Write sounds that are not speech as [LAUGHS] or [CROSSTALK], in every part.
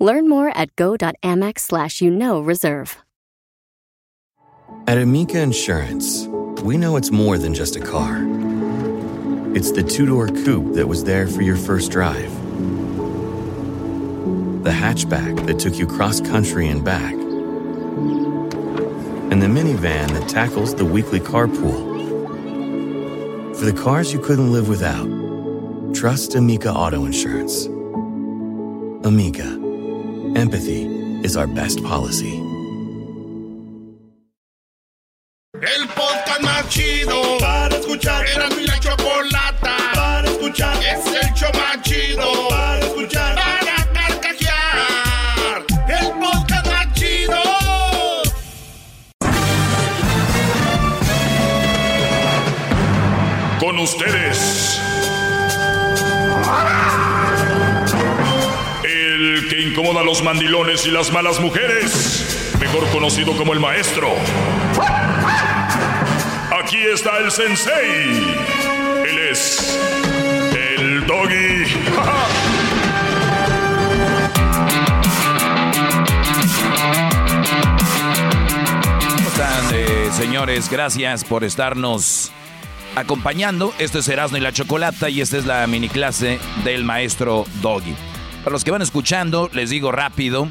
Learn more at go.amex slash you know reserve. At Amica Insurance, we know it's more than just a car. It's the two-door coupe that was there for your first drive. The hatchback that took you cross-country and back. And the minivan that tackles the weekly carpool. For the cars you couldn't live without, trust Amica Auto Insurance. Amica, empathy is our best policy. El podcast más chido para escuchar. Era mi la chocolata para escuchar. Es el show más chido para escuchar. Para carcajear. El podcast más chido. Con ustedes. Incomoda a los mandilones y las malas mujeres. Mejor conocido como el maestro. Aquí está el sensei. Él es el doggy. ¿Cómo están, eh, señores? Gracias por estarnos acompañando. Esto es Erasmo y la Chocolata y esta es la mini clase del maestro Doggy. Para los que van escuchando, les digo rápido,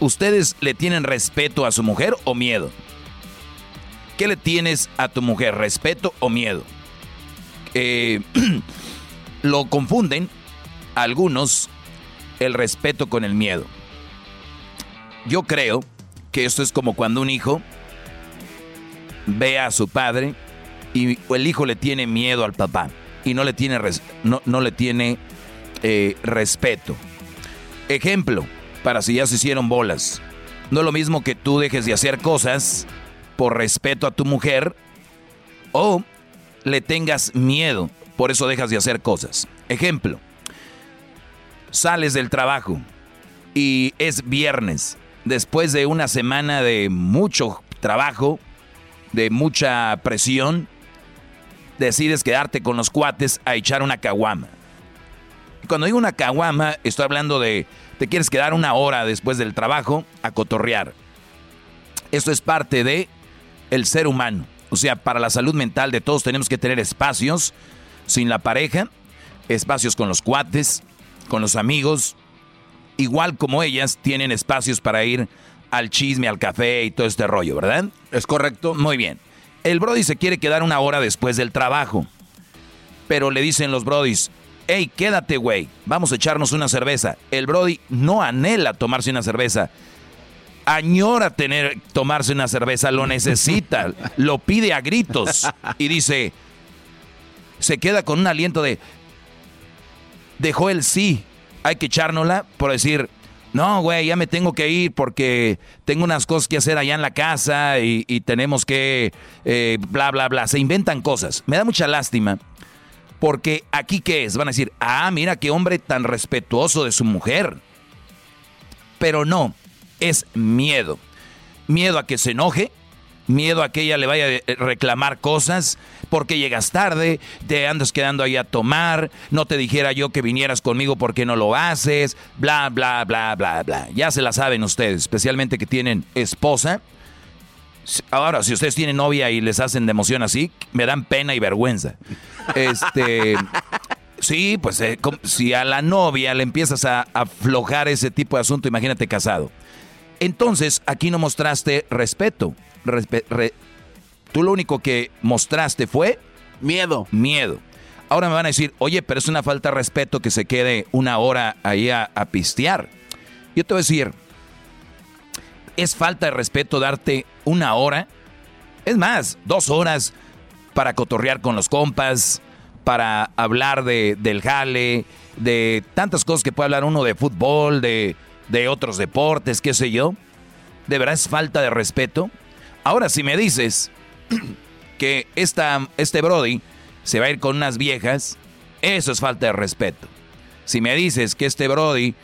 ¿ustedes le tienen respeto a su mujer o miedo? ¿Qué le tienes a tu mujer? ¿Respeto o miedo? Eh, [CLEARS THROAT] lo confunden algunos el respeto con el miedo. Yo creo que esto es como cuando un hijo ve a su padre y el hijo le tiene miedo al papá y no le tiene, no, no le tiene eh, respeto. Ejemplo, para si ya se hicieron bolas. No es lo mismo que tú dejes de hacer cosas por respeto a tu mujer o le tengas miedo, por eso dejas de hacer cosas. Ejemplo, sales del trabajo y es viernes, después de una semana de mucho trabajo, de mucha presión, decides quedarte con los cuates a echar una caguama. Cuando digo una caguama, estoy hablando de te quieres quedar una hora después del trabajo a cotorrear. Esto es parte de el ser humano. O sea, para la salud mental de todos tenemos que tener espacios sin la pareja, espacios con los cuates, con los amigos, igual como ellas tienen espacios para ir al chisme, al café y todo este rollo, ¿verdad? Es correcto. Muy bien. El Brody se quiere quedar una hora después del trabajo, pero le dicen los Brodis, hey, quédate, güey, vamos a echarnos una cerveza. El Brody no anhela tomarse una cerveza, añora tener, tomarse una cerveza, lo necesita, [LAUGHS] lo pide a gritos y dice, se queda con un aliento de, dejó el sí, hay que echárnosla por decir, no, güey, ya me tengo que ir porque tengo unas cosas que hacer allá en la casa y, y tenemos que, eh, bla, bla, bla. Se inventan cosas. Me da mucha lástima porque aquí qué es, van a decir, ah, mira qué hombre tan respetuoso de su mujer. Pero no, es miedo. Miedo a que se enoje, miedo a que ella le vaya a reclamar cosas, porque llegas tarde, te andas quedando ahí a tomar, no te dijera yo que vinieras conmigo porque no lo haces, bla, bla, bla, bla, bla. Ya se la saben ustedes, especialmente que tienen esposa. Ahora, si ustedes tienen novia y les hacen de emoción así, me dan pena y vergüenza. Este, [LAUGHS] sí, pues eh, si a la novia le empiezas a aflojar ese tipo de asunto, imagínate casado. Entonces, aquí no mostraste respeto. Respe- re- tú lo único que mostraste fue miedo. Miedo. Ahora me van a decir, oye, pero es una falta de respeto que se quede una hora ahí a, a pistear. Yo te voy a decir, es falta de respeto darte una hora. Es más, dos horas para cotorrear con los compas, para hablar de, del jale, de tantas cosas que puede hablar uno de fútbol, de, de otros deportes, qué sé yo. ¿De verdad es falta de respeto? Ahora, si me dices [CLEARS THROAT] que esta, este Brody se va a ir con unas viejas, eso es falta de respeto. Si me dices que este Brody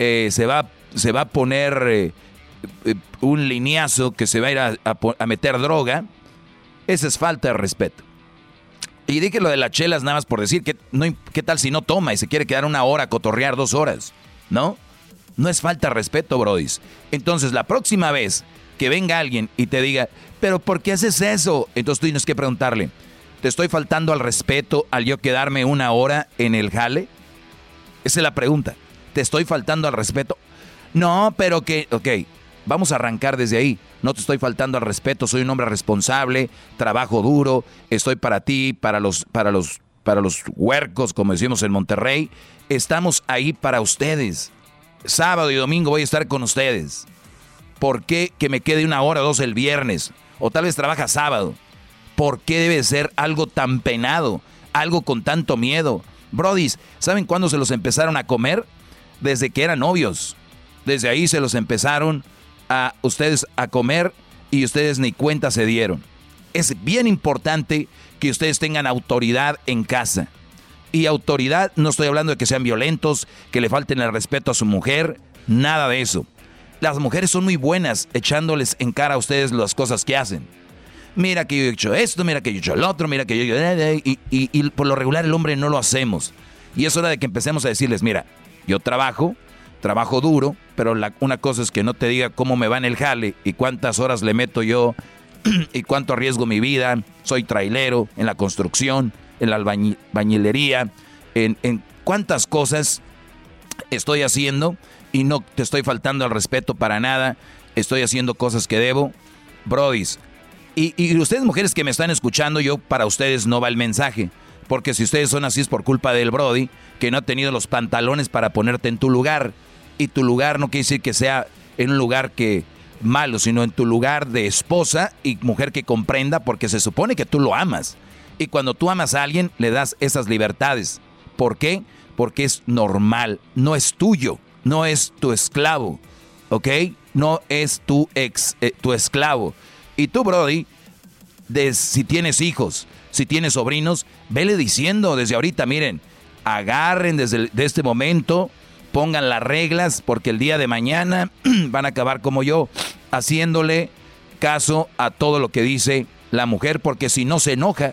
eh, se, va, se va a poner eh, un lineazo, que se va a ir a, meter droga, eso es falta de respeto. Y dije lo de las chelas nada más por decir, que no, ¿qué tal si no toma y se quiere quedar una hora, cotorrear dos horas? ¿No? No es falta de respeto, Brody. Entonces, la próxima vez que venga alguien y te diga, pero ¿por qué haces eso? Entonces tú tienes que preguntarle, ¿te estoy faltando al respeto al yo quedarme una hora en el jale? Esa es la pregunta. ¿Te estoy faltando al respeto? No, pero que, ok, vamos a arrancar desde ahí. No te estoy faltando al respeto, soy un hombre responsable, trabajo duro, estoy para ti, para los, para los, para los huercos, como decimos en Monterrey. Estamos ahí para ustedes. Sábado y domingo voy a estar con ustedes. ¿Por qué que me quede una hora o dos el viernes? O tal vez trabaja sábado. ¿Por qué debe ser algo tan penado? Algo con tanto miedo. Brodis, ¿saben cuándo se los empezaron a comer? Desde que eran novios. Desde ahí se los empezaron a ustedes a comer y ustedes ni cuenta se dieron. Es bien importante que ustedes tengan autoridad en casa. Y autoridad, no estoy hablando de que sean violentos, que le falten el respeto a su mujer, nada de eso. Las mujeres son muy buenas echándoles en cara a ustedes las cosas que hacen. Mira que yo he hecho esto, mira que yo he hecho el otro, mira que yo... Y, y, y por lo regular el hombre no lo hacemos. Y es hora de que empecemos a decirles, mira, yo trabajo, trabajo duro, pero una cosa es que no te diga cómo me va en el jale y cuántas horas le meto yo [CLEARS THROAT] y cuánto arriesgo mi vida. Soy trailero en la construcción, en la albañilería, en, en cuántas cosas estoy haciendo y no te estoy faltando al respeto para nada. Estoy haciendo cosas que debo. Brodis. Y, y ustedes mujeres que me están escuchando, yo para ustedes no va el mensaje. Porque si ustedes son así es por culpa del Brody, que no ha tenido los pantalones para ponerte en tu lugar. Y tu lugar no quiere decir que sea en un lugar que malo, sino en tu lugar de esposa y mujer que comprenda, porque se supone que tú lo amas. Y cuando tú amas a alguien, le das esas libertades. ¿Por qué? Porque es normal, no es tuyo no es tu esclavo, ¿ok? No es tu, ex, eh, tu esclavo. Y tú, Brody, de, si tienes hijos, si tienes sobrinos, vele diciendo desde ahorita, miren, agarren desde este momento, pongan las reglas, porque el día de mañana [CLEARS THROAT] van a acabar como yo, haciéndole caso a todo lo que dice la mujer, porque si no se enoja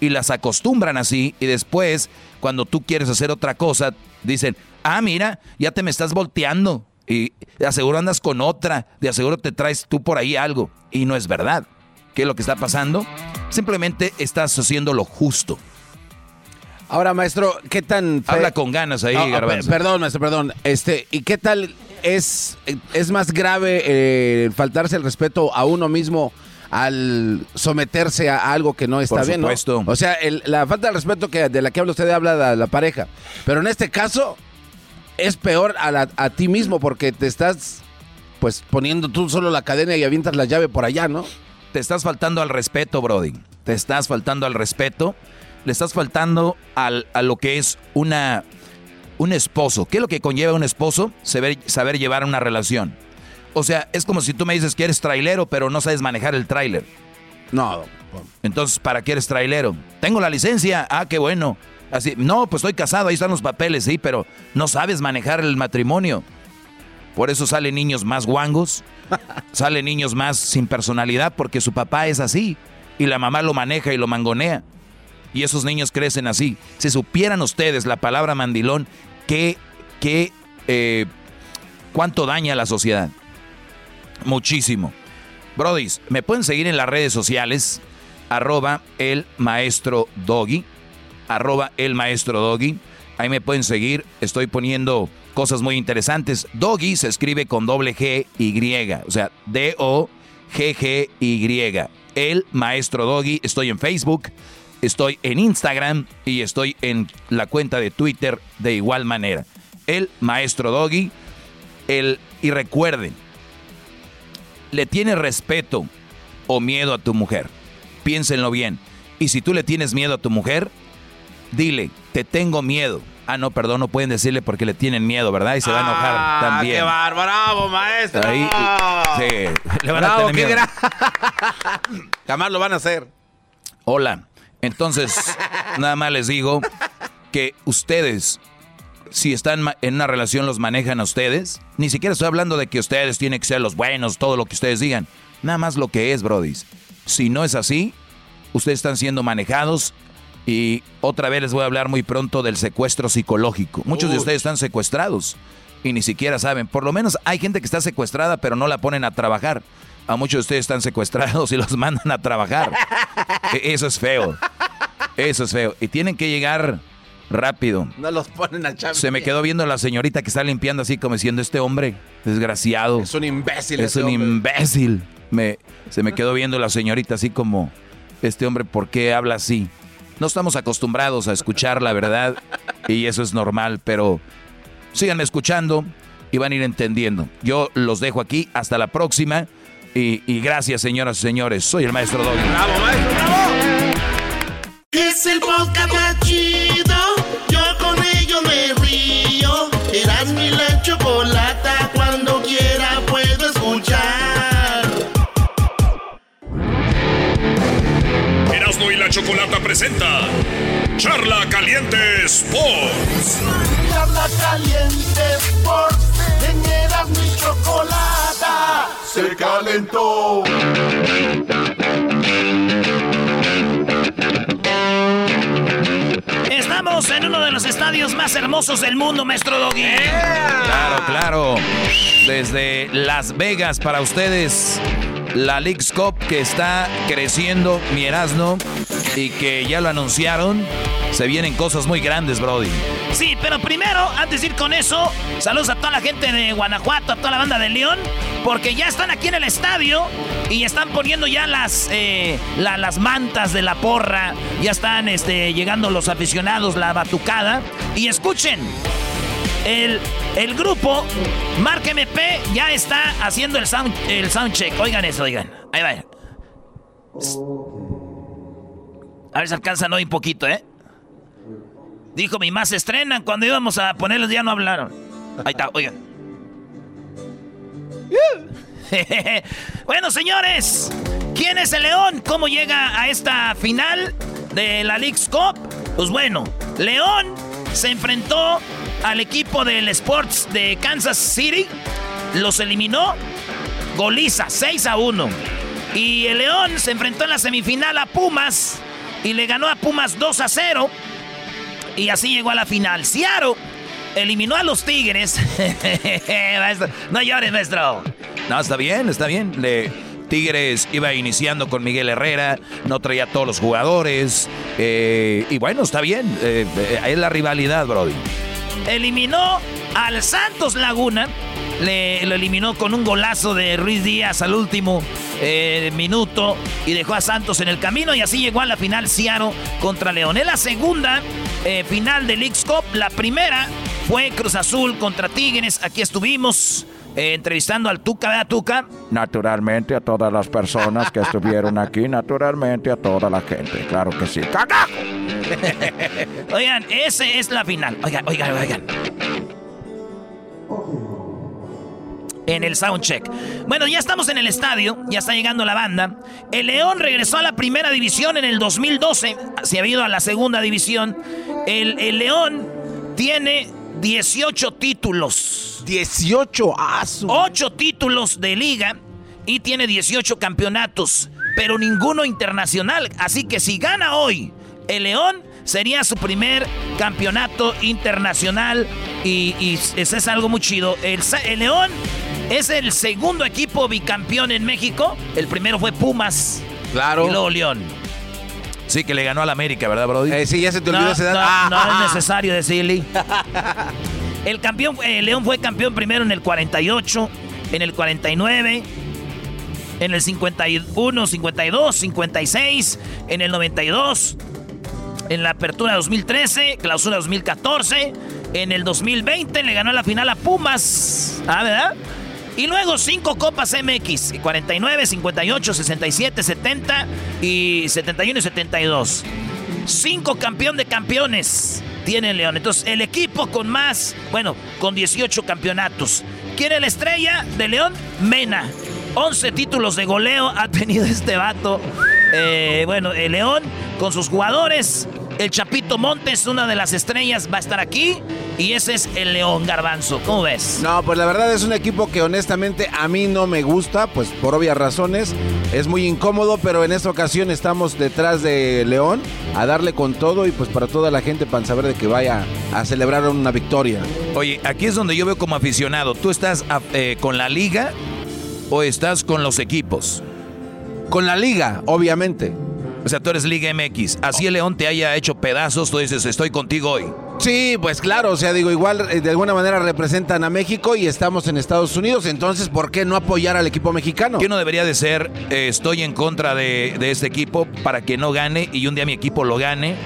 y las acostumbran así, y después, cuando tú quieres hacer otra cosa, dicen, ah, mira, ya te me estás volteando. Y de aseguro andas con otra, de aseguro te traes tú por ahí algo. Y no es verdad. ¿Qué es lo que está pasando? Simplemente estás haciendo lo justo. Ahora, maestro, ¿qué tan... Habla con ganas ahí, Perdón, maestro, perdón. Este, ¿Y qué tal es, es más grave eh, faltarse el respeto a uno mismo al someterse a algo que no está Por bien, supuesto. O sea, la falta de respeto que, de la que habla usted habla de la pareja. Pero en este caso, es peor a, ti mismo porque te estás pues poniendo tú solo la cadena y avientas la llave por allá, ¿no? Te estás faltando al respeto, Brody. Te estás faltando al respeto. Le estás faltando al, a lo que es una, un esposo. ¿Qué es lo que conlleva un esposo? Saber, saber llevar una relación. O sea, es como si tú me dices que eres trailero, pero no sabes manejar el trailer. No. Entonces, ¿para qué eres trailero? Tengo la licencia. Ah, qué bueno. Así, no, pues estoy casado, ahí están los papeles, sí, pero no sabes manejar el matrimonio. Por eso salen niños más guangos, [LAUGHS] salen niños más sin personalidad, porque su papá es así y la mamá lo maneja y lo mangonea. Y esos niños crecen así. Si supieran ustedes la palabra mandilón, ¿qué, qué, eh, cuánto daña a la sociedad? Muchísimo. Brodis, me pueden seguir en las redes sociales, arroba el maestro Doggy arroba el maestro Doggy. Ahí me pueden seguir, estoy poniendo cosas muy interesantes. Doggy se escribe con doble G Y, o sea, D-O-G-G-Y. El maestro Doggy, estoy en Facebook, estoy en Instagram y estoy en la cuenta de Twitter de igual manera. El maestro Doggy, el, y recuerden, le tienes respeto o miedo a tu mujer. Piénsenlo bien. Y si tú le tienes miedo a tu mujer, Dile, te tengo miedo. Ah, no, perdón, no pueden decirle porque le tienen miedo, ¿verdad? Y se va a enojar ah, también. ¡Qué bárbaro, maestro! Ahí, sí, le van a tener miedo. [LAUGHS] Jamás lo van a hacer. Hola. Entonces, nada más les digo que ustedes, si están en una relación, los manejan a ustedes. Ni siquiera estoy hablando de que ustedes tienen que ser los buenos, todo lo que ustedes digan. Nada más lo que es, Brody. Si no es así, ustedes están siendo manejados y otra vez les voy a hablar muy pronto del secuestro psicológico. Muchos de ustedes están secuestrados y ni siquiera saben. Por lo menos hay gente que está secuestrada pero no la ponen a trabajar. A muchos de ustedes están secuestrados y los [LAUGHS] mandan a trabajar. E, eso es feo. Eso es feo. Y tienen que llegar rápido. No los ponen a Se me quedó viendo la señorita que está limpiando así como diciendo, este hombre, desgraciado. Es un imbécil. Es un imbécil. Me, se me quedó viendo la señorita así como, este hombre, ¿por qué habla así? No estamos acostumbrados a escuchar la verdad y eso es normal, pero sigan escuchando y van a ir entendiendo. Yo los dejo aquí, hasta la próxima y, gracias señoras y señores, soy el maestro Doggy. ¡Bravo, maestro, bravo! Es el podcast Chocolata presenta Charla Caliente Sports. Charla Caliente Sports. En mi Chocolata se calentó. Estamos en uno de los estadios más hermosos del mundo, maestro Doggy. Claro, claro. Desde Las Vegas para ustedes la League's Cup que está creciendo, mi Erasmo, y que ya lo anunciaron. Se vienen cosas muy grandes, Brody. Sí, pero primero, antes de ir con eso, saludos a toda la gente de Guanajuato, a toda la banda de León, porque ya están aquí en el estadio y están poniendo ya las, eh, las mantas de la porra, ya están este, llegando los aficionados, la batucada. Y escuchen, el, el grupo Mark MP ya está haciendo el sound, el sound check. Oigan eso, oigan. Ahí va. A ver si alcanzan hoy un poquito, ¿eh? Dijo mi más estrenan. Cuando íbamos a ponerlos ya no hablaron. Ahí está, oigan. [LAUGHS] bueno, señores. ¿Quién es el León? ¿Cómo llega a esta final de la League's Cup? Pues bueno, León se enfrentó al equipo del Sports de Kansas City. Los eliminó. Goliza, 6 a 1. Y el León se enfrentó en la semifinal a Pumas y le ganó a Pumas 2 a 0. Y así llegó a la final. Ciaro eliminó a los Tigres. [LAUGHS] no llores, maestro. No, está bien, está bien. Le, Tigres iba iniciando con Miguel Herrera, no traía a todos los jugadores. Eh, y bueno, está bien. Eh, eh, es la rivalidad, Brody eliminó al Santos Laguna. Le, lo eliminó con un golazo de Ruiz Díaz al último eh, minuto y dejó a Santos en el camino y así llegó a la final Ciaro contra León. Es la segunda eh, final del League's Cup. La primera fue Cruz Azul contra Tigres. Aquí estuvimos. Eh, entrevistando al Tuca, ¿verdad, Tuca? Naturalmente a todas las personas que estuvieron aquí, naturalmente a toda la gente, claro que sí. ¡Cagajo! [LAUGHS] oigan, esa es la final. Oigan, oigan, oigan. En el soundcheck. Bueno, ya estamos en el estadio, ya está llegando la banda. El León regresó a la primera división en el 2012. Se ha ido a la segunda división. El, el León tiene 18 títulos. 18, ah, 8 títulos de liga y tiene 18 campeonatos, pero ninguno internacional. Así que si gana hoy el León, sería su primer campeonato internacional y, y eso es algo muy chido. El, el, León es el segundo equipo bicampeón en México. El primero fue Pumas. Claro. Y luego León. Sí, que le ganó al América, ¿verdad, Brody? Eh, sí, ya se te olvidó no, ese dato. No, no es necesario decirle. [LAUGHS] El campeón, eh, León fue campeón primero en el 48, en el 49, en el 51, 52, 56, en el 92, en la apertura 2013, clausura 2014, en el 2020 le ganó la final a Pumas. Ah, ¿verdad? Y luego cinco Copas MX, 49, 58, 67, 70 y 71 y 72. Cinco campeón de campeones tiene León. Entonces, el equipo con más, bueno, con 18 campeonatos. ¿Quién es la estrella de León? Mena. 11 títulos de goleo ha tenido este vato. Eh, bueno, el León con sus jugadores. El Chapito Montes, una de las estrellas, va a estar aquí. Y ese es el León Garbanzo. ¿Cómo ves? No, pues la verdad es un equipo que honestamente a mí no me gusta, pues por obvias razones. Es muy incómodo, pero en esta ocasión estamos detrás de León a darle con todo y pues para toda la gente para saber de que vaya a celebrar una victoria. Oye, aquí es donde yo veo como aficionado. ¿Tú estás eh, con la liga o estás con los equipos? Con la liga, obviamente. O sea, tú eres Liga MX. Así el León te haya hecho pedazos, tú dices, estoy contigo hoy. Sí, pues claro, o sea, digo, igual eh, de alguna manera representan a México y estamos en Estados Unidos, entonces, ¿por qué no apoyar al equipo mexicano? Yo no debería de ser, eh, estoy en contra de, de este equipo para que no gane y un día mi equipo lo gane.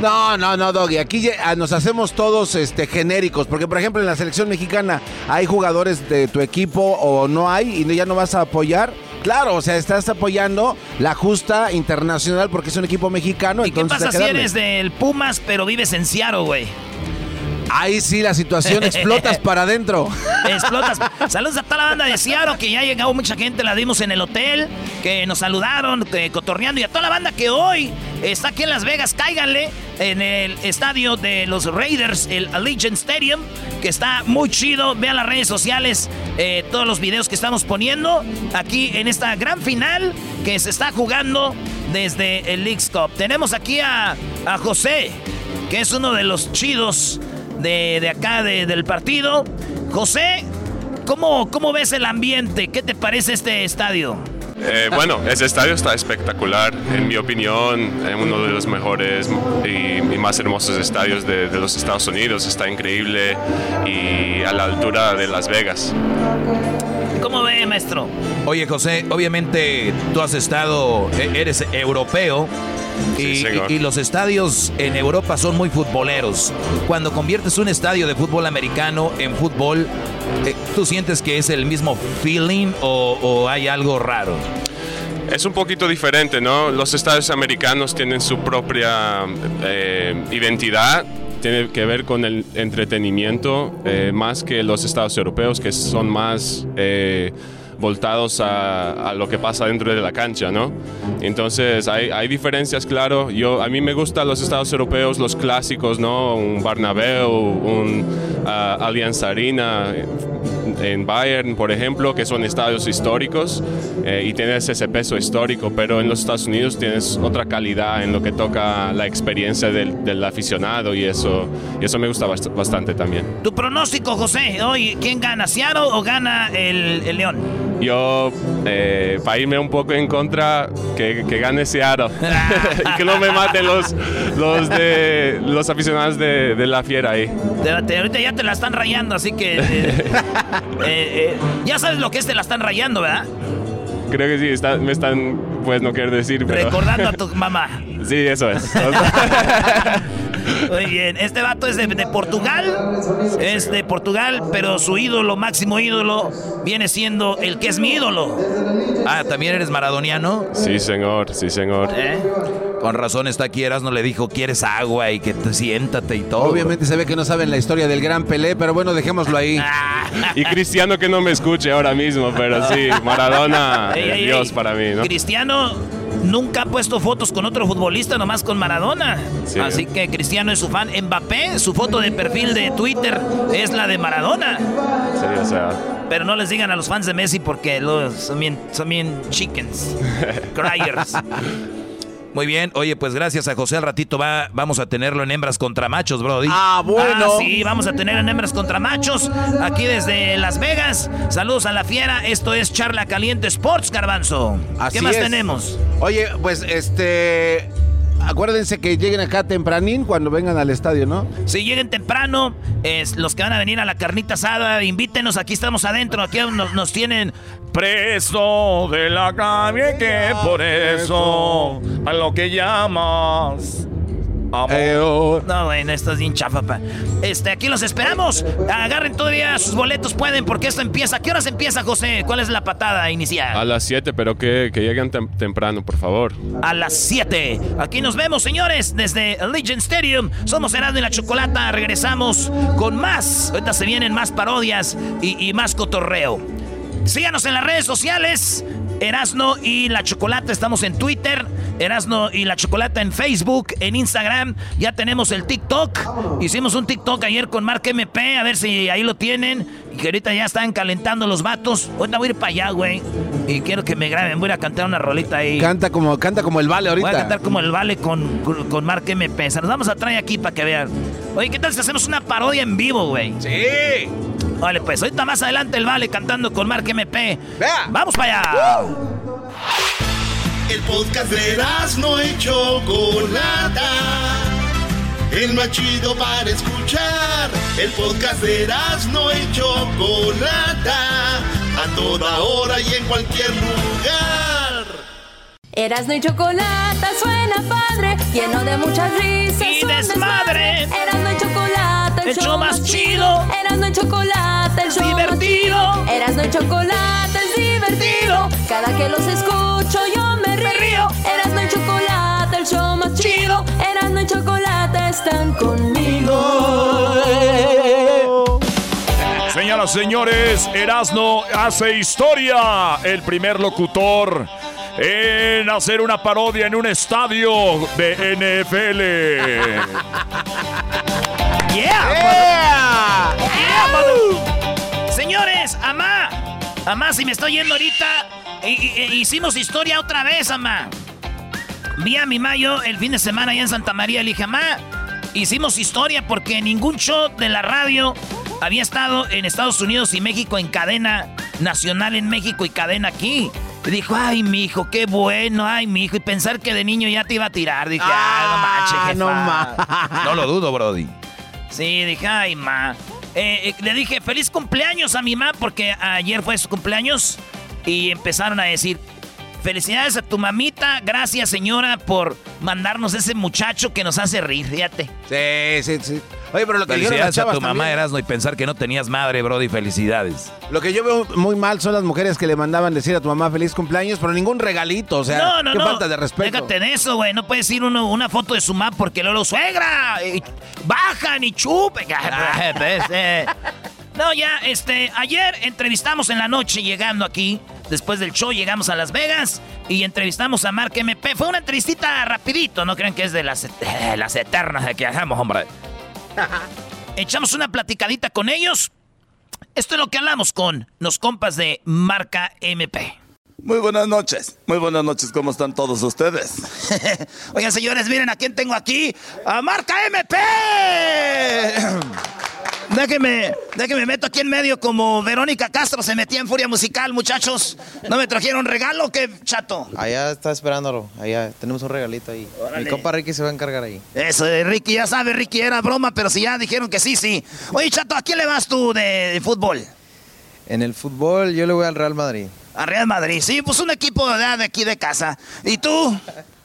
No, no, no, Doggy. Aquí ah, nos hacemos todos este, genéricos. Porque, por ejemplo, en la selección mexicana hay jugadores de tu equipo o no hay y ya no vas a apoyar. Claro, o sea, estás apoyando la justa internacional porque es un equipo mexicano. ¿Y qué pasa si eres del Pumas pero vives en Seattle, güey? Ahí sí la situación explotas [LAUGHS] para adentro. Explotas. Saludos a toda la banda de Seattle, que ya ha llegado mucha gente, la dimos en el hotel, que nos saludaron, que cotorreando, y a toda la banda que hoy está aquí en Las Vegas, cáiganle en el estadio de los Raiders, el Allegiant Stadium, que está muy chido. Vean las redes sociales, eh, todos los videos que estamos poniendo aquí en esta gran final que se está jugando desde el Leagues Cup. Tenemos aquí a, a José, que es uno de los chidos de, acá del partido. José, ¿cómo, ¿cómo ves el ambiente? ¿Qué te parece este estadio? Eh, bueno, ese estadio está espectacular, en mi opinión, es uno de los mejores y, más hermosos estadios de, los Estados Unidos, está increíble y a la altura de Las Vegas. ¿Cómo ve, maestro? Oye, José, obviamente tú has estado, e, eres europeo. Y, los estadios en Europa son muy futboleros. Cuando conviertes un estadio de fútbol americano en fútbol, eh, ¿tú sientes que es el mismo feeling o, hay algo raro? Es un poquito diferente, ¿no? Los estadios americanos tienen su propia eh, identidad, tiene que ver con el entretenimiento, eh, más que los estados europeos, que son más voltados a, lo que pasa dentro de la cancha, ¿no? Entonces hay, hay, diferencias, claro. Yo, a mí me gustan los estados europeos, los clásicos, ¿no? Un Barnabéu, un uh, Allianz Arena en Bayern, por ejemplo, que son estadios históricos eh, y tienes ese peso histórico, pero en los Estados Unidos tienes otra calidad en lo que toca la experiencia del, del aficionado y eso, y eso me gusta bastante también. Tu pronóstico, José, hoy, ¿quién gana, Seattle o gana el, el León? Yo, eh, para irme un poco en contra, que, que gane Seattle. [LAUGHS] y que no me maten los, los, de, los aficionados de, de la fiera ahí. ahorita ya te la están rayando, así que. [LAUGHS] Eh, eh, ya sabes lo que es te la están rayando, ¿verdad? Creo que sí, me están, pues no quiero decir, pero... Recordando a tu mamá. [LAUGHS] sí, eso es. Muy bien, este vato es de, Portugal, es de Portugal, pero su ídolo, máximo ídolo, viene siendo el que es mi ídolo. Ah, ¿también eres maradoniano? Sí, señor, sí, señor. ¿Eh? Con razón está aquí, no le dijo, ¿quieres agua? Y que te siéntate y todo. Obviamente se ve que no saben la historia del gran Pelé, pero bueno, dejémoslo ahí. y Cristiano que no me escuche ahora mismo, pero sí, Maradona, [LAUGHS] Dios para mí, ¿no? Cristiano nunca ha puesto fotos con otro futbolista, nomás con Maradona. Así que Cristiano es su fan. Mbappé, su foto de perfil de Twitter es la de Maradona. Sí, o sea. Pero no les digan a los fans de Messi porque los, son, bien, son bien chickens. [LAUGHS] Cryers. Muy bien, oye, pues gracias a José al ratito va, vamos a tenerlo en hembras contra machos, Brody. Ah, bueno. Ah, sí, vamos a tener en hembras contra machos aquí desde Las Vegas. Saludos a la fiera, esto es Charla Caliente Sports, Garbanzo. ¿Qué más tenemos? Oye, pues este acuérdense que lleguen acá tempranín cuando vengan al estadio, ¿no? Sí, lleguen temprano. Es, los que van a venir a la carnita asada, invítenos. Aquí estamos adentro. Aquí nos, nos tienen preso de la calle que por eso a lo que llamas Eh, oh. No, bueno, esto es bien chafa, Este, aquí los esperamos. Agarren todavía sus boletos, pueden, porque esto empieza. ¿A qué horas empieza, José? ¿Cuál es la patada inicial? A las 7, pero que, que lleguen temprano, por favor. A las 7. Aquí nos vemos, señores, desde Legion Stadium. Somos Herado y la Chocolata. Regresamos con más. Ahorita se vienen más parodias y, y más cotorreo. Síganos en las redes sociales. Erasno y la Chocolata, estamos en Twitter. Erasno y la Chocolata en Facebook, en Instagram. Ya tenemos el TikTok. Hicimos un TikTok ayer con Mark MP, a ver si ahí lo tienen. Que ahorita ya están calentando los vatos. Ahorita voy a ir para allá, güey. Y quiero que me graben. Voy a cantar una rolita ahí. Canta como, canta como el vale ahorita. Voy a cantar como el vale con, con, Mark MP. Se nos vamos a traer aquí para que vean. Oye, ¿qué tal si hacemos una parodia en vivo, güey? Sí. Vale, pues ahorita más adelante el Vale cantando con Mark MP. Vea. ¡Vamos para allá! El podcast de no y Chocolata. El más chido para escuchar. El podcast de no y Chocolata. A toda hora y en cualquier lugar. Erasno y Chocolata suena padre, lleno de muchas risas. Y desmadre. Erasno y Chocolata, el, show, más chido. Erasno y Chocolata, el show divertido. Más chido. Erasno y Chocolata es divertido. Cada que los escucho yo me río. río. Erasno y Chocolata, el show más chido. Erasno y Chocolata están conmigo. Señoras, señores, Erasno hace historia. El primer locutor en hacer una parodia en un estadio de NFL. [LAUGHS] yeah, yeah, Señores, Amá, Amá, si me estoy yendo ahorita, hicimos historia otra vez, Amá. Vi a mi mayo el fin de semana allá en Santa María. Le dije, Amá, hicimos historia porque ningún show de la radio había estado en Estados Unidos y México en cadena nacional en México y cadena aquí. Dijo, ay, mi hijo, qué bueno, ay, mi hijo. Y pensar que de niño ya te iba a tirar. Dije, ah, no manches, No lo dudo, Brody. Sí, dije, ay, ma. Eh, eh, le dije, feliz cumpleaños a mi ma, porque ayer fue su cumpleaños. Y empezaron a decir, felicidades a tu mamita. Gracias, señora, por mandarnos ese muchacho que nos hace reír, fíjate. Sí, sí, sí. Oye, pero lo que Felicidades a tu mamá Erasno y pensar que no tenías madre, Brody, felicidades. Lo que yo veo muy mal son las mujeres que le mandaban decir a tu mamá feliz cumpleaños, pero ningún regalito, o sea, no, no, qué falta de respeto. Déjate de eso, güey, no puedes ir uno, una foto de su mamá porque luego suegra, bajan y chupen. [LAUGHS] Eh. No, ya, este, ayer entrevistamos en la noche llegando aquí. Después del show llegamos a Las Vegas y entrevistamos a Mark MP. Fue una entrevistita rapidito, no crean que es de las, las eternas de que hacemos, hombre. Echamos una platicadita con ellos. Esto es lo que hablamos con los compas de Marca MP. Muy buenas noches, muy buenas noches, ¿cómo están todos ustedes? [LAUGHS] Oigan, señores, miren a quién tengo aquí, a Marca MP. [LAUGHS] Déjeme, déjeme meto aquí en medio como Verónica Castro se metía en Furia Musical, muchachos. ¿No me trajeron regalo o qué, chato? Allá está esperándolo, allá tenemos un regalito ahí. Mi compa Ricky se va a encargar ahí. Eso, de Ricky, ya sabe, Ricky, era broma, pero si ya dijeron que sí, sí. Oye, chato, ¿a quién le vas tú de, fútbol? En el fútbol yo le voy al Real Madrid. Al Real Madrid, sí, pues un equipo de, de aquí de casa. ¿Y tú?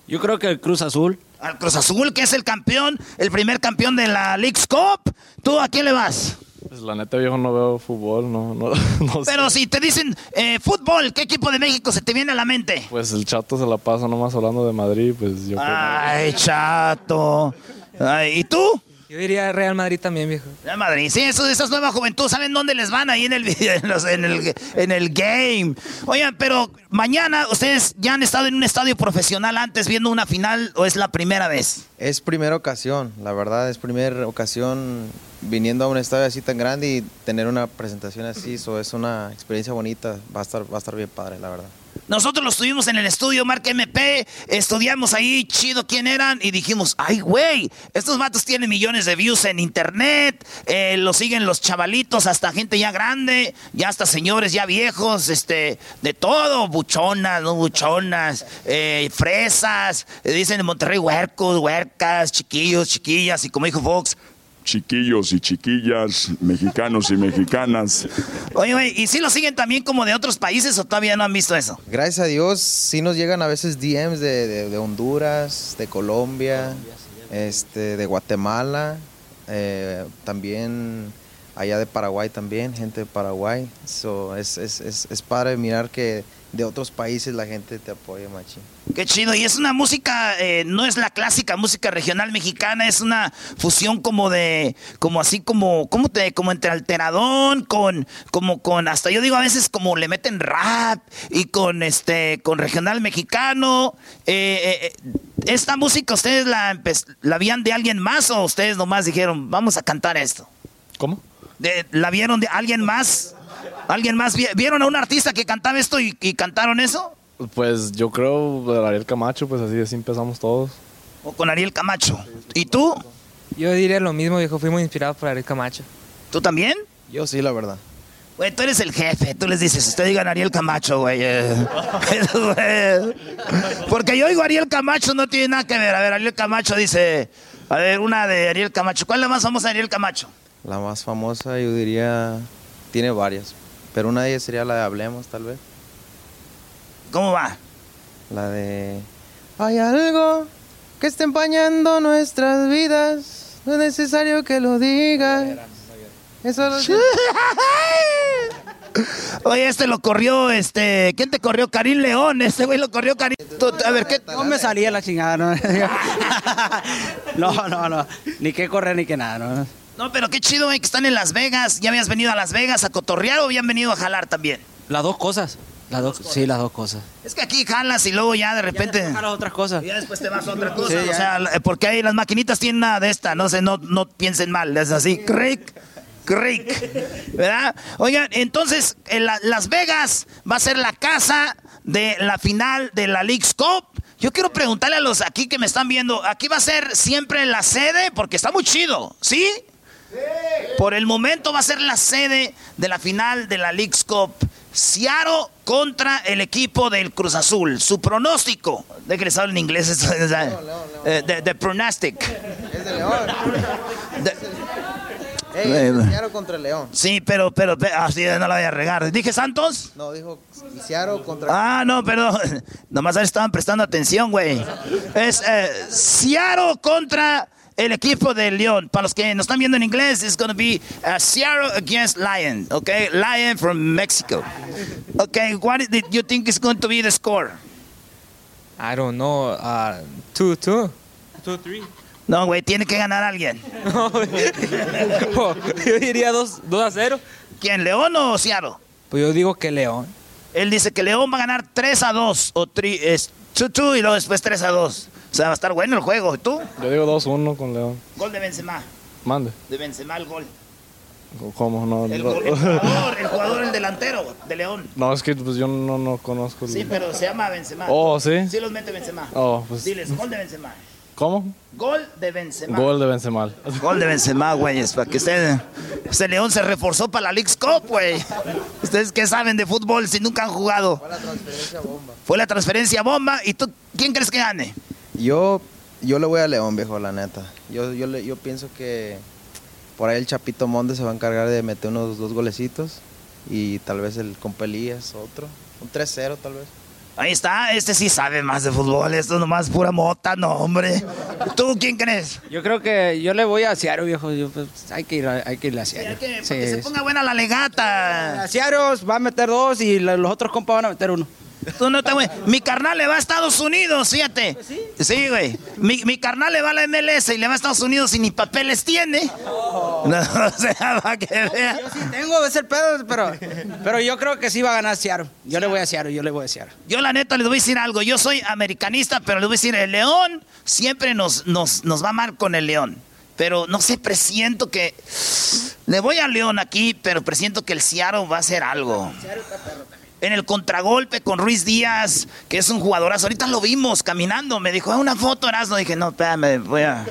Yo creo que el Cruz Azul al Cruz Azul, que es el campeón, el primer campeón de la League's Cup. ¿Tú a quién le vas? Pues la neta, viejo, no veo fútbol, no, no, [LAUGHS] no Pero si te dicen eh, fútbol, ¿qué equipo de México se te viene a la mente? Pues el Chato se la pasa nomás hablando de Madrid, pues yo Ay, Chato. Ay, ¿Y tú? Yo diría Real Madrid también, viejo. Real Madrid, sí, eso, esas nuevas juventud, ¿saben dónde les van ahí en el, en, el, en el game? Oigan, pero mañana, ¿ustedes ya han estado en un estadio profesional antes viendo una final o es la primera vez? Es primera ocasión, la verdad, es primera ocasión viniendo a un estadio así tan grande y tener una presentación así, eso es una experiencia bonita, va a estar, va a estar bien padre, la verdad. Nosotros lo estuvimos en el estudio Marca MP, estudiamos ahí chido quién eran y dijimos, ay güey, estos vatos tienen millones de views en internet, eh, lo siguen los chavalitos, hasta gente ya grande, ya hasta señores ya viejos, este, de todo, buchonas, no buchonas, eh, fresas, dicen en Monterrey huercos, huercas, chiquillos, chiquillas, y como dijo Fox, chiquillos y chiquillas, mexicanos y mexicanas. Oye, oye, ¿y si lo siguen también como de otros países o todavía no han visto eso? Gracias a Dios, sí nos llegan a veces DMs de, Honduras, de Colombia. este, de Guatemala, eh, también allá de Paraguay también, gente de Paraguay. So, es, es, es, es padre mirar que de otros países la gente te apoya, machín. Qué chido. Y es una música, eh, no es la clásica música regional mexicana, es una fusión como de, como así como, ¿cómo te, como entre alteradón, con, como con, hasta yo digo a veces como le meten rap y con este, con regional mexicano. Eh, eh, ¿Esta música ustedes la, la vieron de alguien más o ustedes nomás dijeron, vamos a cantar esto? ¿Cómo? De- ¿La vieron de alguien más? ¿Alguien más? vi- ¿Vieron a un artista que cantaba esto y, y cantaron eso? Pues yo creo Ariel Camacho, pues así, así empezamos todos. ¿O con Ariel Camacho? ¿Y tú? Yo diría lo mismo, viejo. Fui muy inspirado por Ariel Camacho. ¿Tú también? Yo sí, la verdad. Güey, tú eres el jefe, tú les dices, usted digan Ariel Camacho, güey. eh. [LAUGHS] Güey. Porque yo digo Ariel Camacho, no tiene nada que ver. A ver, Ariel Camacho dice, a ver, una de Ariel Camacho. ¿Cuál es la más famosa de Ariel Camacho? La más famosa, yo diría, tiene varias, pero una de ellas sería la de Hablemos, tal vez. ¿Cómo va? La de... Hay algo que está empañando nuestras vidas, no es necesario que lo digas. Eso lo [LAUGHS] Oye, este lo corrió, este, ¿quién te corrió? Karim León, este güey lo corrió Karim. A ver, ¿qué? No me salía la chingada, ¿no? [LAUGHS] [LAUGHS] no, no, no. Ni que correr ni que nada, ¿no? No, pero qué chido, güey, que están en Las Vegas. ¿Ya habías venido a Las Vegas a cotorrear o habían venido a jalar también? Las dos cosas. Las dos, sí, las dos cosas. Es que aquí jalas y luego ya de repente... Jalas otras cosas. Y ya después te vas a otra cosa. Sí, o ya. sea, la- porque ahí las maquinitas tienen nada de esta. No sé, no, no piensen mal. Es así, crick, crick. ¿Verdad? Oigan, entonces, en la- Las Vegas va a ser la casa de la final de la League's Cup. Yo quiero preguntarle a los aquí que me están viendo, ¿aquí va a ser siempre la sede? Porque está muy chido, ¿sí? Por el momento va a ser la sede de la final de la League's Cup. Seattle contra el equipo del Cruz Azul. Su pronóstico. De que les hablo en inglés. [LAUGHS] esto, o sea, eh, de, de pronostic. Es de León. Ey, es de Seattle contra León. Sí, pero, pero, pero, así no la voy a regar. ¿Dije Santos? No, dijo Seattle contra... Ah, no, perdón. [LAUGHS] Nomás estaban prestando atención, güey. Es eh, Seattle contra el equipo de León. Para los que nos están viendo en inglés, it's going to be uh, Seattle against Lion. Okay, Lion from Mexico. Okay, what do you think is going to be the score? I don't know. Uh, two, two. Two, three. No, güey, tiene que ganar alguien. [LAUGHS] yo diría 2 a 0. ¿Quién, León o Seattle? Pues yo digo que León. Él dice que León va a ganar 3 a 2 o 3 2 y luego después 3 a 2. O sea, va a estar bueno el juego. ¿Y tú? Yo digo 2-1 con León. Gol de Benzema. Mande. De Benzema el gol. ¿Cómo? No, El, no. gol- el [LAUGHS] jugador, el jugador, el delantero de León. No, es que pues yo no, no conozco. el- Sí, pero se llama Benzema. Oh, ¿sí? Sí los mete Benzema. Oh, pues- Diles, gol de Benzema. ¿Cómo? Gol de Benzema. Gol de Benzema. Gol de Benzema, güeyes, para que usted... Este León se reforzó para la League's Cup, güey. ¿Ustedes qué saben de fútbol si nunca han jugado? Fue la transferencia bomba. Fue la transferencia bomba. ¿Y tú quién crees que gane? Yo, yo le voy a León, viejo, la neta. Yo, yo, le- yo pienso que por ahí el Chapito Monde se va a encargar de meter unos dos golecitos y tal vez el Compelías otro. Un 3-0 tal vez. Ahí está, este sí sabe más de fútbol. Esto nomás pura mota, no, hombre. ¿Tú quién crees? Yo creo que yo le voy a Seattle, viejo. Yo, pues, hay, que ir a, hay que ir a. Que, Sí, que se ponga buena la legata. A va a meter dos y la- los otros compas van a meter uno. Tú no te güey. Mi carnal le va a Estados Unidos, fíjate. Sí, güey. Mi, mi carnal le va a la MLS y le va a Estados Unidos y ni papeles tiene. No, [LAUGHS] o sea, para que vea. Yo sí tengo ese pedo, pero, pero yo creo que sí va a ganar Seattle. Yo le voy a Seattle, yo le voy a Seattle. Yo la neta les voy a decir algo. Yo soy americanista, pero les voy a decir, el León siempre nos, nos, nos va mal con el León. Pero no sé, presiento que... Le voy al León aquí, pero presiento que el Seattle va a hacer algo. En el contragolpe con Ruiz Díaz, que es un jugadorazo. Ahorita lo vimos caminando. Me dijo, "Ah, una foto, Erasmo. Dije, no, espérame, voy a...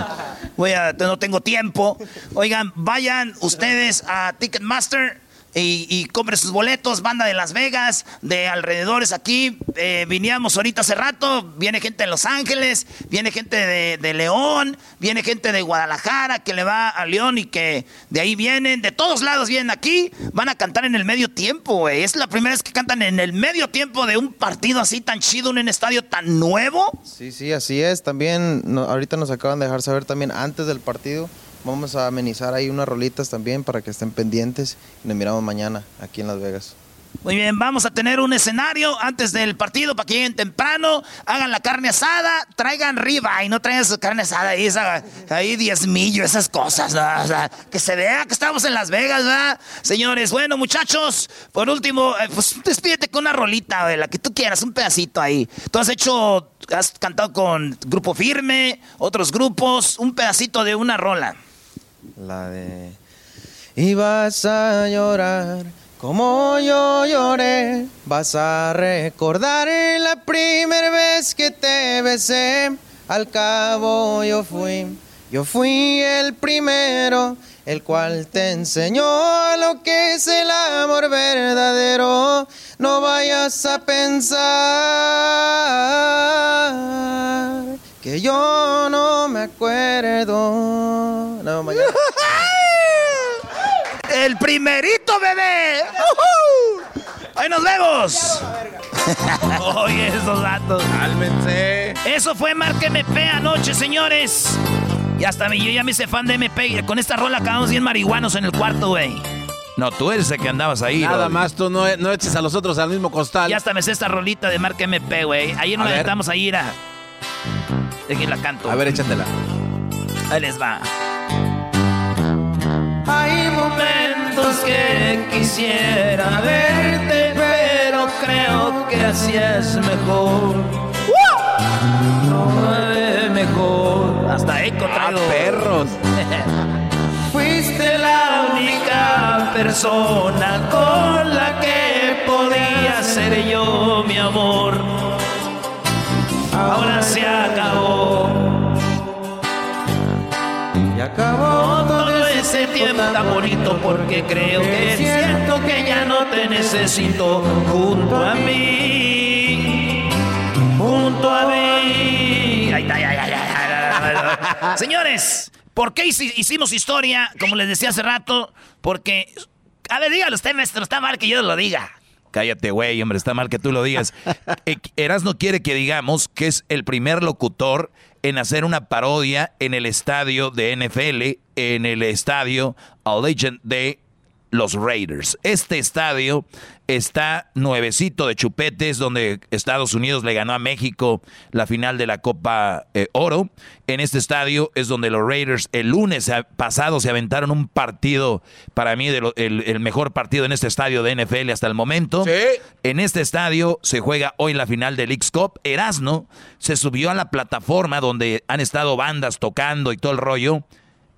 [CLEARS THROAT] voy a... No tengo tiempo. Oigan, vayan ustedes a Ticketmaster y, compre sus boletos, banda de Las Vegas, de alrededores aquí. Eh, viníamos ahorita hace rato, viene gente de Los Ángeles, viene gente de, León, viene gente de Guadalajara que le va a León y que de ahí vienen, de todos lados vienen aquí, van a cantar en el medio tiempo, güey. Es la primera vez que cantan en el medio tiempo de un partido así tan chido, en un estadio tan nuevo. Sí, sí, así es. También ahorita nos acaban de dejar saber también antes del partido Vamos a amenizar ahí unas rolitas también para que estén pendientes y nos miramos mañana aquí en Las Vegas. Muy bien, vamos a tener un escenario antes del partido para que lleguen temprano, hagan la carne asada, traigan riba y no traigan su carne asada ahí, esa, ahí diezmillo, esas cosas, que se vea que estamos en Las Vegas. Señores, bueno, muchachos, por último, eh, pues despídete con una rolita, la que tú quieras, un pedacito ahí. Tú has hecho, has cantado con Grupo Firme, otros grupos, un pedacito de una rola. La de... Y vas a llorar como yo lloré, vas a recordar la primera vez que te besé. Al cabo yo fui, yo fui el primero, el cual te enseñó lo que es el amor verdadero. No vayas a pensar que yo no me acuerdo. No, mañana. [LAUGHS] ¡El primerito, bebé! ¡Ahí nos vemos! [LAUGHS] Oye, esos datos. Cálmense. Eso fue Marca MP anoche, señores. Y hasta yo ya me hice fan de MP. Con esta rola acabamos bien marihuanos en el cuarto, güey. No, tú eres el que andabas ahí. Nada más, tú no, no, eches a los otros al mismo costal. Ya hasta me sé esta rolita de marca MP, güey. Ayer nos la a ir a... De quién la canto. A ver, échatela. Ahí les va. Hay momentos que quisiera verte, pero creo que así es mejor. No es mejor. Hasta eco traigo. Ah, perros. [LAUGHS] Fuiste la única persona con la que podía ser yo, mi amor ahora se acabó. Acabó todo ese tiempo tan bonito porque creo que siento que ya no te necesito junto a mí. Junto a mí. Señores, ¿por qué hicimos historia? Como les decía hace rato, porque... A ver, dígalo usted, maestro, está mal que yo lo diga. Cállate, güey, hombre, está mal que tú lo digas. [LAUGHS] Eh, Erasno quiere que digamos que es el primer locutor en hacer una parodia en el estadio de NFL, en el estadio Legend de los Raiders. Este estadio está nuevecito de chupetes, donde Estados Unidos le ganó a México la final de la Copa eh, Oro. En este estadio es donde los Raiders el lunes pasado se aventaron un partido, para mí, el, mejor partido en este estadio de NFL hasta el momento. En este estadio se juega hoy la final del X Cup. Erasno se subió a la plataforma donde han estado bandas tocando y todo el rollo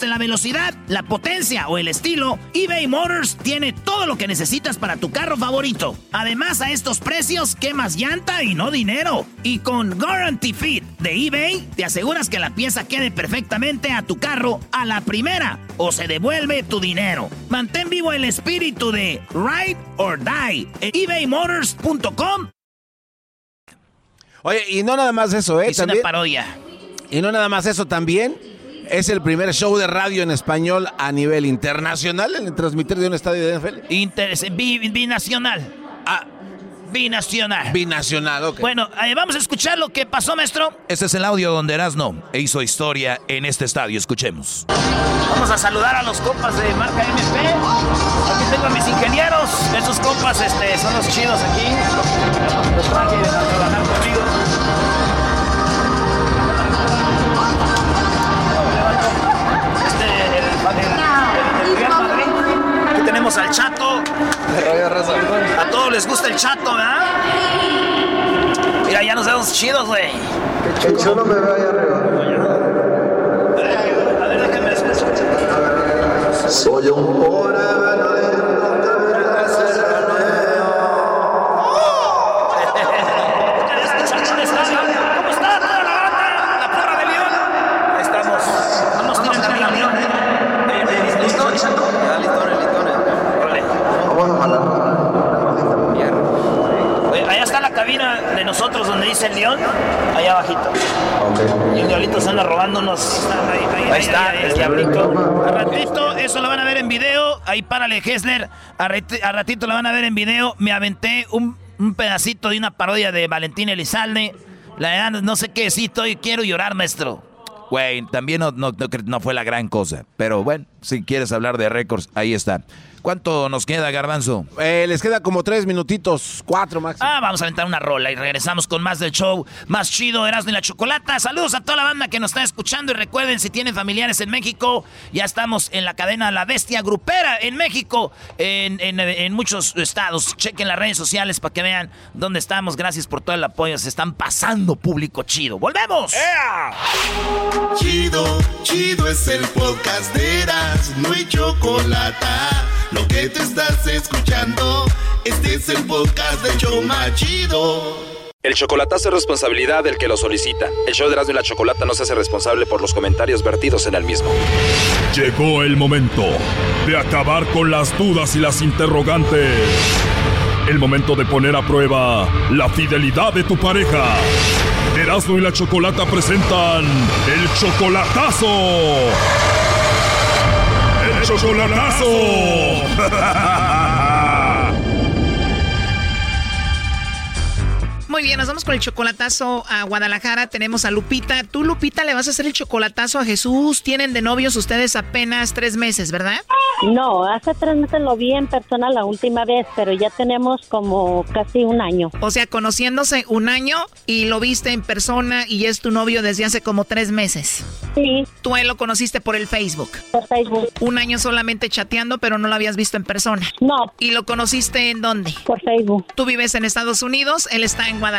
guste la velocidad, la potencia o el estilo, eBay Motors tiene todo lo que necesitas para tu carro favorito. Además, a estos precios, quemas llanta y no dinero. Y con Guarantee Fit de eBay, te aseguras que la pieza quede perfectamente a tu carro a la primera o se devuelve tu dinero. Mantén vivo el espíritu de Ride or Die en ebaymotors.com. Oye, y no nada más eso, ¿eh? Es una parodia. Y no nada más eso, también es el primer show de radio en español a nivel internacional en transmitir de un estadio de NFL. Inter binacional. Ah, binacional. Binacional, ok. Bueno, eh, vamos a escuchar lo que pasó, maestro. Este es el audio donde Erasno hizo historia en este estadio. Escuchemos. Vamos a saludar a los compas de marca MP. Aquí tengo a mis ingenieros. Esos compas este, son los chidos aquí. Los traje a trabajar conmigo. Tenemos al Chato. A todos les gusta el Chato, ¿verdad? Mira, ya nos vemos chidos, güey. Que chulo me veo ahí arriba. A ver, déjenme escuchar. Soy un pobre venadero ¿Cómo está toda la banda? La porra de León. Ahí estamos. No nos tiran también a León, ¿eh? ¿Listo, Chato? Ya, Órale. Vamos a jalar. Oye, Allá está la cabina de nosotros donde dice el León, allá abajito. Y el diablito se anda robándonos. Ahí, ahí está, el diablito. A ratito, eso lo van a ver en video. Ahí párale, Hessler. A, ratito lo van a ver en video. Me aventé un, un pedacito de una parodia de Valentín Elizalde. La verdad, no sé qué decir, estoy, quiero llorar, maestro. Güey, también no, no, no cre- no fue la gran cosa. Pero bueno, si quieres hablar de récords, ahí está. ¿Cuánto nos queda, Garbanzo? Eh, les queda como tres minutitos, cuatro máximo. Ah, vamos a aventar una rola y regresamos con más del show más chido, Erasmo y la Chocolata. Saludos a toda la banda que nos está escuchando y recuerden, si tienen familiares en México, ya estamos en la cadena La Bestia Grupera en México, en, en- en muchos estados. Chequen las redes sociales para que vean dónde estamos. Gracias por todo el apoyo. Se están pasando público chido. ¡Volvemos! Chido, chido es el podcast de Eras, no hay chocolate. Lo que te estás escuchando, este es el podcast de Choma Chido. El chocolatazo es responsabilidad del que lo solicita. El show de Erasmo y la Chocolata no se hace responsable por los comentarios vertidos en el mismo. Llegó el momento de acabar con las dudas y las interrogantes. El momento de poner a prueba la fidelidad de tu pareja. Erasmo y la Chocolata presentan el chocolatazo. Chocolatazo. [LAUGHS] Muy bien, nos vamos con el chocolatazo a Guadalajara. Tenemos a Lupita. Tú, Lupita, le vas a hacer el chocolatazo a Jesús. Tienen de novios ustedes apenas tres meses, ¿verdad? No, hace tres meses lo vi en persona la última vez, pero ya tenemos como casi un año. O sea, conociéndose un año y lo viste en persona y es tu novio desde hace como tres meses. Sí. Tú él lo conociste por el Facebook. Por Facebook. Un año solamente chateando, pero no lo habías visto en persona. No. ¿Y lo conociste en dónde? Por Facebook. Tú vives en Estados Unidos, él está en Guadalajara.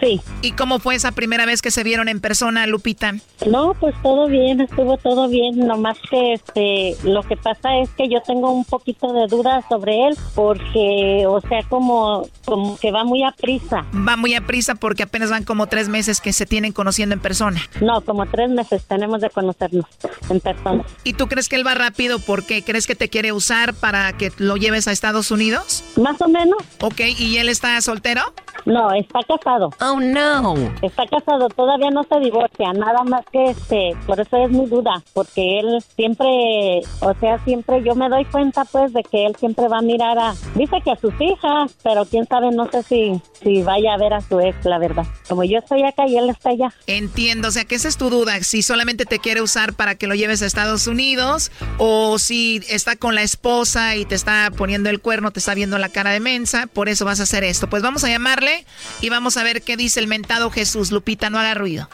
Sí. ¿Y cómo fue esa primera vez que se vieron en persona, Lupita? No, pues todo bien, estuvo todo bien, nomás que este, lo que pasa es que yo tengo un poquito de dudas sobre él, porque, o sea, como, como que va muy a prisa. Va muy a prisa porque apenas van como tres meses que se tienen conociendo en persona. No, como tres meses tenemos de conocernos en persona. ¿Y tú crees que él va rápido porque crees que te quiere usar para que lo lleves a Estados Unidos? Más o menos. Ok, ¿y él está soltero? No, está casado. Oh, no. Está casado, todavía no se divorcia, nada más que este, por eso es mi duda, porque él siempre, o sea, siempre yo me doy cuenta pues de que él siempre va a mirar a, dice que a sus hijas, pero quién sabe, no sé si, si vaya a ver a su ex, la verdad. Como yo estoy acá y él está allá. Entiendo, o sea, que esa es tu duda, si solamente te quiere usar para que lo lleves a Estados Unidos o si está con la esposa y te está poniendo el cuerno, te está viendo la cara de mensa, por eso vas a hacer esto. Pues vamos a llamarle y vamos a ver qué dice el mentado Jesús. Lupita, no haga ruido.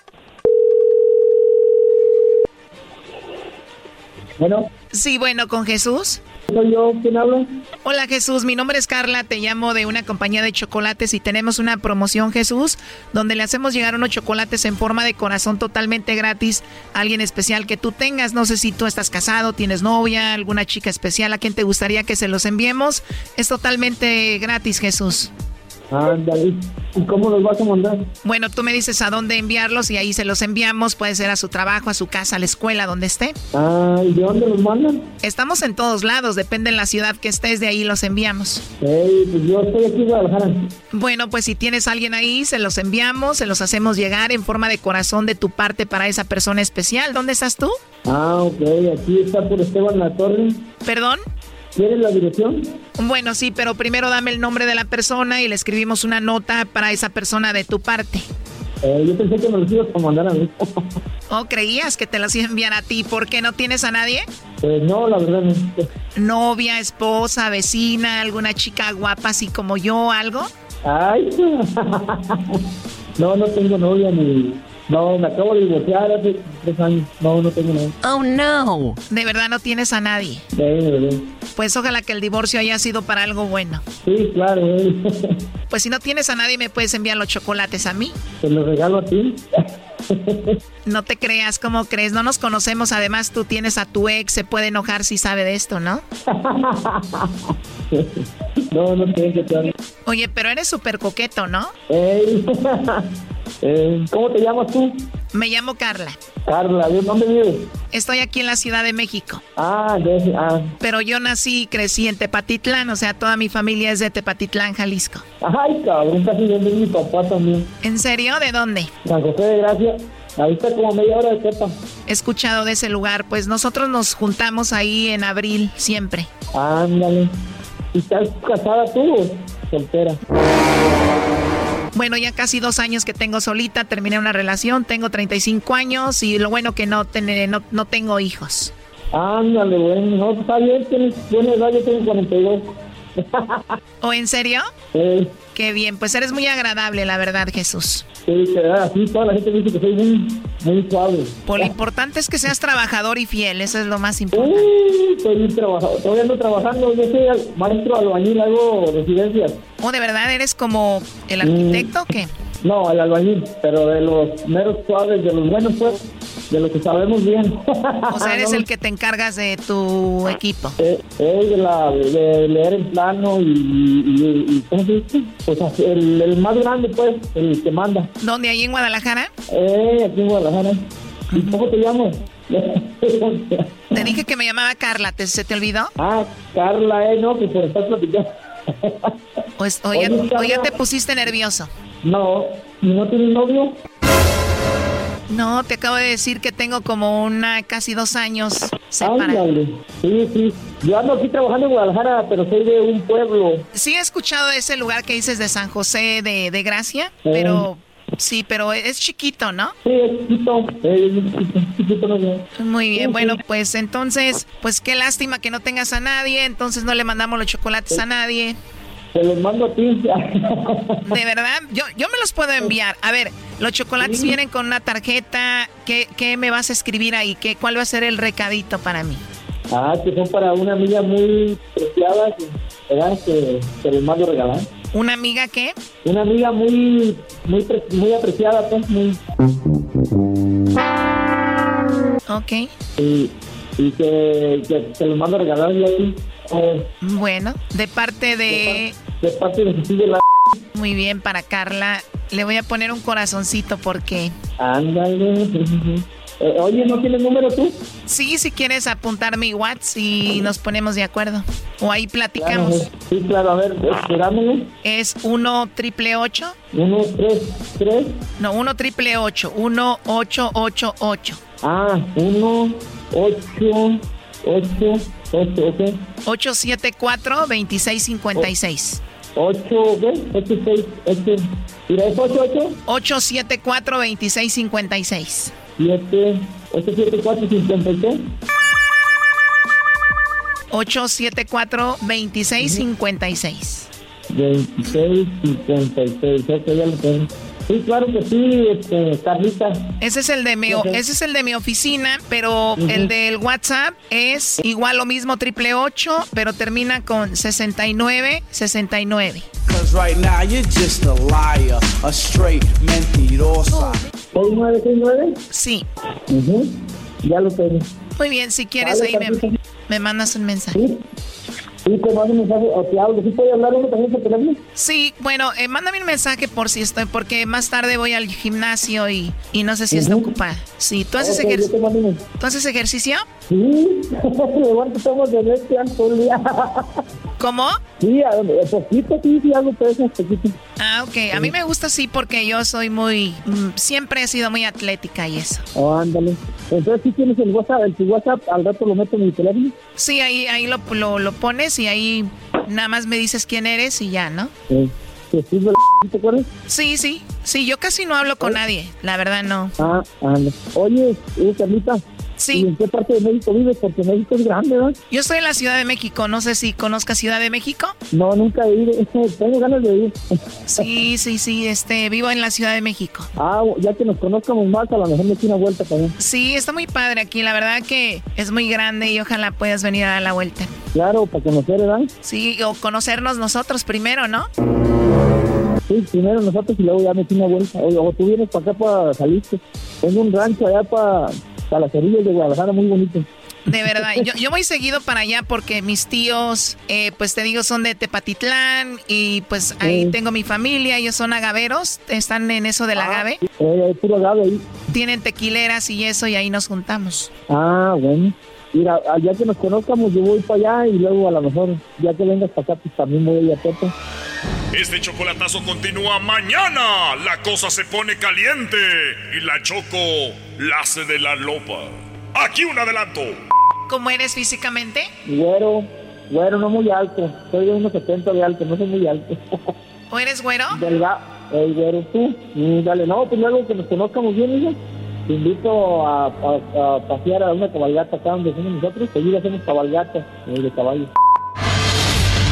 Bueno, Sí, bueno, con Jesús. Soy yo, ¿quién habla? Hola Jesús, mi nombre es Carla, te llamo de una compañía de chocolates y tenemos una promoción Jesús, donde le hacemos llegar unos chocolates en forma de corazón totalmente gratis a alguien especial que tú tengas. No sé si tú estás casado, tienes novia, alguna chica especial a quien te gustaría que se los enviemos. Es totalmente gratis Jesús. Ándale. ¿Y cómo los vas a mandar? Bueno, tú me dices a dónde enviarlos y ahí se los enviamos. Puede ser a su trabajo, a su casa, a la escuela, donde esté. Ah, ¿y de dónde los mandan? Estamos en todos lados, depende en la ciudad que estés, de ahí los enviamos. Hey, pues yo estoy aquí en Guadalajara. Bueno, pues si tienes a alguien ahí, se los enviamos, se los hacemos llegar en forma de corazón de tu parte para esa persona especial. ¿Dónde estás tú? Ah, ok, aquí está por Esteban La Torre. ¿Perdón? ¿Quieres la dirección? Bueno, sí, pero primero dame el nombre de la persona y le escribimos una nota para esa persona de tu parte. Eh, yo pensé que me los ibas a mandar a mí. [LAUGHS] ¿O creías que te los iba a enviar a ti? ¿Por qué no tienes a nadie? Pues no, la verdad no. ¿Novia, esposa, vecina, alguna chica guapa así como yo, algo? Ay, [LAUGHS] no, no tengo novia ni, no, me acabo de divorciar hace tres años. No, no tengo nada. Oh, no. De verdad no tienes a nadie. Sí, de verdad. Pues ojalá que el divorcio haya sido para algo bueno. Sí, claro. [LAUGHS] Pues si no tienes a nadie, me puedes enviar los chocolates a mí. Te los regalo a ti. [LAUGHS] No te creas, ¿cómo crees? No nos conocemos. Además, tú tienes a tu ex. Se puede enojar si sabe de esto, ¿no? [LAUGHS] no, no tengo que te Oye, pero eres súper coqueto, ¿no? Ey. [LAUGHS] Eh, ¿Cómo te llamas tú? Me llamo Carla. Carla, ¿de dónde vives? Estoy aquí en la Ciudad de México. Ah, de, ah. Pero yo nací y crecí en Tepatitlán, o sea, toda mi familia es de Tepatitlán, Jalisco. Ay, cabrón, casi de mi papá también. ¿En serio? ¿De dónde? San José de Gracia. Ahí está como media hora de Tepa. He escuchado de ese lugar, pues nosotros nos juntamos ahí en abril, siempre. Ándale. ¿Y estás casada tú o soltera? Bueno, ya casi dos años que tengo solita, terminé una relación, tengo 35 años y lo bueno que no, no, no tengo hijos. Ándale, bueno, no, está bien, tienes edad, yo tengo 42. ¿O en serio? Sí. Qué bien, pues eres muy agradable, la verdad, Jesús. Sí, así toda la gente dice que soy muy, muy suave. Pues lo importante es que seas trabajador y fiel, eso es lo más importante. Sí, estoy trabajador, todavía ando trabajando, yo soy maestro albañil, hago residencias. ¿O de verdad eres como el arquitecto o qué? No, el albañil, pero de los meros suaves, de los buenos pues de lo que sabemos bien. O sea, eres el que te encargas de tu equipo. [LAUGHS] Eh, eh de, la, de, leer el plano y, y, ¿cómo se dice? Pues el, el, más grande, pues, el que manda. ¿Dónde? ¿Ahí en Guadalajara? Eh, aquí en Guadalajara. ¿Y cómo te llamas? [LAUGHS] te dije que me llamaba Carla, ¿te, ¿se te olvidó? Ah, Carla, eh, no, que por estar platicando. Pues, oye, oye, te pusiste nervioso. No, ¿no tienes novio? No, te acabo de decir que tengo como una casi dos años separada. Sí, sí. Yo ando aquí trabajando en Guadalajara, pero soy de un pueblo. Sí, he escuchado ese lugar que dices de San José de, de Gracia, pero sí, pero es chiquito, ¿no? Sí, es chiquito. Es chiquito, no Muy bien, bueno, pues entonces, pues qué lástima que no tengas a nadie, entonces no le mandamos los chocolates a nadie. Te los mando a ti. [LAUGHS] De verdad, yo, yo me los puedo enviar. A ver, los chocolates vienen con una tarjeta. ¿Qué, ¿Qué, me vas a escribir ahí? ¿Qué, ¿Cuál va a ser el recadito para mí? Ah, que son para una amiga muy preciada, ¿verdad? Que te los mando a regalar. ¿Una amiga qué? Una amiga muy, muy, muy apreciada, pues, muy... Ok. Y, y que, que te los mando a regalar yo ahí. Bueno, de parte de... De, parte de la... Muy bien, para Carla. Le voy a poner un corazoncito porque... Ándale. [LAUGHS] Eh, oye, ¿no tienes número tú? Sí, si quieres apuntar mi WhatsApp y nos ponemos de acuerdo. O ahí platicamos. sí, claro, a ver, esperámoslo. Es 1 triple 8. 1 3 3. No, 1 triple 8. 1 8 8 8. Ah, 1 8 8 8, ok. 874-2656. 8, ¿qué? 86, 8. Mira, ¿es 88? 874-2656. 7, 874-56. 874-2656. 2656, ok, ya lo tengo. Sí, claro que sí, este, Carlita. Ese es el de mi, ese es el de mi oficina, pero el del WhatsApp es igual lo mismo, triple ocho, pero termina con 69, 69. Right now you're just a liar, a straight mentirosa. ¿6969? Sí. Ya lo tengo. Muy bien, si quieres ahí me, me, mandas un mensaje. ¿Sí? Sí, te mando un mensaje o te hablo. ¿Sí puede hablar uno también por teléfono? Sí, bueno, eh, mándame un mensaje por si estoy, porque más tarde voy al gimnasio y, y no sé si está ocupada. Sí, ¿tú haces, ejercicio? ¿tú haces ejercicio? Sí, [LAUGHS] igual que estamos de este todo el día. ¿Cómo? Sí, a, poquito, sí, sí, algo peso, poquito. Ah, ok. A mí me gusta sí porque yo soy muy... Mm, siempre he sido muy atlética y eso. Oh, ándale. Entonces, ¿sí tienes el WhatsApp? ¿El tu WhatsApp al rato lo meto en mi teléfono? Sí, ahí, ahí lo, lo, lo pones y ahí nada más me dices quién eres y ya, ¿no? Sí. [LAUGHS] ¿Te acuerdas? Sí, sí. Sí, yo casi no hablo con nadie. La verdad, no. Ah, anda. Oye, eh, Carlita, Sí. ¿Y en qué parte de México vives? Porque México es grande, ¿verdad? Yo estoy en la Ciudad de México. No sé si conozcas Ciudad de México. No, nunca he ido. [LAUGHS] Tengo ganas de ir. Sí, sí, sí. Este, vivo en la Ciudad de México. Ah, ya que nos conozcamos más, a lo mejor me echo una vuelta también. Sí, está muy padre aquí. La verdad que es muy grande y ojalá puedas venir a dar la vuelta. Claro, para conocer, ¿verdad? Sí, o conocernos nosotros primero, ¿no? Sí, primero nosotros y luego ya me una vuelta. O, tú vienes para acá para salirte. Tengo un rancho allá para para las orillas de Guadalajara, muy bonito. De verdad, yo, yo voy seguido para allá porque mis tíos, eh, pues te digo, son de Tepatitlán y pues ahí tengo mi familia, ellos son agaveros, están en eso del ah, agave. Eh, puro agave ahí. Tienen tequileras y eso y ahí nos juntamos. Ah, bueno. Mira, ya que nos conozcamos, yo voy para allá y luego a lo mejor, ya que vengas para acá, pues también voy a Tepa. Este chocolatazo continúa mañana. La cosa se pone caliente y la choco la hace de la lopa. Aquí un adelanto. ¿Cómo eres físicamente? Güero, güero, no muy alto. Soy de 1,70 de alto, no soy muy alto. ¿O eres güero? Delga, el güero, tú. Mm, dale, no, pues luego que nos conozcamos bien, hija. Te invito a, a, pasear a una cabalgata acá donde somos nosotros. Seguir hacemos cabalgata eh, de caballo.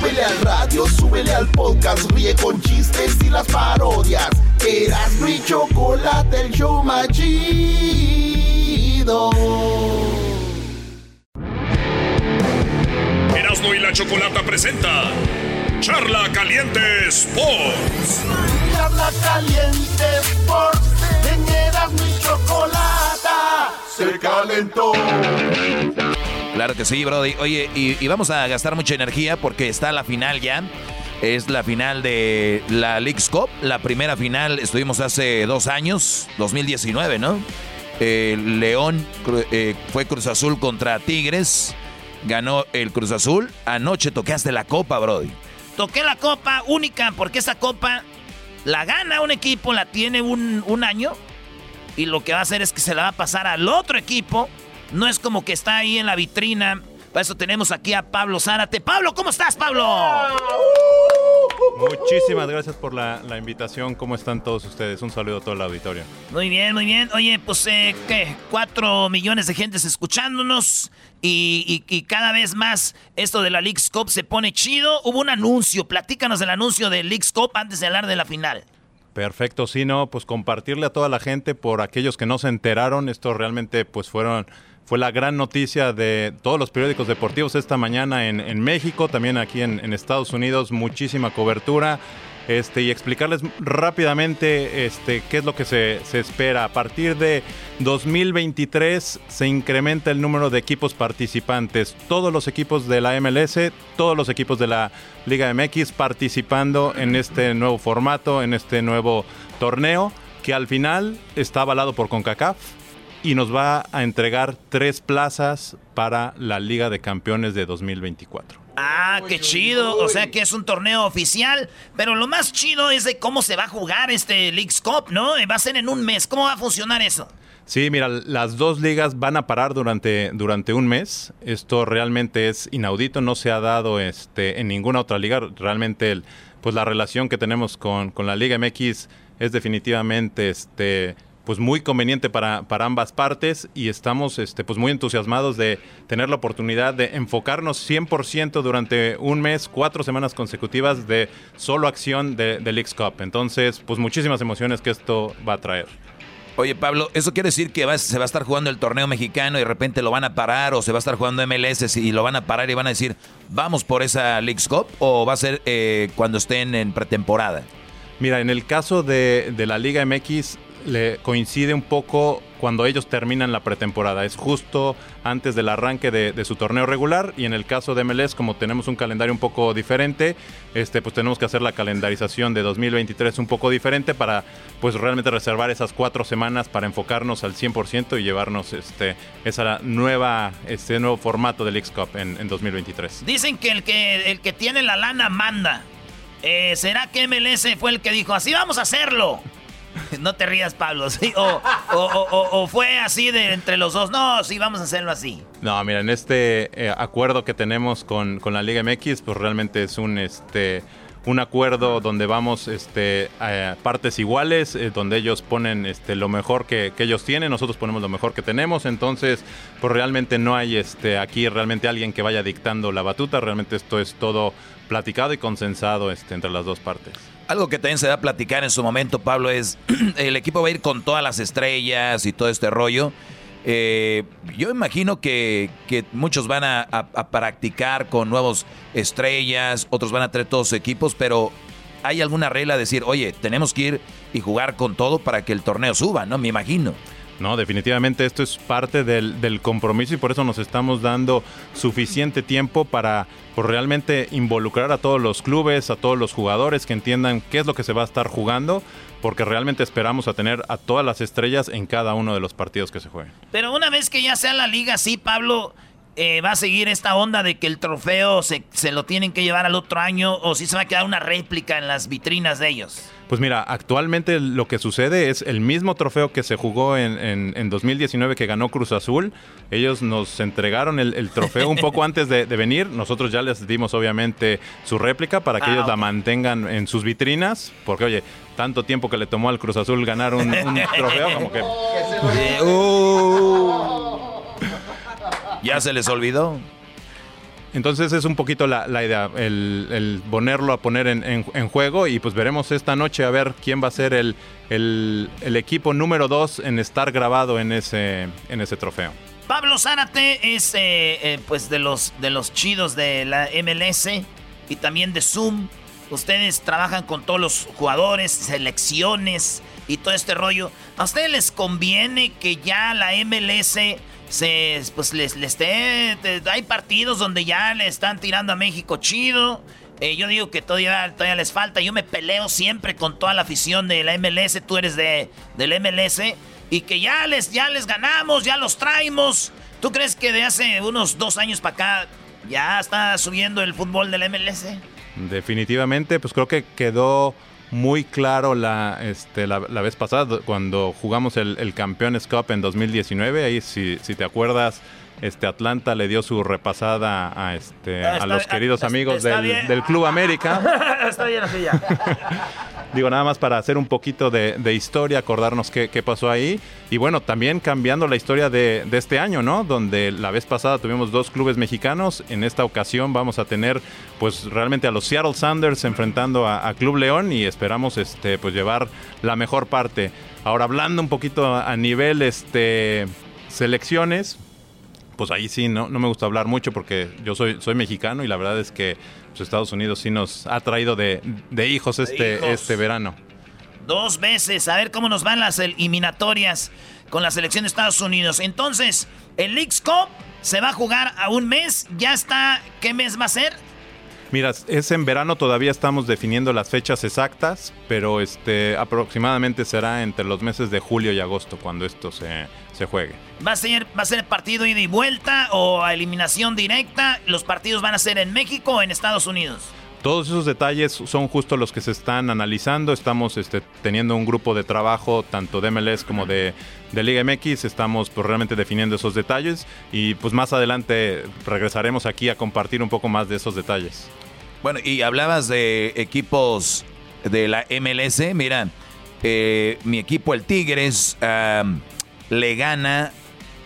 súbele al radio, súbele al podcast, ríe con chistes y las parodias. Eras mi chocolate, el show más chido. Erasmo y la chocolata presenta Charla Caliente Sports. Charla Caliente Sports. En Erasmo y chocolata se calentó. Claro que sí, Brody. Oye, y, vamos a gastar mucha energía porque está la final ya. Es la final de la League's Cup. La primera final estuvimos hace dos años, 2019, ¿no? León eh, fue Cruz Azul contra Tigres. Ganó el Cruz Azul. Anoche tocaste la copa, Brody. Toqué la copa única porque esa copa la gana un equipo, la tiene un, un año. Y lo que va a hacer es que se la va a pasar al otro equipo no es como que está ahí en la vitrina. Para eso tenemos aquí a Pablo Zárate. Pablo, ¿cómo estás, Pablo? Muchísimas gracias por la, invitación. ¿Cómo están todos ustedes? Un saludo a toda la auditoria. Muy bien, muy bien. Oye, pues, eh, ¿qué? Cuatro millones de gentes escuchándonos y, cada vez más esto de la League's Cup se pone chido. Hubo un anuncio. Platícanos del anuncio de League's Cup antes de hablar de la final. Perfecto, sí, no, pues compartirle a toda la gente por aquellos que no se enteraron. Esto realmente, pues fueron fue la gran noticia de todos los periódicos deportivos esta mañana en, México, también aquí en, Estados Unidos, muchísima cobertura. Este, y explicarles rápidamente este, qué es lo que se, se, espera. A partir de 2023 se incrementa el número de equipos participantes. Todos los equipos de la MLS, todos los equipos de la Liga MX participando en este nuevo formato, en este nuevo torneo, que al final está avalado por CONCACAF y nos va a entregar tres plazas para la Liga de Campeones de 2024. Ah, qué chido. O sea que es un torneo oficial. Pero lo más chido es de cómo se va a jugar este League's Cup, ¿no? Va a ser en un mes. ¿Cómo va a funcionar eso? Sí, mira, las dos ligas van a parar durante, durante un mes. Esto realmente es inaudito, no se ha dado este, en ninguna otra liga. Realmente el, pues la relación que tenemos con, con la Liga MX es definitivamente este, pues muy conveniente para, para, ambas partes y estamos este, pues muy entusiasmados de tener la oportunidad de enfocarnos 100% durante un mes, cuatro semanas consecutivas de solo acción de, de Leagues Cup. Entonces, pues muchísimas emociones que esto va a traer. Oye, Pablo, ¿eso quiere decir que se va a estar jugando el torneo mexicano y de repente lo van a parar o se va a estar jugando MLS y lo van a parar y van a decir, vamos por esa League Cup o va a ser eh, cuando estén en pretemporada? Mira, en el caso de, de la Liga MX le coincide un poco cuando ellos terminan la pretemporada. Es justo antes del arranque de, su torneo regular y en el caso de MLS, como tenemos un calendario un poco diferente, este, pues tenemos que hacer la calendarización de 2023 un poco diferente para pues realmente reservar esas cuatro semanas para enfocarnos al 100% y llevarnos este, esa nueva, este nuevo formato del X Cup en, 2023. Dicen que el, que el que tiene la lana manda. Eh, ¿Será que MLS fue el que dijo, así vamos a hacerlo? [LAUGHS] No te rías, Pablo. O, fue así de entre los dos. No, sí, vamos a hacerlo así. No, mira, en este eh, acuerdo que tenemos con, la Liga MX, pues realmente es un este un acuerdo donde vamos este, a partes iguales, eh, donde ellos ponen este, lo mejor que, ellos tienen, nosotros ponemos lo mejor que tenemos, entonces pues realmente no hay este, aquí realmente alguien que vaya dictando la batuta, realmente esto es todo platicado y consensado este, entre las dos partes. Algo que también se da a platicar en su momento, Pablo, es [CLEARS THROAT] el equipo va a ir con todas las estrellas y todo este rollo. Eh, yo imagino que, muchos van a, practicar con nuevos estrellas, otros van a tener todos equipos, pero ¿hay alguna regla de decir, oye, tenemos que ir y jugar con todo para que el torneo suba, ¿no? Me imagino. No, definitivamente esto es parte del, compromiso y por eso nos estamos dando suficiente tiempo para por realmente involucrar a todos los clubes, a todos los jugadores que entiendan qué es lo que se va a estar jugando, porque realmente esperamos a tener a todas las estrellas en cada uno de los partidos que se jueguen. Pero una vez que ya sea la liga, sí, Pablo, eh, va a seguir esta onda de que el trofeo se, se, lo tienen que llevar al otro año o si se va a quedar una réplica en las vitrinas de ellos. Pues mira, actualmente lo que sucede es el mismo trofeo que se jugó en, en, 2019 que ganó Cruz Azul. Ellos nos entregaron el, trofeo un poco [LAUGHS] antes de, venir. Nosotros ya les dimos obviamente su réplica para que ah, ellos la mantengan en sus vitrinas. Porque oye, tanto tiempo que le tomó al Cruz Azul ganar un, [LAUGHS] trofeo como que... Uh. ¿Ya se les olvidó? Entonces es un poquito la, idea, el, ponerlo a poner en, juego y pues veremos esta noche a ver quién va a ser el, equipo número dos en estar grabado en ese, en ese trofeo. Pablo Zárate es eh, eh, pues de los, de los chidos de la MLS y también de Zoom. Ustedes trabajan con todos los jugadores, selecciones y todo este rollo. ¿A ustedes les conviene que ya la MLS se, pues les, les hay partidos donde ya le están tirando a México chido. Eh, yo digo que todavía, todavía les falta. Yo me peleo siempre con toda la afición de la MLS. Tú eres de, del MLS. Y que ya les, ya les ganamos, ya los traemos. ¿Tú crees que de hace unos dos años para acá ya está subiendo el fútbol del MLS? Definitivamente, pues creo que quedó muy claro la, este, la, vez pasada, cuando jugamos el, el Campeones Cup en 2019. Ahí, si, si te acuerdas, este Atlanta le dio su repasada a este a los queridos amigos del, del, Club América. [LAUGHS] está bien así ya. [LAUGHS] Digo, nada más para hacer un poquito de, historia, acordarnos qué, pasó ahí. Y bueno, también cambiando la historia de, este año, ¿no? Donde la vez pasada tuvimos dos clubes mexicanos. En esta ocasión vamos a tener, pues, realmente a los Seattle Sanders enfrentando a, Club León y esperamos, este, pues, llevar la mejor parte. Ahora, hablando un poquito a, nivel, este, selecciones, pues ahí sí, no, no me gusta hablar mucho porque yo soy, soy mexicano y la verdad es que pues, Estados Unidos sí nos ha traído de, hijos este, este verano. Dos veces, a ver cómo nos van las eliminatorias con la selección de Estados Unidos. Entonces, el Leagues Cup se va a jugar a un mes, ya está, ¿qué mes va a ser? Mira, es en verano, todavía estamos definiendo las fechas exactas, pero este aproximadamente será entre los meses de julio y agosto cuando esto se, se juegue. ¿Va a, ser, ¿Va a ser partido ida y vuelta o a eliminación directa? ¿Los partidos van a ser en México o en Estados Unidos? todos esos detalles son justo los que se están analizando. Estamos este, teniendo un grupo de trabajo, tanto de MLS como de, de Liga MX. Estamos pues, realmente definiendo esos detalles y pues más adelante regresaremos aquí a compartir un poco más de esos detalles. Bueno, y hablabas de equipos de la MLS. Mira, eh, mi equipo, el Tigres, le gana.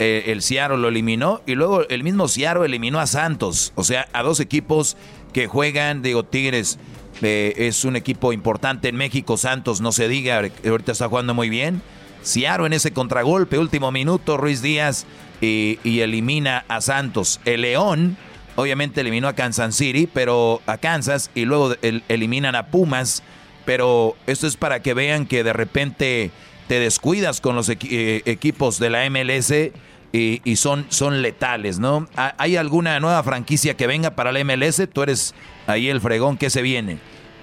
Eh, el Seattle lo eliminó y luego el mismo Seattle eliminó a Santos. O sea, a dos equipos que juegan, digo, Tigres eh, es un equipo importante en México, Santos no se diga, ahorita está jugando muy bien. Seattle en ese contragolpe, último minuto, Ruiz Díaz y, elimina a Santos. El León, obviamente eliminó a Kansas City, pero a Kansas y luego eliminan a Pumas pero esto es para que vean que de repente te descuidas con los eh, equipos de la MLS y, son, son letales, ¿no? ¿Hay alguna nueva franquicia que venga para la MLS? Tú eres ahí el fregón que se viene.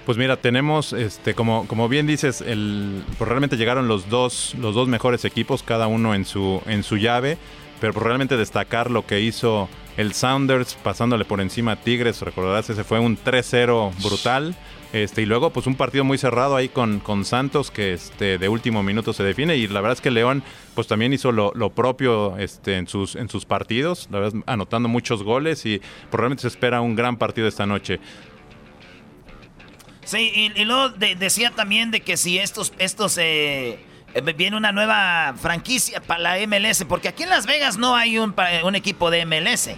Pues mira, tenemos, este, como, como bien dices, el, pues realmente llegaron los dos, los dos mejores equipos, cada uno en su, en su llave, pero pues realmente destacar lo que hizo el Sounders pasándole por encima a Tigres, recordarás, ese fue un 3-0 brutal. Este, y luego, pues un partido muy cerrado ahí con, con Santos, que este, de último minuto se define. Y la verdad es que León, pues también hizo lo, propio este, en, sus, en sus partidos, la verdad, anotando muchos goles. Y probablemente se espera un gran partido esta noche. Sí, y, luego decía también de que si estos, estos eh, viene una nueva franquicia para la MLS, porque aquí en Las Vegas no hay un, un equipo de MLS.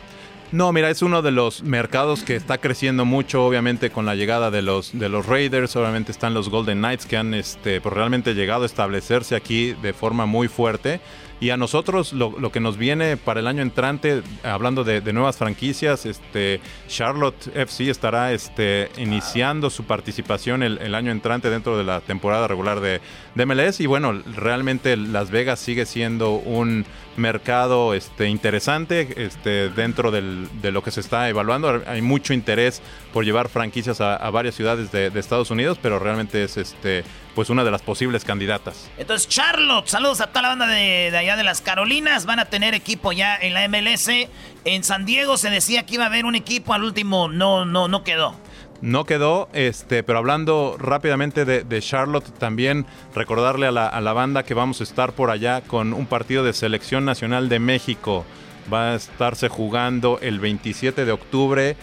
No, mira, es uno de los mercados que está creciendo mucho, obviamente con la llegada de los de los Raiders, obviamente están los Golden Knights que han este, pues, realmente llegado a establecerse aquí de forma muy fuerte. Y a nosotros lo, que nos viene para el año entrante, hablando de, nuevas franquicias, este, Charlotte FC estará este, iniciando su participación el, año entrante dentro de la temporada regular de, de, MLS. Y bueno, realmente Las Vegas sigue siendo un mercado este, interesante este, dentro de lo que se está evaluando. Hay mucho interés por llevar franquicias a, varias ciudades de, Estados Unidos, pero realmente es este, pues una de las posibles candidatas. Entonces, Charlotte, saludos a toda la banda de, allá de las Carolinas. Van a tener equipo ya en la MLS. En San Diego se decía que iba a haber un equipo, al último no, no, no quedó. No quedó, este, pero hablando rápidamente de, Charlotte, también recordarle a la, a la, banda que vamos a estar por allá con un partido de selección nacional de México. Va a estarse jugando el 27 de octubre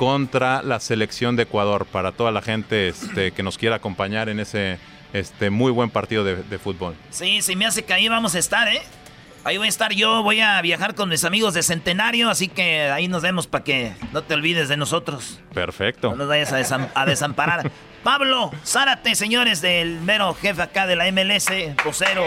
contra la selección de Ecuador para toda la gente este, que nos quiera acompañar en ese este, muy buen partido de, fútbol. Sí, sí me hace que ahí vamos a estar, ¿eh? Ahí voy a estar yo, voy a viajar con mis amigos de Centenario, así que ahí nos vemos para que no te olvides de nosotros. Perfecto. No nos vayas a, desamparar. [LAUGHS] Pablo Zárate, señores del mero jefe acá de la MLS, vocero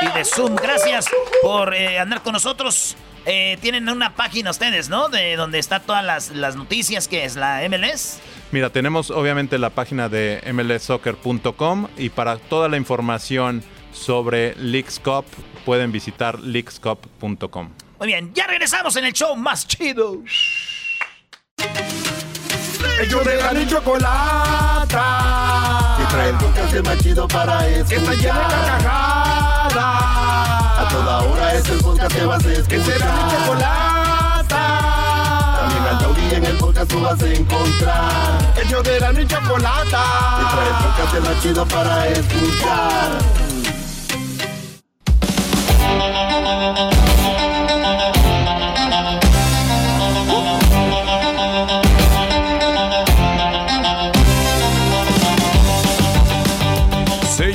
y de Zoom, gracias por eh, andar con nosotros. Eh, tienen una página ustedes, ¿no? De donde está todas las, noticias, que es la MLS. Mira, tenemos obviamente la página de mlsoccer.com y para toda la información sobre Leagues Cup pueden visitar leaguescup.com. Muy bien, ya regresamos en el show más chido. Ellos de la chocolata. Que trae el podcast más chido para escuchar. Que está llena de a toda hora es el podcast que vas a escuchar. Que será mi chocolata. También al taurí en el podcast tú vas a encontrar. El yo de la mi chocolata. Y trae el podcast de la chido para escuchar.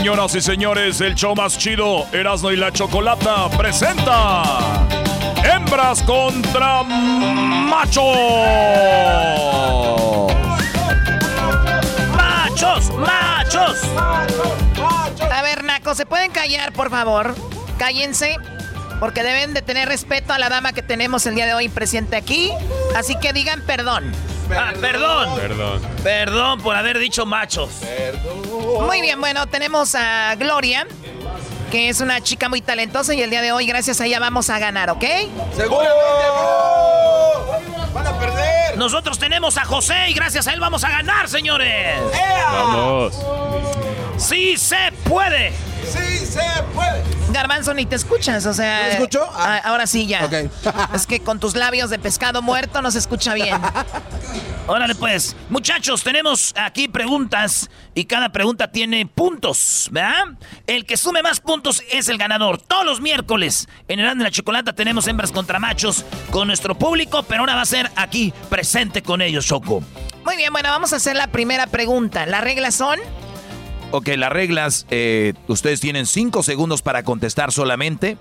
Señoras y señores, el show más chido, Erasmo y la Chocolata, presenta Hembras contra Machos. Machos, machos. A ver, Naco, ¿se pueden callar, por favor? Cállense. Porque deben de tener respeto a la dama que tenemos el día de hoy presente aquí. Así que digan perdón. Ah, perdón. Perdón. Perdón por haber dicho machos. Perdón. Muy bien, bueno, tenemos a Gloria, que es una chica muy talentosa y el día de hoy, gracias a ella, vamos a ganar, ¿ok? Seguramente, Van a perder. Nosotros tenemos a José y gracias a él vamos a ganar, señores. Vamos. Sí se puede. Sí se puede. Garbanzo, ni te escuchas, o sea... ¿Me escucho? Ah, ahora sí, ya. [LAUGHS] es que con tus labios de pescado muerto no se escucha bien. Órale, pues. Muchachos, tenemos aquí preguntas y cada pregunta tiene puntos, ¿verdad? El que sume más puntos es el ganador. Todos los miércoles en el de la Chocolata tenemos hembras contra machos con nuestro público, pero ahora va a ser aquí presente con ellos, Choco. Muy bien, bueno, vamos a hacer la primera pregunta. ¿Las reglas son? Ok, las reglas, eh, ustedes tienen cinco segundos para contestar solamente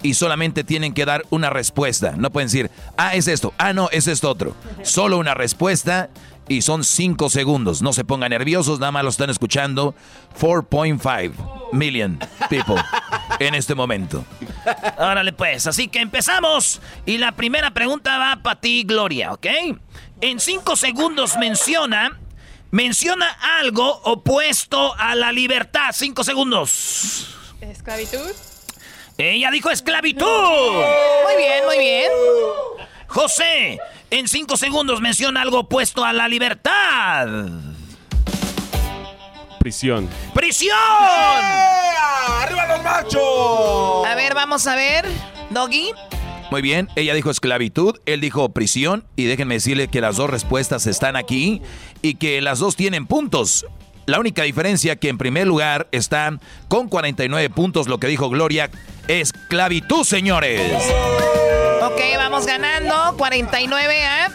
y solamente tienen que dar una respuesta. No pueden decir, ah, es esto, ah, no, es esto otro. [LAUGHS] Solo una respuesta y son cinco segundos. No se pongan nerviosos, nada más lo están escuchando 4.5 million people [LAUGHS] en este momento. Órale pues, así que empezamos. Y la primera pregunta va para ti, Gloria, ¿ok? En cinco segundos menciona Menciona algo opuesto a la libertad. Cinco segundos. Esclavitud. Ella dijo esclavitud. Muy bien, muy bien. José, en cinco segundos menciona algo opuesto a la libertad. Prisión. ¡Prisión! ¡Arriba los machos! A ver, vamos a ver. Doggy. Muy bien, ella dijo esclavitud, él dijo prisión y déjenme decirle que las dos respuestas están aquí y que las dos tienen puntos. La única diferencia que en primer lugar están con 49 puntos, lo que dijo Gloria, esclavitud, señores. Ok, vamos ganando, 49 a...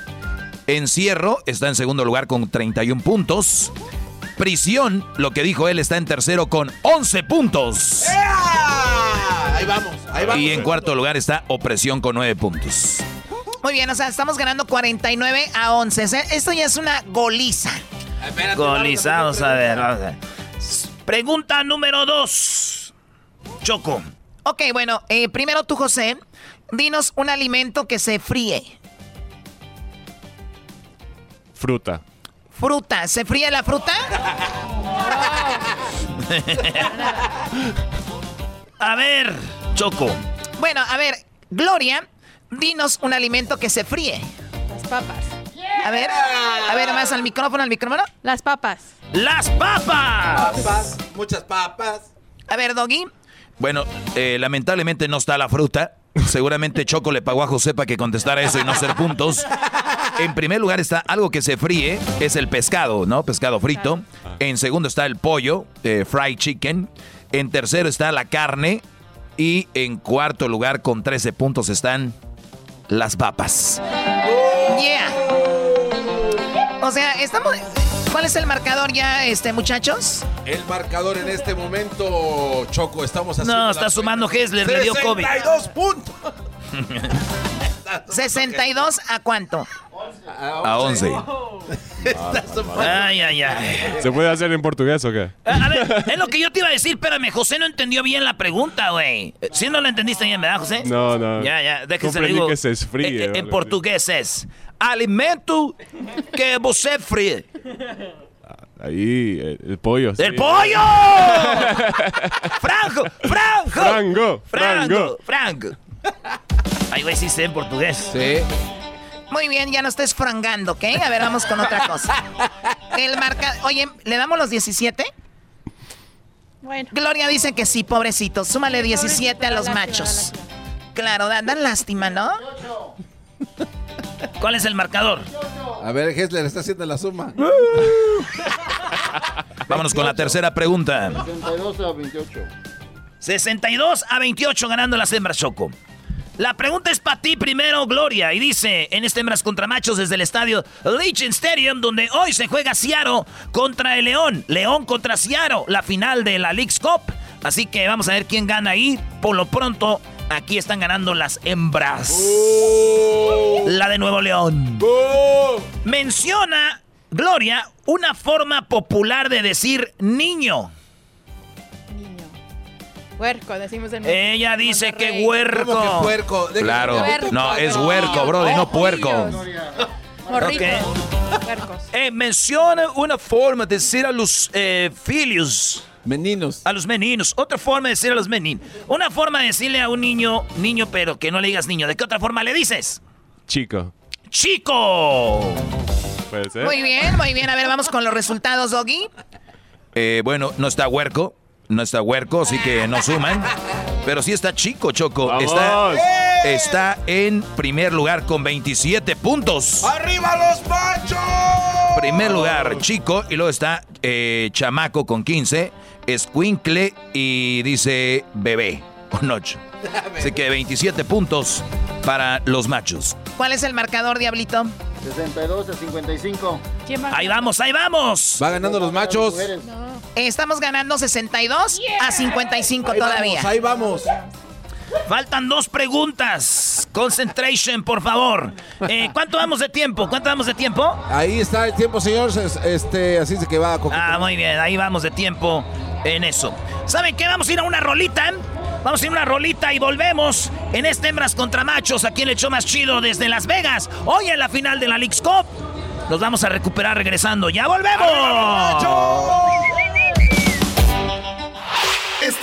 Encierro está en segundo lugar con 31 puntos. Prisión, lo que dijo él, está en tercero con 11 puntos. Ahí vamos, ahí vamos. Y en cuarto lugar está Opresión con 9 puntos. Muy bien, o sea, estamos ganando 49 a 11. Esto ya es una goliza. Golizados, a ver, vamos a ver. Pregunta número 2. Choco. Ok, bueno, eh, primero tú, José, dinos un alimento que se fríe. Fruta. Fruta. ¿Se fríe la fruta? [LAUGHS] [LAUGHS] a ver, Choco. Bueno, a ver, Gloria, dinos un alimento que se fríe. Las papas. A ver, a ver, más al micrófono, al micrófono. Las papas. ¡Las papas! Papas, muchas papas. A ver, Doggy. Bueno, eh, lamentablemente no está la fruta. Seguramente Choco le pagó a José para que contestara eso y no hacer puntos. En primer lugar está algo que se fríe, es el pescado, ¿no? Pescado frito. En segundo está el pollo, eh, fried chicken. En tercero está la carne. Y en cuarto lugar, con 13 puntos, están las papas. Yeah. O sea, estamos. ¿Cuál es el marcador ya, este, muchachos? El marcador en este momento, Choco, estamos haciendo. No, está sumando Hessler, le dio COVID. 62 puntos. [LAUGHS] ¿62 a cuánto? A 11. [LAUGHS] Ay, ay, ay. ¿Se puede hacer en portugués o qué? A ver, es lo que yo te iba a decir, espérame, José no entendió bien la pregunta, güey. ¿Sí no la entendiste bien, verdad, José? No, no. Ya, ya, déjese digo. que se esfríe, Eh, eh, En, vale. portugués es alimento que você fríe. Ahí, el, el pollo. sí. ¡El pollo! [LAUGHS] ¡Franco! ¡Franco! Frango, ¡Franco! ¡Franco! Ay, güey, sí sé en portugués. Sí. Muy bien, ya no estés frangando, ¿ok? A ver, vamos con otra cosa. El marca... Oye, ¿le damos los 17? Bueno. Gloria dice que sí, pobrecito. Súmale 17 a los machos. Claro, dan, dan lástima, ¿no? ¿Cuál es el marcador? A ver, Hessler está haciendo la suma. [LAUGHS] Vámonos con la tercera pregunta. 62 a 28. 62 a 28 ganando las hembras Choco. La pregunta es para ti primero, Gloria, y dice, en este hembras contra machos desde el estadio Legion Stadium, donde hoy se juega Seattle contra el León, León contra Seattle, la final de la League's Cup. Así que vamos a ver quién gana ahí. Por lo pronto, aquí están ganando las hembras. La de Nuevo León. Menciona, Gloria, una forma popular de decir niño. Huerco, decimos en Ella dice que huerco. ¿Cómo que puerco? ¿De qué- Claro. Huerco. No, es huerco, brody, no puerco. Morritos. Ok. Huercos. Eh, menciona una forma de decir a los eh, filhos. Meninos. A los meninos. Otra forma de decir a los meninos. Una forma de decirle a un niño, niño, pero que no le digas niño. ¿De qué otra forma le dices? Chico. ¡Chico! Puede ser. Muy bien, muy bien. A ver, vamos con los resultados, Doggy. Eh, bueno, no está huerco. No está huerco, así que no suman. Pero sí está chico, Choco. ¡Vamos! Está, está en primer lugar con 27 puntos. ¡Arriba los machos! Primer lugar, chico. Y luego está eh, Chamaco con 15. Escuincle y dice bebé con 8. Así que 27 puntos para los machos. ¿Cuál es el marcador, Diablito? 62 a 55. Ahí vamos, ahí vamos. Va ganando los machos. Estamos ganando 62 a 55 Ahí todavía. vamos, ahí vamos. Faltan dos preguntas. Concentration, por favor. Eh, [LAUGHS] ¿Cuánto vamos de tiempo? ¿Cuánto vamos de tiempo? Ahí está el tiempo, señor. Es- Este, así se que va. Coquito. Ah, muy bien, ahí vamos de tiempo en eso. ¿Saben qué? Vamos a ir a una rolita. Vamos a ir a una rolita y volvemos en este Hembras contra Machos, aquí en el show más chido desde Las Vegas. Hoy en la final de la League's Cup. Nos vamos a recuperar regresando. ¡Ya volvemos!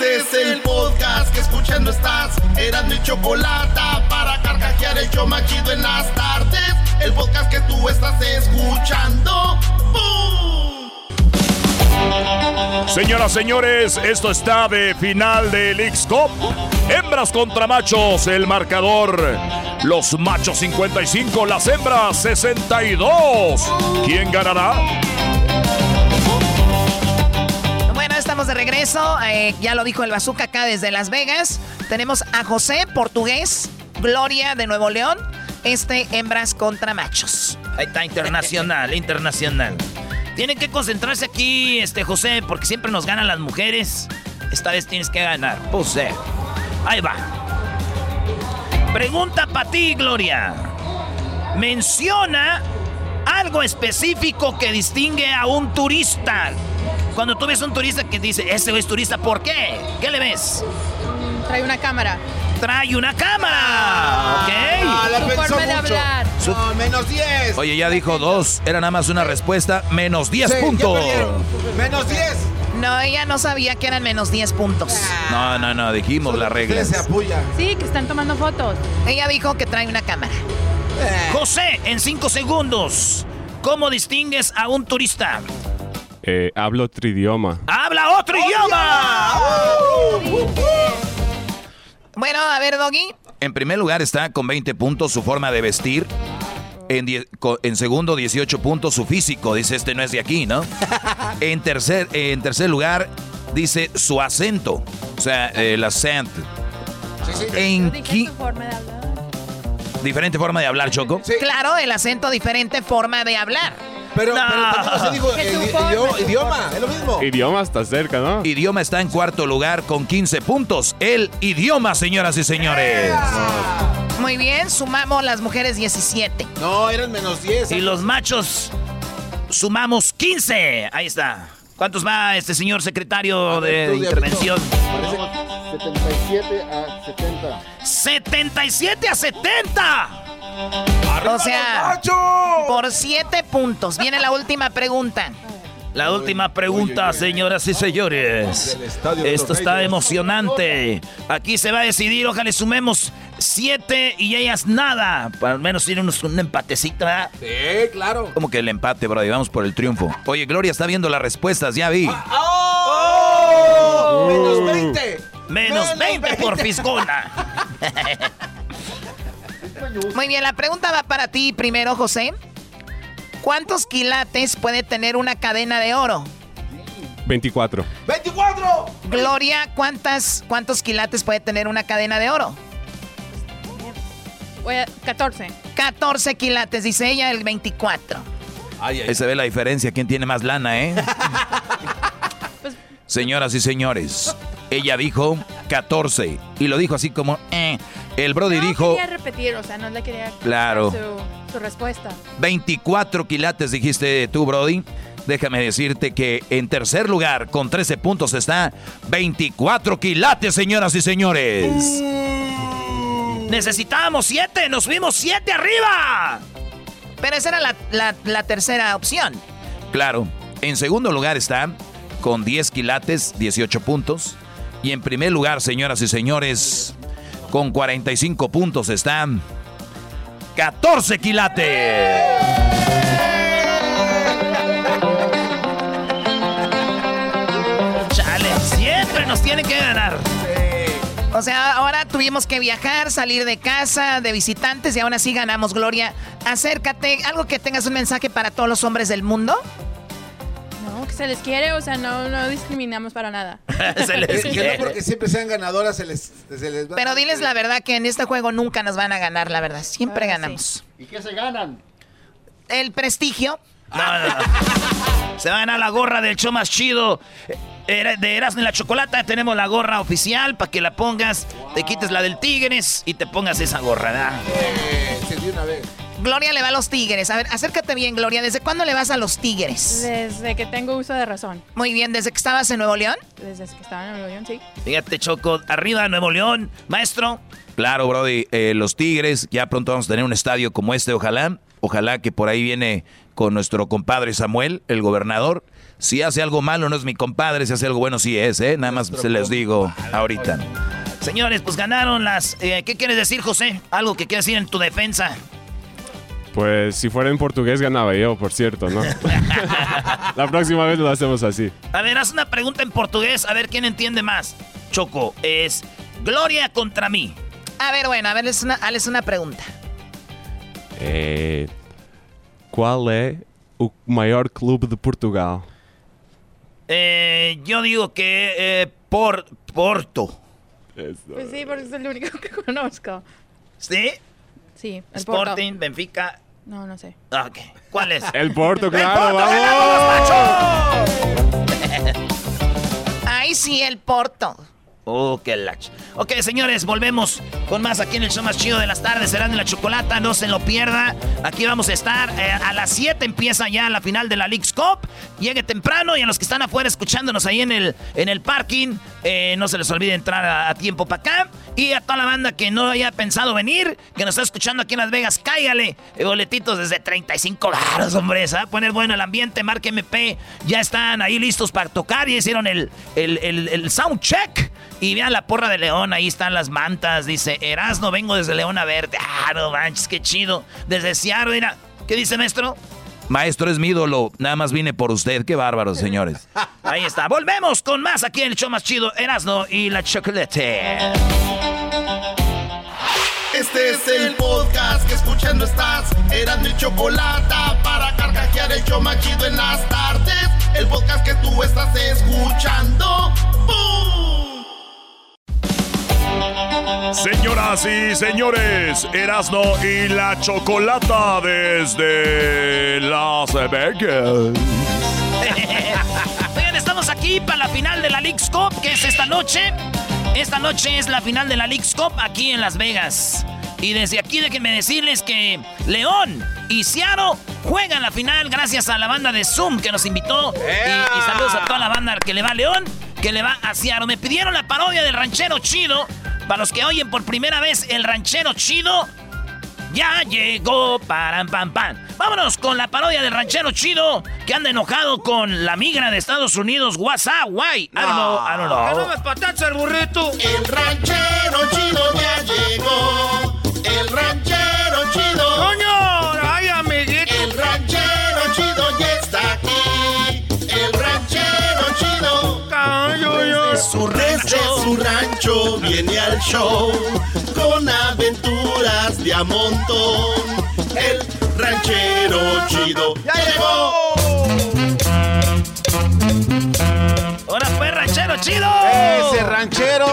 Este es el podcast que escuchando estás. Eran mi chocolate para carcajear el show más chido en las tardes. El podcast que tú estás escuchando. ¡Bum! Señoras, señores, esto está de final de League's Cup. Hembras contra machos, el marcador. Los machos 55, las hembras 62. ¿Quién ganará? Estamos de regreso. Eh, ya lo dijo el Bazooka acá desde Las Vegas. Tenemos a José, portugués, Gloria de Nuevo León. Este hembras contra machos. Ahí está, internacional, [LAUGHS] internacional. Tienen que concentrarse aquí, este José, porque siempre nos ganan las mujeres. Esta vez tienes que ganar. José. Ahí va. Pregunta para ti, Gloria. Menciona algo específico que distingue a un turista. Cuando tú ves un turista que dice, ese es turista, ¿por qué? ¿Qué le ves? Trae una cámara. Trae una cámara. ¿Ok? Ah, la Su pensó forma de mucho. hablar. No, menos 10. Oye, ya dijo dos. Era nada más una respuesta. Menos 10 Sí, ya puntos. perdieron. Menos 10. No, ella no sabía que eran menos 10 puntos. No, no, no. Dijimos las reglas. Ustedes se apoyan. Sí, que están tomando fotos. Ella dijo que trae una cámara. José, en cinco segundos. ¿Cómo distingues a un turista? Eh, hablo otro idioma. ¡Habla otro idioma! Bueno, a ver, Doggy. En primer lugar está con 20 puntos su forma de vestir. En, die- en segundo, 18 puntos su físico. Dice, este no es de aquí, ¿no? [LAUGHS] En tercer, en tercer lugar, dice su acento. O sea, el acento. En Dije qui- su forma de hablar. diferente forma de hablar, Choco. Claro, el acento diferente, forma de hablar. Pero, No. pero se dijo eh, idioma, idioma, es lo mismo. Idioma está cerca, ¿no? Idioma está en cuarto lugar con 15 puntos. El idioma, señoras y señores. Muy bien, sumamos las mujeres 17. No, eran menos 10. Y los machos sumamos 15. Ahí está. ¿Cuántos va este señor secretario de tú, intervención? Parece 77 a 70. 77 a 70. O sea, por 7 puntos. Viene la última pregunta. La última pregunta, señoras y señores. Esto está emocionante. Aquí se va a decidir. Ojalá sumemos 7 y ellas nada. Para al menos tiene unos- un empatecito, ¿verdad? Sí, claro. Como que el empate, bro. Y vamos por el triunfo. Oye, Gloria está viendo las respuestas, ya vi. ¡Oh! Menos 20. Menos 20 por Fisgona. [LAUGHS] Muy bien, la pregunta va para ti primero, José. ¿Cuántos quilates puede tener una cadena de oro? 24. ¡24! Gloria, ¿cuántas, ¿cuántos quilates puede tener una cadena de oro? Voy a- 14. 14 quilates, dice ella, el 24. Ay, ay, Ahí se ve la diferencia. ¿Quién tiene más lana, eh? [LAUGHS] Pues- Señoras y señores, ella dijo 14. Y lo dijo así como, eh. El Brody no dijo quería repetir, o sea, no le quería Claro. su, su respuesta. 24 quilates, dijiste tú, Brody. Déjame decirte que en tercer lugar, con 13 puntos, está 24 quilates, señoras y señores. Necesitábamos 7. Nos fuimos 7 arriba. Pero esa era la, la- la tercera opción. Claro. En segundo lugar está con 10 quilates, 18 puntos. Y en primer lugar, señoras y señores, con 45 puntos está 14 quilates. Chale, siempre nos tiene que ganar. O sea, ahora tuvimos que viajar, salir de casa, de visitantes y aún así ganamos, Gloria. Acércate, algo que tengas un mensaje para todos los hombres del mundo. No, se les quiere, o sea, no, no discriminamos para nada. [LAUGHS] se les quiere. porque siempre sean ganadoras, se les, se les va Pero diles la verdad que en este juego nunca nos van a ganar, la verdad. Siempre ganamos. ¿Y qué se ganan? El prestigio. No, no, no. [LAUGHS] Se va a ganar la gorra del show más chido. De Erasmo y la Chocolata tenemos la gorra oficial para que la pongas, te quites la del Tigres y te pongas esa gorra, ¿verdad? Eh, se dio una vez. Gloria le va a los Tigres. A ver, acércate bien, Gloria. ¿Desde cuándo le vas a los Tigres? Desde que tengo uso de razón. Muy bien, ¿desde que estabas en Nuevo León? Desde que estaba en Nuevo León, sí. Fíjate, Choco, arriba Nuevo León, maestro. Claro, Brody, eh, los Tigres, ya pronto vamos a tener un estadio como este, ojalá. Ojalá que por ahí viene con nuestro compadre Samuel, el gobernador. Si hace algo malo no es mi compadre, si hace algo bueno sí es, ¿eh? Nada más se les digo ahorita. Señores, pues ganaron las... Eh, ¿Qué quieres decir, José? Algo que quieras decir en tu defensa. Pues si fuera en portugués ganaba yo, por cierto, ¿no? [LAUGHS] La próxima vez lo hacemos así. A ver, haz una pregunta en portugués, a ver quién entiende más. Choco, es Gloria contra mí. A ver, bueno, a ver, es una, una pregunta. Eh, ¿Cuál es el mayor club de Portugal? Eh, yo digo que eh, por, Porto. Pues sí, porque es el único que conozco. ¿Sí? Sí, el Sporting, Benfica. No, no sé. Ah, ok. ¿Cuál es? El Porto, claro, vamos. Ahí sí, el Porto. Oh, qué lach. Ok, señores, volvemos con más aquí en el show más chido de las tardes. Serán en la chocolata, no se lo pierda. Aquí vamos a estar. Eh, a las 7 empieza ya la final de la League's Cup. Llegue temprano y a los que están afuera escuchándonos ahí en el, en el parking, eh, no se les olvide entrar a, tiempo para acá. Y a toda la banda que no haya pensado venir, que nos está escuchando aquí en Las Vegas, cáigale. Boletitos desde 35 baros, hombre. Se va a poner bueno el ambiente. Marque MP. Ya están ahí listos para tocar. Ya hicieron el, el, el, el sound check. Y vean la porra de León, ahí están las mantas. Dice, Erasno, vengo desde León a verte. Ah, no manches, qué chido. Desde Seattle, mira. ¿Qué dice, maestro? Maestro es mi ídolo, nada más vine por usted. Qué bárbaro, [LAUGHS] señores. Ahí está. Volvemos con más aquí en el show más chido, Erasno y la chocolate. Este es el podcast que escuchando estás. Erasno y chocolate para carcajear el show más chido en las tardes. El podcast que tú estás escuchando. ¡Bum! Señoras y señores, Erasno y la Chocolata desde Las Vegas. Oigan, estamos aquí para la final de la League's Cup, que es esta noche. Esta noche es la final de la League's Cup aquí en Las Vegas. Y desde aquí déjenme decirles que León y Ciaro juegan la final gracias a la banda de Zoom que nos invitó. Y, y, saludos a toda la banda que le va a León, que le va a Ciaro. Me pidieron la parodia del ranchero chido. Para los que oyen por primera vez el ranchero chido, ya llegó para pam pam. Vámonos con la parodia del ranchero chido que anda enojado con la migra de Estados Unidos. WhatsApp, guay. I don't know, I don't know. no me patacha el burrito? El ranchero chido ya llegó. El ranchero su rancho. su rancho viene al show con aventuras de a montón. El ranchero chido ya llegó. ¡Ahora pues, ranchero chido! ¡Ese ranchero!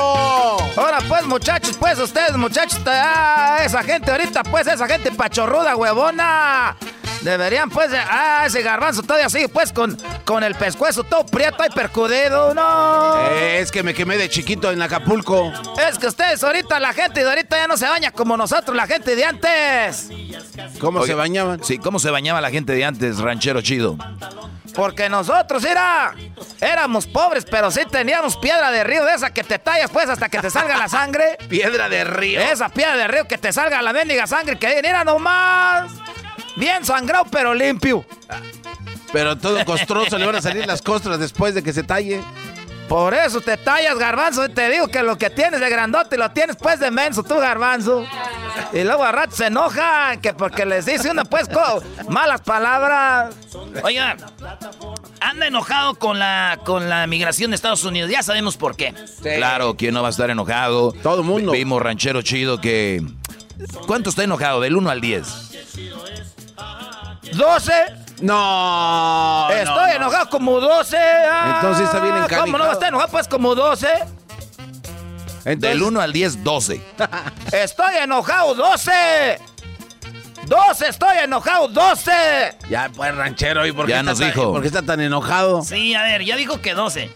Ahora pues, muchachos, pues ustedes, muchachos, ah, esa gente ahorita, pues, esa gente pachorruda, huevona. Deberían, pues, ah, ese garbanzo todavía sigue, pues, con, con el pescuezo todo prieto y percudido, no. es que me quemé de chiquito en Acapulco. Es que ustedes ahorita, la gente de ahorita ya no se baña como nosotros, la gente de antes. ¿Cómo se bañaban? Sí, ¿cómo se bañaba la gente de antes, ranchero chido? Porque nosotros era, éramos pobres, pero sí teníamos piedra de río de esa que te tallas pues hasta que te salga la sangre. [LAUGHS] piedra de río. Esa piedra de río que te salga la mendiga sangre que era nomás. Bien sangrado, pero limpio. Pero todo costroso, le van a salir las costras después de que se talle. Por eso te tallas, garbanzo, y te digo que lo que tienes de grandote lo tienes pues de menso, tú, garbanzo. Y luego a rato se enojan, que porque les dice una pues malas palabras. Oigan, anda enojado con la, con la migración de Estados Unidos. Ya sabemos por qué. Claro, ¿quién no va a estar enojado? Todo el mundo. Vimos ranchero chido que... ¿Cuánto está enojado? Del 1 al 10. 12. No. Estoy enojado como 12. Ah, Entonces está bien encanijado. ¿Cómo no está enojado? Pues como 12. Del 1 al 10, 12. [LAUGHS] Estoy enojado 12. 12, estoy enojado 12. Ya, pues, ranchero, ¿y por qué, Ya está nos tan- dijo. por qué está tan enojado? Sí, a ver, ya dijo que 12.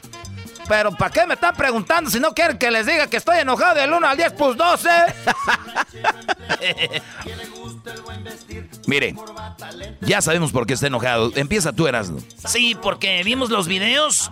Pero ¿para qué me están preguntando si no quieren que les diga que estoy enojado del 1 al 10? Pues 12. [LAUGHS] [LAUGHS] Mire, ya sabemos por qué está enojado. Empieza tú, Erasmo. Sí, porque vimos los videos.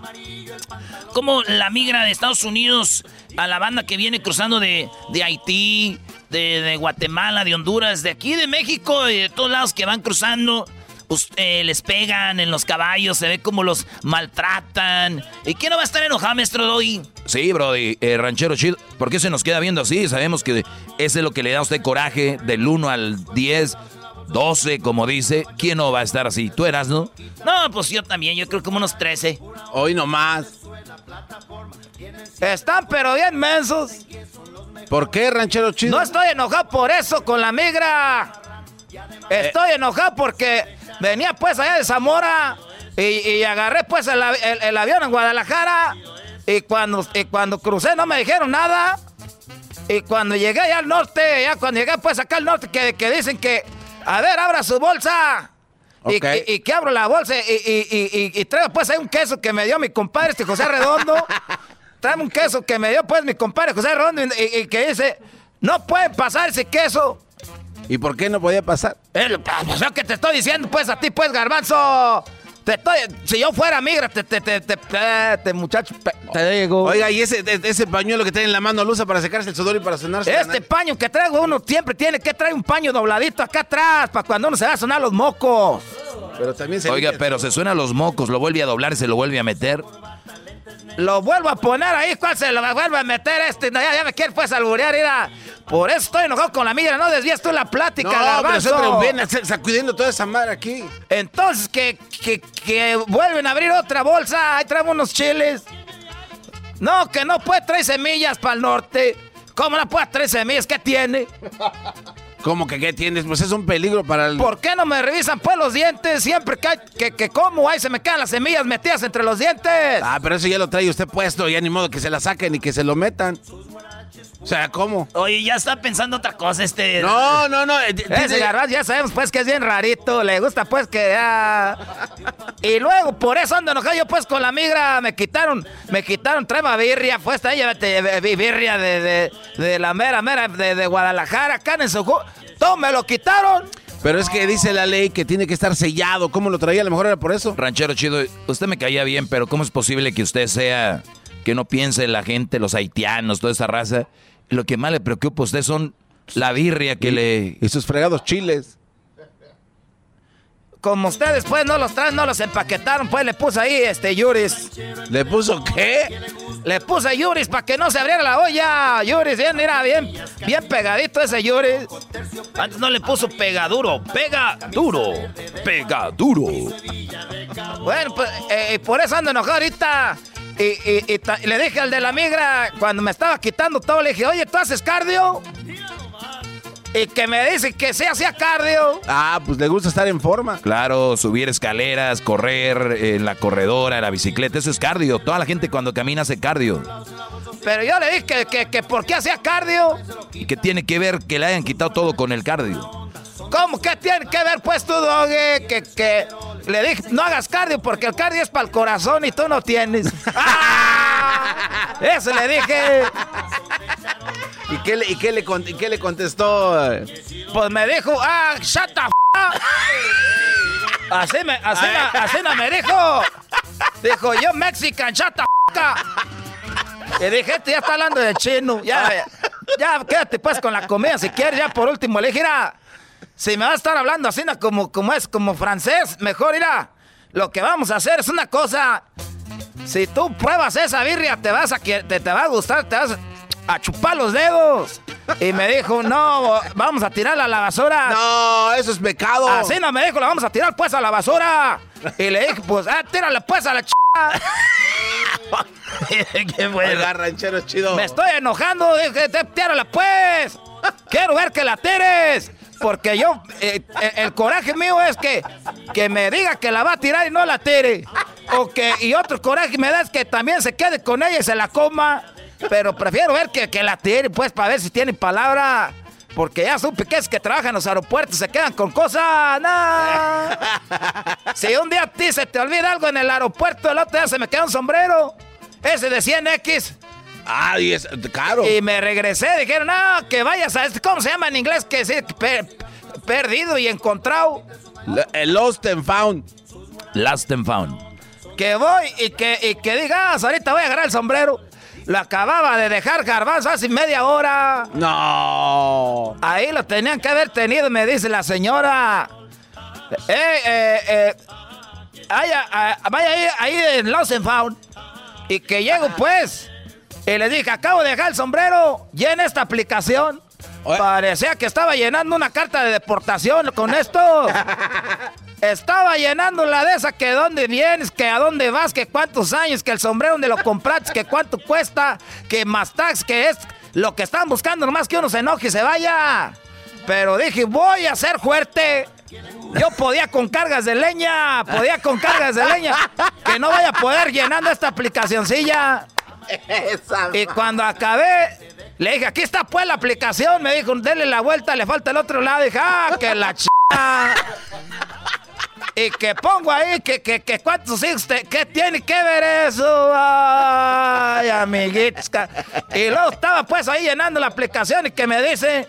Como la migra de Estados Unidos a la banda que viene cruzando de, de Haití, de, de Guatemala, de Honduras, de aquí de México y de todos lados que van cruzando. us- eh, les pegan en los caballos, se ve como los maltratan. ¿Y quién no va a estar enojado, maestro Doggy? Sí, Brody, eh, ranchero chido. ¿Por qué se nos queda viendo así? Sabemos que ese es lo que le da a usted coraje del 1 al 10, 12, como dice. ¿Quién no va a estar así? ¿Tú eras, no? No, pues yo también, yo creo como unos 13. Hoy nomás. Están pero bien mensos. ¿Por qué, ranchero chido? No estoy enojado por eso con la migra. Estoy enojado porque venía pues allá de Zamora y, y agarré pues el- el avión en Guadalajara y cuando, y cuando crucé no me dijeron nada. Y cuando llegué allá al norte, ya cuando llegué pues acá al norte que, que dicen que, a ver, abra su bolsa. Y, y- y que abro la bolsa y, y, traigo pues ahí un queso que me dio mi compadre este José Redondo. [LAUGHS] Trae un queso que me dio pues mi compadre José Redondo y, que dice, no puede pasar ese queso. ¿Y por qué no podía pasar? Pues yo que te estoy diciendo pues a ti pues garbanzo. Te estoy, si yo fuera migra, te, te, te, te, te- te, muchacho, te digo. Oiga, ¿y ese, de- ese pañuelo que tiene en la mano lo usa para secarse el sudor y para sonarse? la Este paño que traigo uno siempre tiene que traer un paño dobladito acá atrás para cuando uno se va a sonar los mocos. Pero también se Oiga, pero se suena los mocos, lo vuelve a doblar y se lo vuelve a meter. Lo vuelvo a poner ahí, ¿cuál se lo vuelve a meter este? No, ya, ya me quiere pues alburear, mira. Por eso estoy enojado con la migra, no desvías tú la plática, No, pero garbanzo. viene sa- sacudiendo toda esa madre aquí. Entonces, que, que, que vuelven a abrir otra bolsa. Ahí traemos unos chiles. No, que no puede traer semillas para el norte. ¿Cómo no puede traer semillas? ¿Qué tiene? ¿Cómo que qué tienes? Pues es un peligro para el... ¿Por qué no me revisan pues los dientes? Siempre que, hay- que, que como ahí se me quedan las semillas metidas entre los dientes. Ah, pero eso ya lo trae usted puesto, ya ni modo que se la saquen y que se lo metan. O sea, ¿cómo? Oye, ya está pensando otra cosa este... No, no, no. eh, Ese garbanzo ya sabemos pues que es bien rarito, le gusta pues que ya... Y luego por eso ando enojado yo pues con la migra, me quitaron, me quitaron, trema birria, pues ahí llévate eh, birria de, de, de la mera mera de, de Guadalajara, acá en su... Todo me lo quitaron. Pero es que dice la ley que tiene que estar sellado. ¿Cómo lo traía? A lo mejor era por eso. Ranchero chido, usted me caía bien, pero ¿cómo es posible que usted sea, que no piense la gente, los haitianos, toda esa raza? Lo que más le preocupa a usted son la birria que le... Y sus fregados chiles. Como ustedes pues no los traen, no los empaquetaron, pues le puse ahí este Yuris. ¿Le puso qué? Le puse Yuris para que no se abriera la olla. Yuris, bien, mira, bien, bien pegadito ese Yuris. Antes no le puso pegaduro, pega duro. Pega duro. Bueno, pues eh, por eso ando enojado ahorita. Y, ta- le dije al de la migra, cuando me estaba quitando todo, le dije, oye, ¿tú haces cardio? Y que me dice que sí hacía cardio. Ah, pues le gusta estar en forma. Claro, subir escaleras, correr en la corredora, en la bicicleta, eso es cardio. Toda la gente cuando camina hace cardio. Pero yo le dije que, que, que por qué hacía cardio. ¿Y qué tiene que ver que le hayan quitado todo con el cardio? ¿Cómo que tiene que ver pues tú, Doge? Que, que le dije, no hagas cardio porque el cardio es para el corazón y tú no tienes. [LAUGHS] ¡Ah! Eso le dije. ¿Y qué le, y qué le, con- y qué le contestó? Pues me dijo, ah, shut the f Así me, así, me- así me- me dijo. Dijo, yo Mexican, shut the f Y dije, este ya está hablando de chino. Ya, ya, quédate pues con la comida si quieres. Ya por último le dije, mira, si me vas a estar hablando así como, como es, como francés, mejor irá. Lo que vamos a hacer es una cosa. Si tú pruebas esa birria, te vas a que te, te va a gustar, te vas a chupar los dedos. Y me dijo, no, vamos a tirarla a la basura. No, eso es pecado. Así no me dijo, la vamos a tirar pues a la basura. Y le dije, pues, ah, tírala pues a la ch... [LAUGHS] Qué bueno. ranchero chido. Me estoy enojando, dije, tírala pues. [LAUGHS] Quiero ver que la tires. Porque yo, eh, eh, el coraje mío es que, que me diga que la va a tirar y no la tire. O que, y otro coraje me da es que también se quede con ella y se la coma. Pero prefiero ver que, que la tire, pues, para ver si tiene palabra. Porque ya supe que es que trabajan en los aeropuertos, se quedan con cosas. ¡No! [LAUGHS] Si un día a ti se te olvida algo en el aeropuerto, el otro día se me queda un sombrero. Ese de 100X. Ah, y es caro. Y me regresé, dijeron, no, que vayas a este, ¿cómo se llama en inglés? Que sí, perdido y encontrado. el lost and found. Lost and found. Que voy y que, y que digas, ahorita voy a agarrar el sombrero. Lo acababa de dejar garbanzo hace media hora. No. Ahí lo tenían que haber tenido, me dice la señora. Eh, eh, eh. Vaya, ahí, ahí en Lost and Found. Y que llego pues. Y le dije, acabo de dejar el sombrero. Llena esta aplicación. Parecía que estaba llenando una carta de deportación con esto. [LAUGHS] estaba llenando la de esa que dónde vienes, que a dónde vas, que cuántos años, que el sombrero donde lo compraste, que cuánto cuesta, que más tax, que es lo que están buscando, nomás que uno se enoje y se vaya. Pero dije, voy a ser fuerte. Yo podía con cargas de leña, podía con cargas de leña. Que no vaya a poder llenando esta aplicacioncilla. Y cuando acabé, le dije, aquí está pues la aplicación. Me dijo, dele la vuelta, le falta el otro lado. dije, ah, que la ch... y que pongo ahí que, que, que cuántos hijos, ¿qué tiene que ver eso? Ay, amiguitos. Y luego estaba pues ahí llenando la aplicación y que me dice,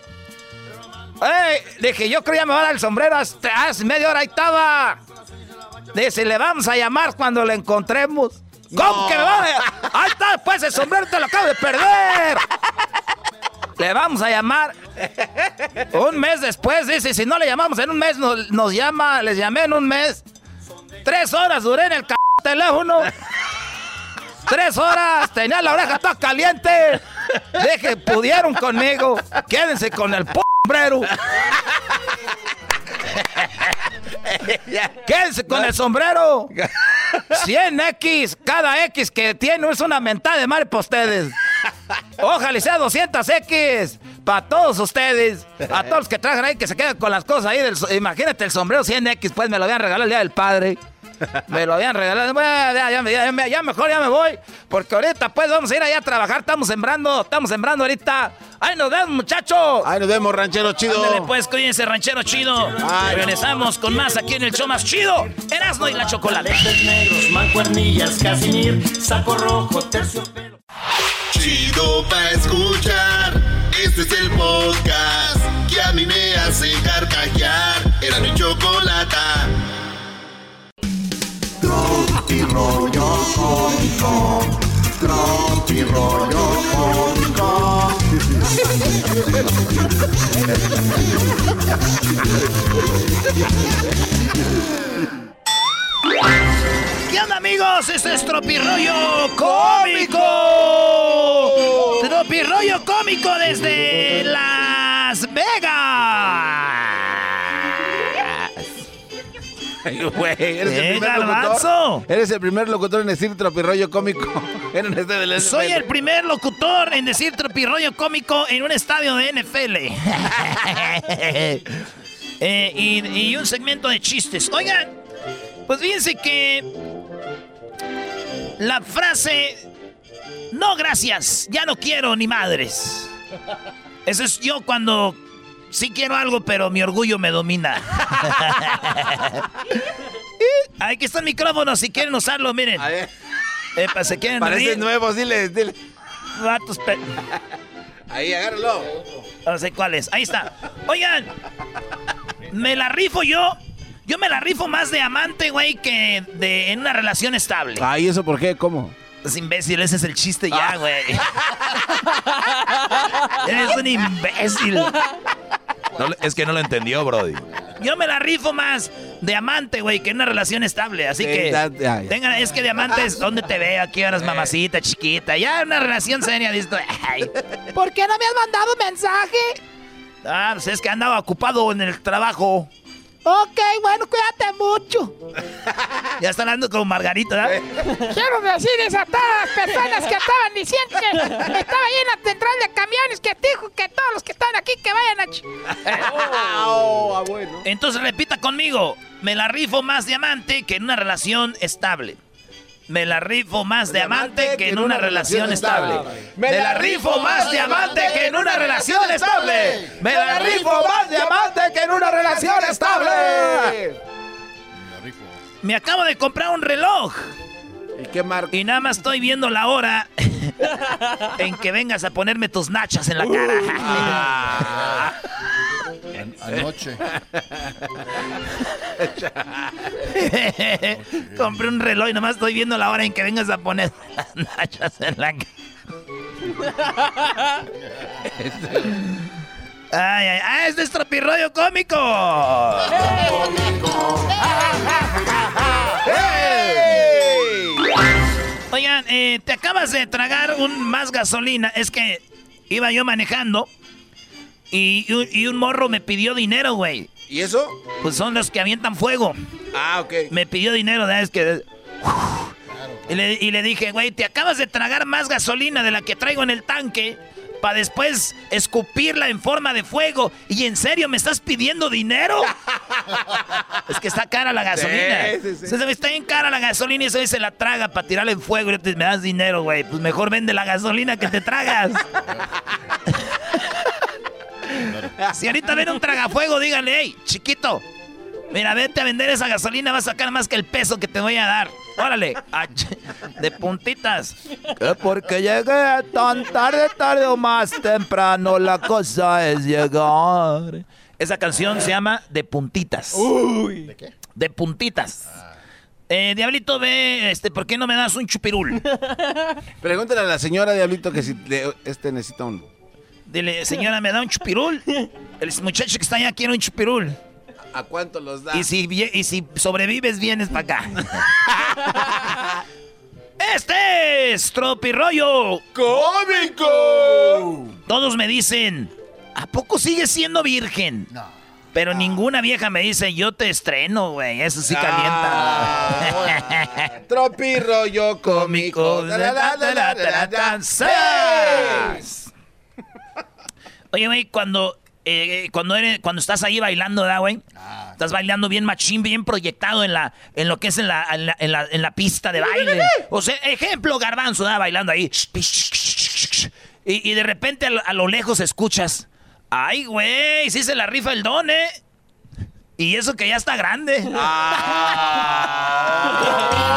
dije, yo creo que ya me va a dar el sombrero hasta hace media hora ahí estaba. Dice, le vamos a llamar cuando le encontremos. ¿Cómo que me va a... Ahí está, pues el sombrero te lo acabo de perder. Le vamos a llamar. Un mes después, dice, si no le llamamos en un mes, nos, llama, les llamé en un mes. Tres horas duré en el c teléfono. Tres horas, tenía la oreja toda caliente. Deje, pudieron conmigo. Quédense con el p sombrero. [LAUGHS] Quédense con el sombrero. 100X, cada X que tiene es una mentada de madre para ustedes. Ojalá sea 200X para todos ustedes. A todos los que trajan ahí que se quedan con las cosas ahí. Del, imagínate el sombrero 100X, pues me lo habían regalado el día del padre. Me lo habían regalado. ya, mejor ya me voy. Porque ahorita pues vamos a ir allá a trabajar. Estamos sembrando, estamos sembrando ahorita. ¡Ahí nos vemos, muchachos! ¡Ahí nos vemos, ranchero chido! Ándale pues, cuídense, ranchero chido. Regresamos con más aquí en el show más chido. Erasmo y la chocolate. negros, mancuernillas, casimir, saco rojo, terciopelo. Chido pa' escuchar. Este es el podcast que a mí me hace carcajear. Era mi chocolate. Tropi rollo cómico. Tropi rollo cómico. ¿Qué onda amigos? Este es Tropirollo Cómico. Tropirollo Cómico desde Las Vegas. Eres, el primer locutor, eres el primer locutor en decir tropirroyo [LAUGHS] cómico en un estadio de Soy el primer locutor en decir tropirroyo cómico en un estadio de NFL. Eh, y, un segmento de chistes. Oigan, pues fíjense que la frase no gracias, ya no quiero ni madres. Eso es yo cuando sí quiero algo, pero mi orgullo me domina. [LAUGHS] Aquí está el micrófono, si quieren usarlo, miren. A ver. Epa, se quieren Parecen nuevos, dile, dile. Vatos pe... Ahí, agárralo. No sé cuál es. Ahí está. Oigan, me la rifo yo. Yo me la rifo más de amante, güey, que de en una relación estable. Ay, ¿eso por qué? ¿Cómo? Es imbécil, ese es el chiste ya, ah. güey. [LAUGHS] Eres un imbécil. Es que no lo entendió, Brody. Yo me la rifo más de amante, güey, que en una relación estable. Así que. Tengan, es que de amantes, ¿dónde te veo? ¿A qué horas, mamacita, chiquita? Ya una relación seria, ay. ¿Por qué no me has mandado mensaje? Ah, pues es que andaba ocupado en el trabajo. Ok, bueno, cuídate mucho. [LAUGHS] ya está hablando con Margarita, ¿verdad? [LAUGHS] Quiero decirles a todas las personas que estaban diciendo que estaba ahí en la central de camiones que dijo que todos los que están aquí que vayan a... oh, bueno. Entonces repita conmigo, me la rifo más diamante que en una relación estable. Me la rifo más de amante que en una relación estable. Me la rifo más de amante que en una relación estable. Me la rifo más de amante que en una relación estable. Me acabo de comprar un reloj. ¿Y qué marca? Y nada más estoy viendo la hora [LAUGHS] en que vengas a ponerme tus nachas en la cara. Anoche. [LAUGHS] Compré un reloj y nomás estoy viendo la hora en que vengas a poner las nachas en la Ay, ay, ay, es nuestro pirroyo cómico. Oigan, eh, te acabas de tragar un más gasolina. Es que iba yo manejando y, un morro me pidió dinero, güey. ¿Y eso? Pues son los que avientan fuego. Ah, ok. Me pidió dinero, ¿sabes? Que... Y, le, y le dije, güey, te acabas de tragar más gasolina de la que traigo en el tanque para después escupirla en forma de fuego. ¿Y en serio me estás pidiendo dinero? [LAUGHS] es que está cara la gasolina. Sí, sí, sí. está bien cara la gasolina y eso se la traga para tirarla en fuego y me das dinero, güey. Pues mejor vende la gasolina que te tragas. [LAUGHS] Si ahorita ven un tragafuego, díganle, hey, chiquito, mira, vete a vender esa gasolina, vas a sacar más que el peso que te voy a dar. Órale, de puntitas. Que porque llegué tan tarde, tarde o más temprano, la cosa es llegar. Esa canción se llama De puntitas. Uy. ¿De qué? De puntitas. Eh, Diablito, ve, este, ¿por qué no me das un chupirul? Pregúntale a la señora Diablito que si este necesita un Dile, señora, ¿me da un chupirul? El muchacho que está allá quiere un chupirul. ¿A cuánto los da? Y si, y si sobrevives, vienes para acá. este es Tropirollo Cómico. Todos me dicen, ¿a poco sigues siendo virgen? No. Pero ninguna vieja me dice, yo te estreno, güey. Eso sí calienta. Ah, Tropirollo cómico. Oye, güey, cuando, eh, cuando, eres, cuando estás ahí bailando, ¿da, güey? Ah, estás bailando bien machín, bien proyectado en, la, en lo que es en la, en la, pista de baile. O sea, ejemplo, garbanzo, ¿da? Bailando ahí. Y, de repente a lo, lejos escuchas. Ay, güey, sí se la rifa el don, ¿eh? Y eso que ya está grande. Ah. [LAUGHS]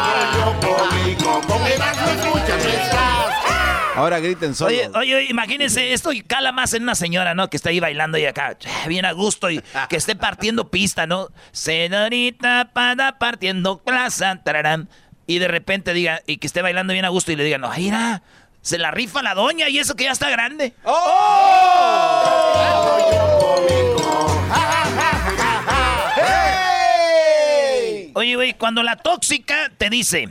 Ahora griten solo. Oye, oye, imagínense, esto cala más en una señora, ¿no? Que está ahí bailando y acá, bien a gusto y que esté partiendo pista, ¿no? Señorita para partiendo plaza, tararán. Y de repente diga, y que esté bailando bien a gusto y le digan, no, mira, se la rifa la doña y eso que ya está grande. Oye, güey, cuando la tóxica te dice...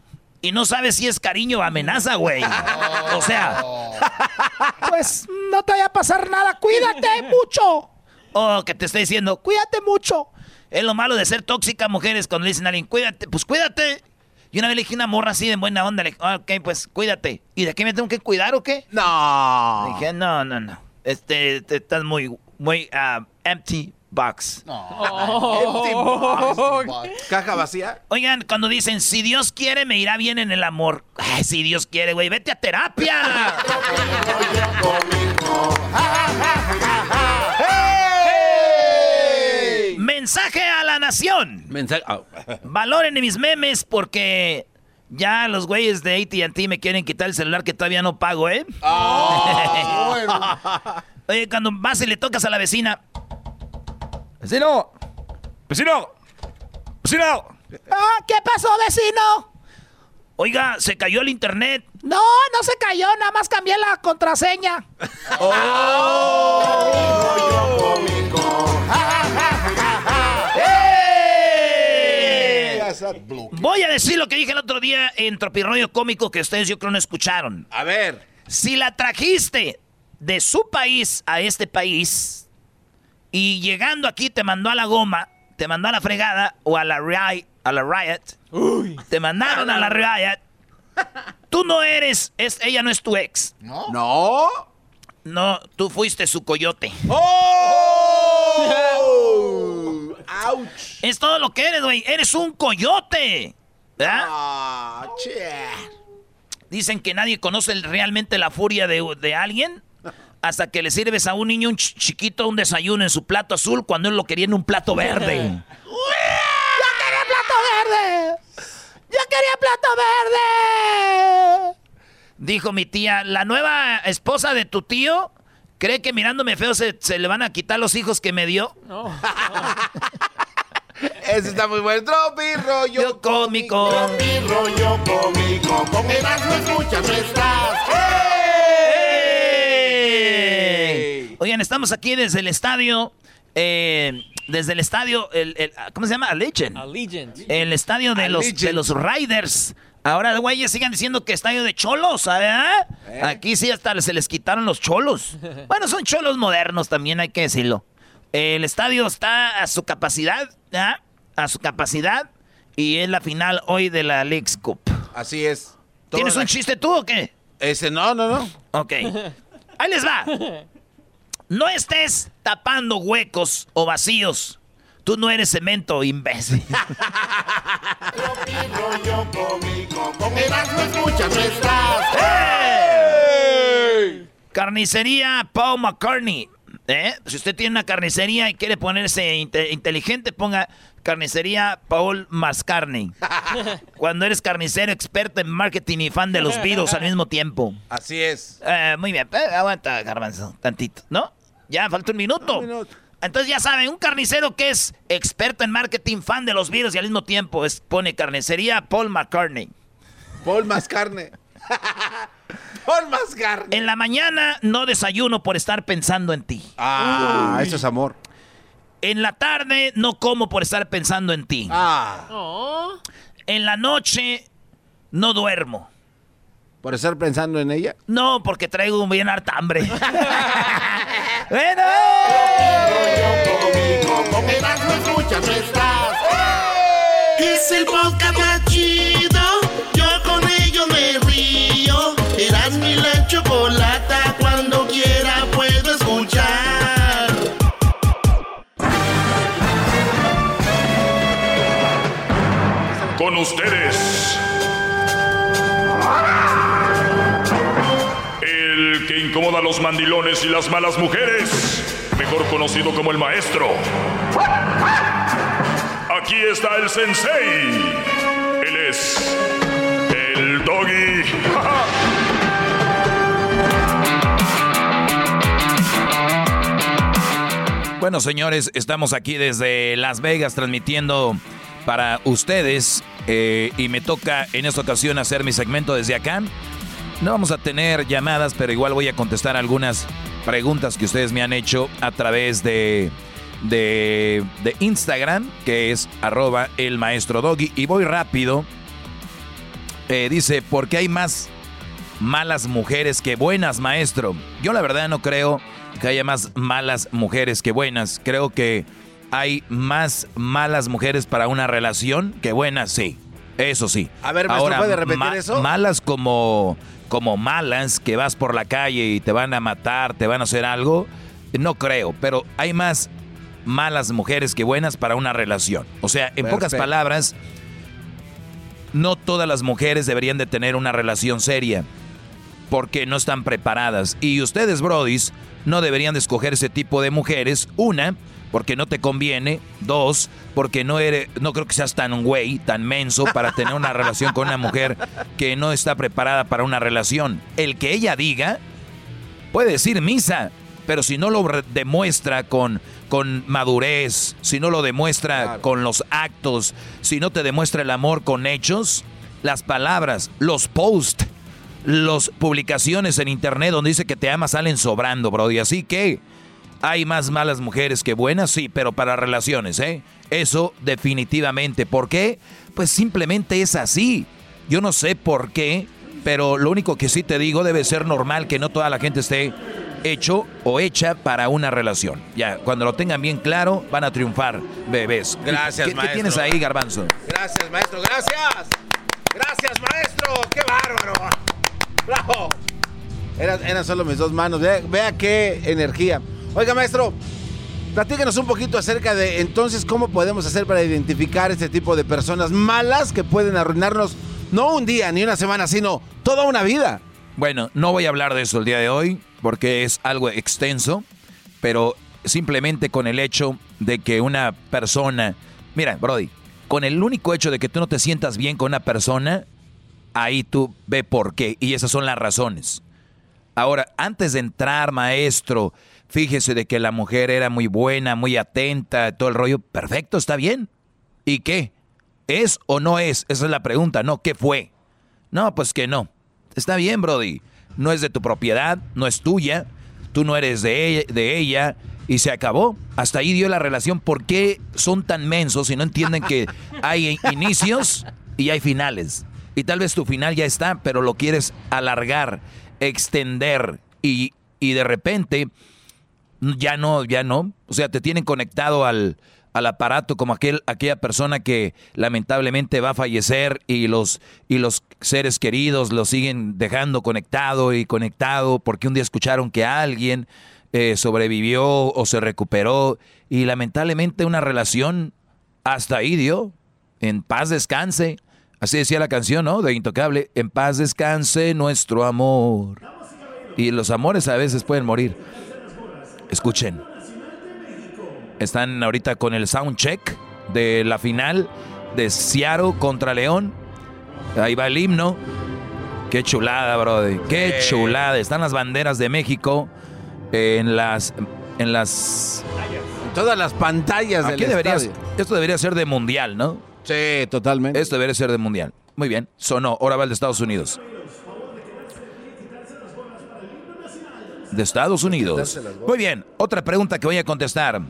Y no sabes si es cariño o amenaza, güey. O sea, [LAUGHS] pues no te vaya a pasar nada, cuídate mucho. O que te esté diciendo, cuídate mucho. Es lo malo de ser tóxica, mujeres, cuando le dicen a alguien, cuídate, pues cuídate. Y una vez le dije una morra así de buena onda, le dije, ok, pues cuídate. ¿Y de qué me tengo que cuidar o qué? No. Le dije, no, no, no. Este, te- estás muy, muy ah, empty box. Caja vacía. Oigan, cuando dicen, si Dios quiere, me irá bien en el amor. Ay, si Dios quiere, güey, vete a terapia. Mensaje a la nación. Mensaje. ah. Valoren mis memes porque ya los güeyes de AT&T me quieren quitar el celular que todavía no pago, ¿eh? [LAUGHS] Oye, cuando vas y le tocas a la vecina. Vecino. Vecino. Vecino. Ah, ¿qué pasó, vecino? Oiga, se cayó el internet. No, no se cayó, nada más cambié la contraseña. Voy a decir lo que dije el otro día en Tropirroyo Cómico que ustedes yo creo no escucharon. A ver. Si la trajiste de su país a este país y llegando aquí te mandó a la goma, te mandó a la fregada o a la riot, a la riot, te mandaron a la [LAUGHS] riot, tú no eres, es, ella no es tu ex. No. No. No, tú fuiste su coyote. [LAUGHS] ¡Auch! Es todo lo que eres, güey. Eres un coyote. ¿Verdad? Ah, che. Dicen que nadie conoce realmente la furia de, de alguien hasta que le sirves a un niño un ch- chiquito un desayuno en su plato azul cuando él lo quería en un plato verde. [LAUGHS] ¡Ya quería plato verde! ¡Ya quería plato verde! Dijo mi tía, la nueva esposa de tu tío cree que mirándome feo se, se le van a quitar los hijos que me dio. [LAUGHS] Ese está muy bueno. Tropi rollo cómico. Tropi rollo cómico. Con Erasmo escuchas, no Oigan, estamos aquí desde el estadio. eh, desde el estadio, el, el- ¿cómo se llama? Allegiant. Allegiant. El estadio de los, de los Riders. Ahora, güeyes, sigan diciendo que estadio de cholos, ¿verdad? Aquí sí hasta se les quitaron los cholos. [LAUGHS] Bueno, son cholos modernos también, hay que decirlo. El estadio está a su capacidad, ¿verdad? A su capacidad. Y es la final hoy de la Leagues Cup. Así es. ¿Tienes un chiste tú o qué? Ese no, no, no. Ok. [LAUGHS] Ahí les va. No estés tapando huecos o vacíos. Tú no eres cemento, imbécil. [LAUGHS] Estás. Carnicería Paul McCartney. ¿Eh? Si usted tiene una carnicería y quiere ponerse inte- inteligente, ponga carnicería Paul Mascarney. [LAUGHS] Cuando eres carnicero, experto en marketing y fan de los virus al mismo tiempo. Así es. Eh, muy bien, Eh, aguanta, garbanzo, tantito, ¿no? Ya, falta un minuto. Entonces ya saben, un carnicero que es experto en marketing, fan de los virus y al mismo tiempo es, pone carnicería Paul McCartney. Paul más carne. [LAUGHS] Paul más carne. En la mañana no desayuno por estar pensando en ti. Ah, eso es amor. En la tarde no como por estar pensando en ti. Ah. En la noche no duermo. ¿Por estar pensando en ella? No, porque traigo bien harta hambre. bueno. Es el podcast los mandilones y las malas mujeres. Mejor conocido como el maestro. Aquí está el sensei. Él es el doggy. [LAUGHS] Bueno, señores, estamos aquí desde Las Vegas transmitiendo para ustedes eh, y me toca en esta ocasión hacer mi segmento desde acá. No vamos a tener llamadas, pero igual voy a contestar algunas preguntas que ustedes me han hecho a través de, de, de Instagram, que es arroba el maestro doggy. Y voy rápido. Eh, dice, ¿por qué hay más malas mujeres que buenas, maestro? Yo la verdad no creo que haya más malas mujeres que buenas. Creo que hay más malas mujeres para una relación que buenas, sí. Eso sí. A ver, maestro, ¿puede repetir eso? Malas como, como malas, que vas por la calle y te van a matar, te van a hacer algo. No creo, pero hay más malas mujeres que buenas para una relación. O sea, en pocas palabras, no todas las mujeres deberían de tener una relación seria porque no están preparadas. Y ustedes, brodis, no deberían de escoger ese tipo de mujeres. Una, porque no te conviene. Dos, porque no eres, no creo que seas tan güey, tan menso para tener una relación con una mujer que no está preparada para una relación. El que ella diga puede decir misa, pero si no lo demuestra con, con madurez, si no lo demuestra con los actos, si no te demuestra el amor con hechos, las palabras, los posts, las publicaciones en internet donde dice que te ama salen sobrando, bro. Y así que hay más malas mujeres que buenas, sí, pero para relaciones, ¿eh? Eso definitivamente. ¿Por qué? Pues simplemente es así. Yo no sé por qué, pero lo único que sí te digo debe ser normal que no toda la gente esté hecho o hecha para una relación. Ya, cuando lo tengan bien claro, van a triunfar, bebés. Gracias, ¿Qué, maestro. ¿Qué tienes ahí, Garbanzo? Gracias, maestro, gracias. Gracias, maestro. ¡Qué bárbaro! ¡Bravo! Eran, eran solo mis dos manos. Vea, vea qué energía. Oiga, maestro, platíquenos un poquito acerca de entonces cómo podemos hacer para identificar este tipo de personas malas que pueden arruinarnos no un día ni una semana, sino toda una vida. Bueno, no voy a hablar de eso el día de hoy porque es algo extenso, pero simplemente con el hecho de que una persona, mira, Brody, con el único hecho de que tú no te sientas bien con una persona, ahí tú ve por qué y esas son las razones. Ahora, antes de entrar, maestro, fíjese de que la mujer era muy buena, muy atenta, todo el rollo, perfecto, está bien. ¿Y qué? ¿Es o no es? Esa es la pregunta, no, ¿qué fue? No, pues que no. Está bien, Brody. No es de tu propiedad, no es tuya, tú no eres de ella, de ella y se acabó. Hasta ahí dio la relación. ¿Por qué son tan mensos y no entienden que [LAUGHS] hay inicios y hay finales? Y tal vez tu final ya está, pero lo quieres alargar, extender y, y de repente ya no, ya no. O sea, te tienen conectado al, al aparato como aquel, aquella persona que lamentablemente va a fallecer y los, y los seres queridos lo siguen dejando conectado y conectado porque un día escucharon que alguien eh, sobrevivió o se recuperó y lamentablemente una relación hasta ahí dio. En paz descanse. Así decía la canción, ¿no? De Intocable. En paz descanse nuestro amor. Y los amores a veces pueden morir. Escuchen. Están ahorita con el sound check de la final de Seattle contra León. Ahí va el himno. Qué chulada, brother. Qué chulada. Están las banderas de México en las en las todas las pantallas Aquí del estadio. esto debería ser de mundial, ¿no? Sí, totalmente. Esto debería ser de mundial. Muy bien. Sonó. Ahora va el de Estados Unidos. De Estados Unidos. Muy bien. Otra pregunta que voy a contestar.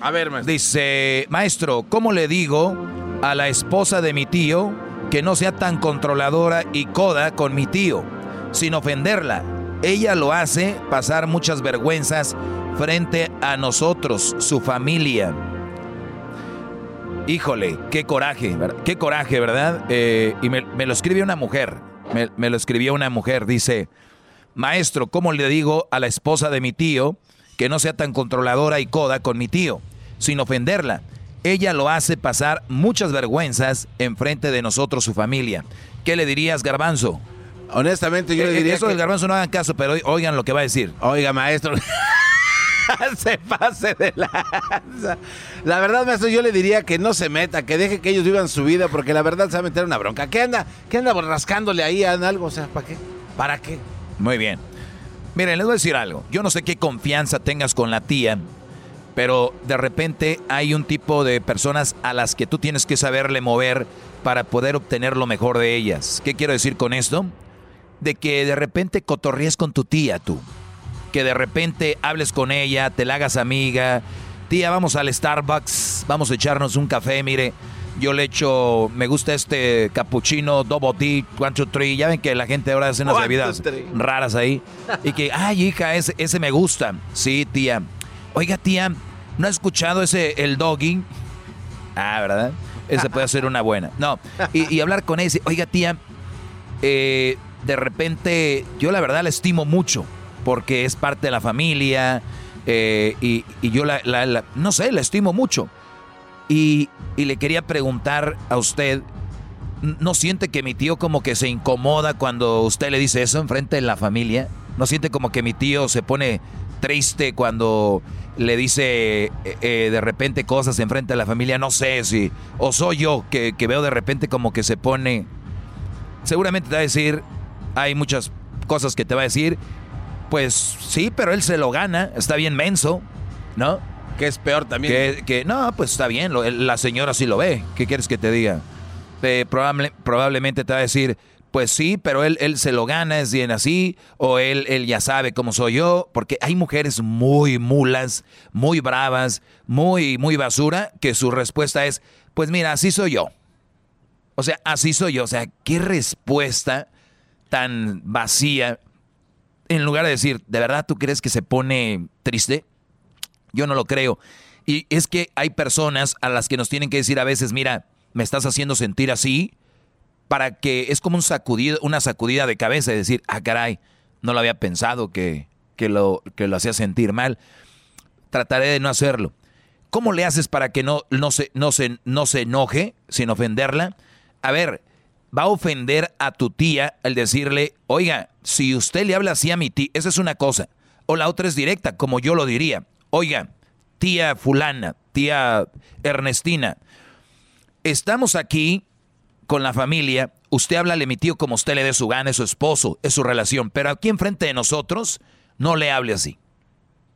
A ver, maestro. Dice, maestro, ¿cómo le digo a la esposa de mi tío que no sea tan controladora y coda con mi tío, sin ofenderla? Ella lo hace pasar muchas vergüenzas frente a nosotros, su familia. Híjole, qué coraje, ¿verdad? qué coraje, ¿verdad? Eh, y me, me lo escribió una mujer, me, me lo escribió una mujer, dice, maestro, ¿cómo le digo a la esposa de mi tío que no sea tan controladora y coda con mi tío, sin ofenderla? Ella lo hace pasar muchas vergüenzas en frente de nosotros, su familia. ¿Qué le dirías, Garbanzo? Honestamente, yo le Eh, diría Eso que- del Garbanzo no hagan caso, pero oigan lo que va a decir. Oiga, maestro. [LAUGHS] se pase de lanza. La verdad, maestro, yo le diría que no se meta, que deje que ellos vivan su vida, porque la verdad se va a meter una bronca. ¿Qué anda? ¿Qué anda rascándole ahí a algo? O sea, ¿para qué? ¿Para qué? Muy bien. Miren, les voy a decir algo. Yo no sé qué confianza tengas con la tía, pero de repente hay un tipo de personas a las que tú tienes que saberle mover para poder obtener lo mejor de ellas. ¿Qué quiero decir con esto? De que de repente cotorríes con tu tía tú. Que de repente hables con ella, te la hagas amiga. Tía, vamos al Starbucks, vamos a echarnos un café, mire. Yo le echo, me gusta este capuchino, double D, one, two, three. Ya ven que la gente ahora hace unas bebidas raras ahí. Y que, ay, hija, ese, ese me gusta. Sí, tía. Oiga, tía, ¿no has escuchado ese, el doggy? Ah, ¿verdad? Ese puede ser una buena. No, y, hablar con ese, oiga, tía, eh, de repente, yo la verdad la estimo mucho, porque es parte de la familia, eh, y, yo la, no sé, la estimo mucho. Y, le quería preguntar a usted, ¿no siente que mi tío como que se incomoda cuando usted le dice eso enfrente de la familia? ¿No siente como que mi tío se pone triste cuando le dice eh, eh, de repente cosas enfrente de la familia? No sé si, o soy yo que, que veo de repente como que se pone... Seguramente te va a decir, hay muchas cosas que te va a decir, pues sí, pero él se lo gana, está bien menso, ¿no? Que es peor también. Que, no, pues está bien, la señora sí lo ve. ¿Qué quieres que te diga? Eh, probablemente te va a decir, pues sí, pero él, él se lo gana, es bien así, o él, él ya sabe cómo soy yo, porque hay mujeres muy mulas, muy bravas, muy, muy basura, que su respuesta es, pues mira, así soy yo. O sea, así soy yo. O sea, qué respuesta tan vacía. En lugar de decir, ¿de verdad tú crees que se pone triste? Yo no lo creo. Y es que hay personas a las que nos tienen que decir a veces, mira, me estás haciendo sentir así, para que es como un sacudido, una sacudida de cabeza y decir, ah, caray, no lo había pensado que, que, lo, que lo hacía sentir mal. Trataré de no hacerlo. ¿Cómo le haces para que no, no, se, no, se, no se enoje sin ofenderla? A ver, va a ofender a tu tía al decirle, oiga, si usted le habla así a mi tía, esa es una cosa. O la otra es directa, como yo lo diría. Oiga, tía fulana, tía Ernestina, estamos aquí con la familia, usted habla a mi tío como usted le dé su gana, es su esposo, es su relación, pero aquí enfrente de nosotros no le hable así.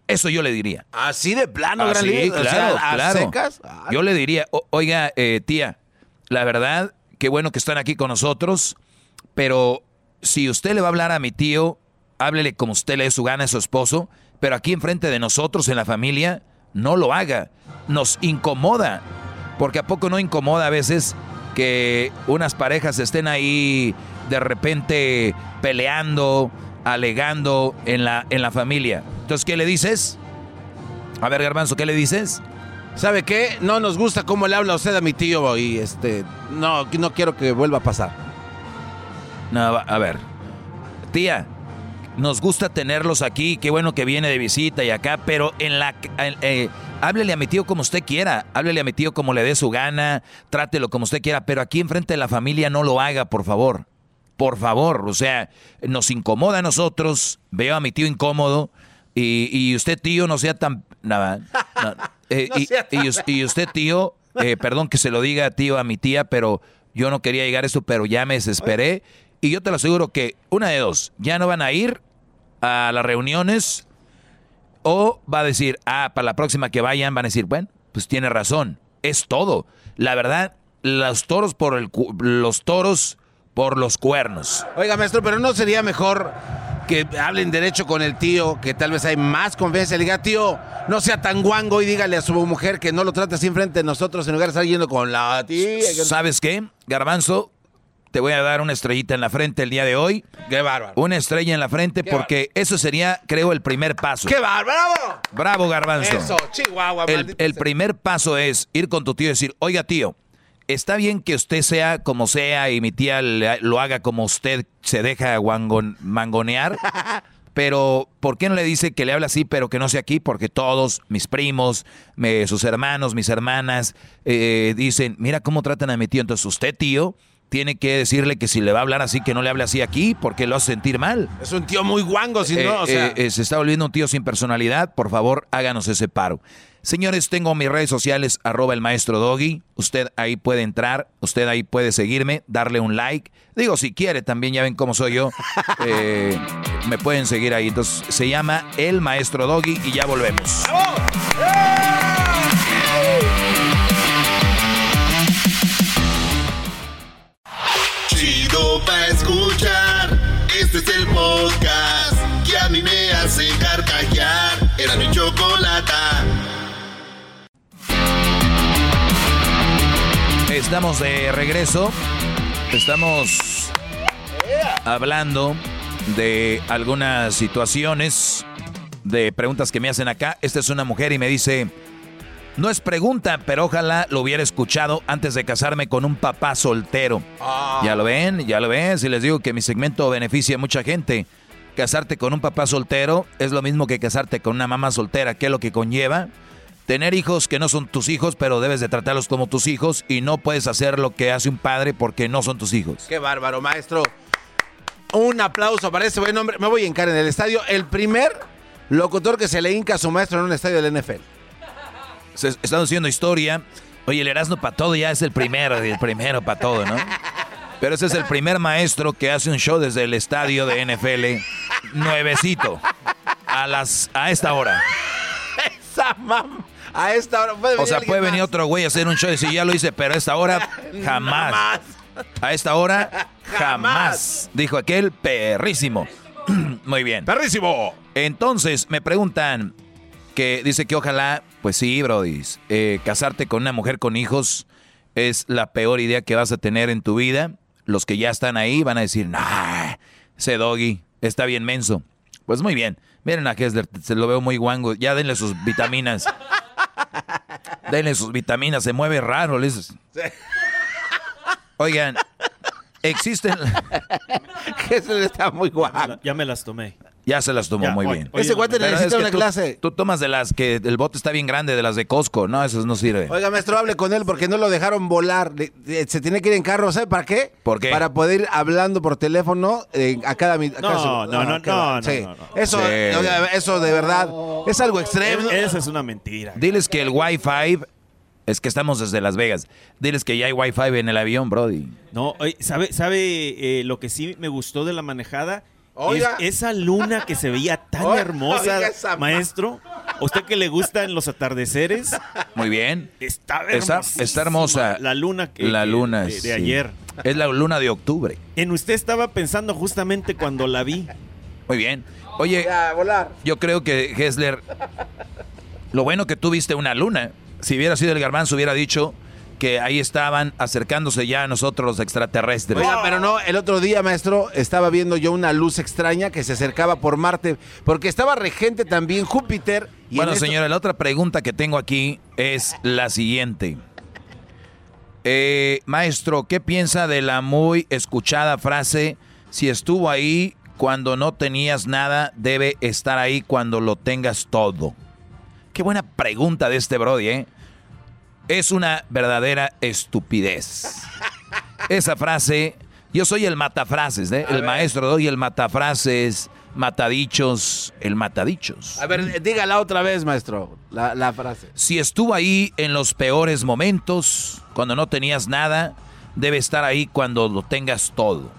Eso yo le diría. Así de plano, así, claro, claro. Yo le diría, oiga, eh, tía, la verdad, qué bueno que están aquí con nosotros, pero si usted le va a hablar a mi tío, háblele como usted le dé su gana a su esposo, pero aquí enfrente de nosotros en la familia, no lo haga. Nos incomoda. Porque a poco no incomoda a veces que unas parejas estén ahí de repente peleando, alegando en la, en la familia. Entonces, ¿qué le dices? A ver, Garbanzo, ¿qué le dices? ¿Sabe qué? No nos gusta cómo le habla usted a mi tío y este no, no quiero que vuelva a pasar. No, a ver. Tía, nos gusta tenerlos aquí, qué bueno que viene de visita y acá, pero en la... Eh, háblele a mi tío como usted quiera, háblele a mi tío como le dé su gana, trátelo como usted quiera, pero aquí enfrente de la familia no lo haga, por favor. Por favor, o sea, nos incomoda a nosotros, veo a mi tío incómodo y, usted tío no sea tan... Nada, eh, y, usted tío, eh, perdón que se lo diga tío a mi tía, pero yo no quería llegar a eso, pero ya me desesperé y yo te lo aseguro que una de dos, ya no van a ir a las reuniones o va a decir, ah, para la próxima que vayan van a decir, bueno, pues tiene razón, es todo. La verdad, los toros por el los toros por los cuernos. Oiga, maestro, pero no sería mejor que hablen derecho con el tío, que tal vez hay más confianza. Le diga, tío, no sea tan guango y dígale a su mujer que no lo trate así frente de nosotros en lugar de estar yendo con la tía. ¿Sabes qué, Garbanzo? Te voy a dar una estrellita en la frente el día de hoy. ¡Qué bárbaro! Una estrella en la frente porque eso sería, creo, el primer paso. ¡Qué bárbaro! Bravo, Garbanzo. Eso, Chihuahua. El, el primer paso es ir con tu tío y decir, oiga, tío, está bien que usted sea como sea y mi tía lo haga como usted se deja mangonear, [LAUGHS] pero ¿por qué no le dice que le habla así pero que no sea aquí? Porque todos, mis primos, sus hermanos, mis hermanas, eh, dicen, mira cómo tratan a mi tío. Entonces usted, tío, tiene que decirle que si le va a hablar así, que no le hable así aquí, porque lo hace sentir mal. Es un tío muy guango, si no, o sea. Eh, eh, se está volviendo un tío sin personalidad. Por favor, háganos ese paro. Señores, tengo mis redes sociales, arroba el maestro Doggy. Usted ahí puede entrar, usted ahí puede seguirme, darle un like. Digo, si quiere, también ya ven cómo soy yo. [LAUGHS] Eh, me pueden seguir ahí. Entonces, se llama El Maestro Doggy y ya volvemos. Chido pa' escuchar. Este es el podcast que a mí me hace. Era mi chocolate. estamos de regreso. Estamos hablando de algunas situaciones, de preguntas que me hacen acá. Esta es una mujer y me dice, no es pregunta, pero ojalá lo hubiera escuchado antes de casarme con un papá soltero. Ah. Ya lo ven, ya lo ven. Si les digo que mi segmento beneficia a mucha gente. Casarte con un papá soltero es lo mismo que casarte con una mamá soltera. ¿Qué es lo que conlleva? Tener hijos que no son tus hijos, pero debes de tratarlos como tus hijos y no puedes hacer lo que hace un padre porque no son tus hijos. Qué bárbaro, maestro. Un aplauso para ese buen hombre. Me voy a hincar en el estadio. El primer locutor que se le hinca a su maestro en un estadio del NFL. Están haciendo historia. Oye, el Erasmo para todo ya es el primero, el primero para todo, ¿no? Pero ese es el primer maestro que hace un show desde el estadio de NFL nuevecito a las a esta hora. Esa mam. A esta hora O sea, puede más. venir otro güey a hacer un show y decir, ya lo hice, pero a esta hora [LAUGHS] jamás. Jamás. A esta hora [LAUGHS] jamás. Dijo aquel perrísimo. [CLEARS THROAT] Muy bien. Perrísimo. Entonces, me preguntan que dice que ojalá, pues sí, Brody, eh, casarte con una mujer con hijos es la peor idea que vas a tener en tu vida. Los que ya están ahí van a decir, nah, ese doggy está bien menso. Pues muy bien. Miren a Hessler, se lo veo muy guango. Ya denle sus vitaminas. [LAUGHS] denle sus vitaminas, se mueve raro. les- Oigan, existen... [LAUGHS] Hessler está muy guapo. Ya me las tomé. Ya se las tomó Ya, muy oye, bien. oye, Ese Pero necesita es que una tú- clase. Tú tomas de las que el bote está bien grande, de las de Costco. No, esas no sirven. Oiga, maestro, hable con él porque no lo dejaron volar. Se tiene que ir en carro, ¿sabe para qué? ¿Por qué? Para poder ir hablando por teléfono eh, a cada a cada No, su- no, no, no, no, Sí. no, no. Eso, Sí. oiga, eso de verdad es algo extremo. Esa es una mentira. Diles que el Wi-Fi es que estamos desde Las Vegas. Diles que ya hay Wi-Fi en el avión, Brody. No, oye, ¿sabe, sabe eh, lo que sí me gustó de la manejada? Oiga. Es esa luna que se veía tan [LAUGHS] Oiga, hermosa, oiga maestro. ¿A usted que le gustan los atardeceres? Muy bien. Está Está, está hermosa. La luna que, La luna, de, de sí. ayer. Es la luna de octubre. En usted estaba pensando justamente cuando la vi. Muy bien. Oye, Ya, volar. yo creo que Hessler, lo bueno que tú viste una luna. Si hubiera sido el garbanzo, hubiera dicho que ahí estaban acercándose ya a nosotros los extraterrestres. Oiga, pero no, el otro día, maestro, estaba viendo yo una luz extraña que se acercaba por Marte, porque estaba regente también Júpiter. Y bueno, esto- señora, la otra pregunta que tengo aquí es la siguiente. Eh, maestro, ¿qué piensa de la muy escuchada frase, si estuvo ahí cuando no tenías nada, debe estar ahí cuando lo tengas todo? Qué buena pregunta de este Brody, ¿eh? Es una verdadera estupidez. Esa frase, yo soy el matafrases, ¿eh? El maestro doy el matafrases, matadichos, el matadichos. A ver, dígala otra vez, maestro, la, la frase. Si estuvo ahí en los peores momentos, cuando no tenías nada, debe estar ahí cuando lo tengas todo.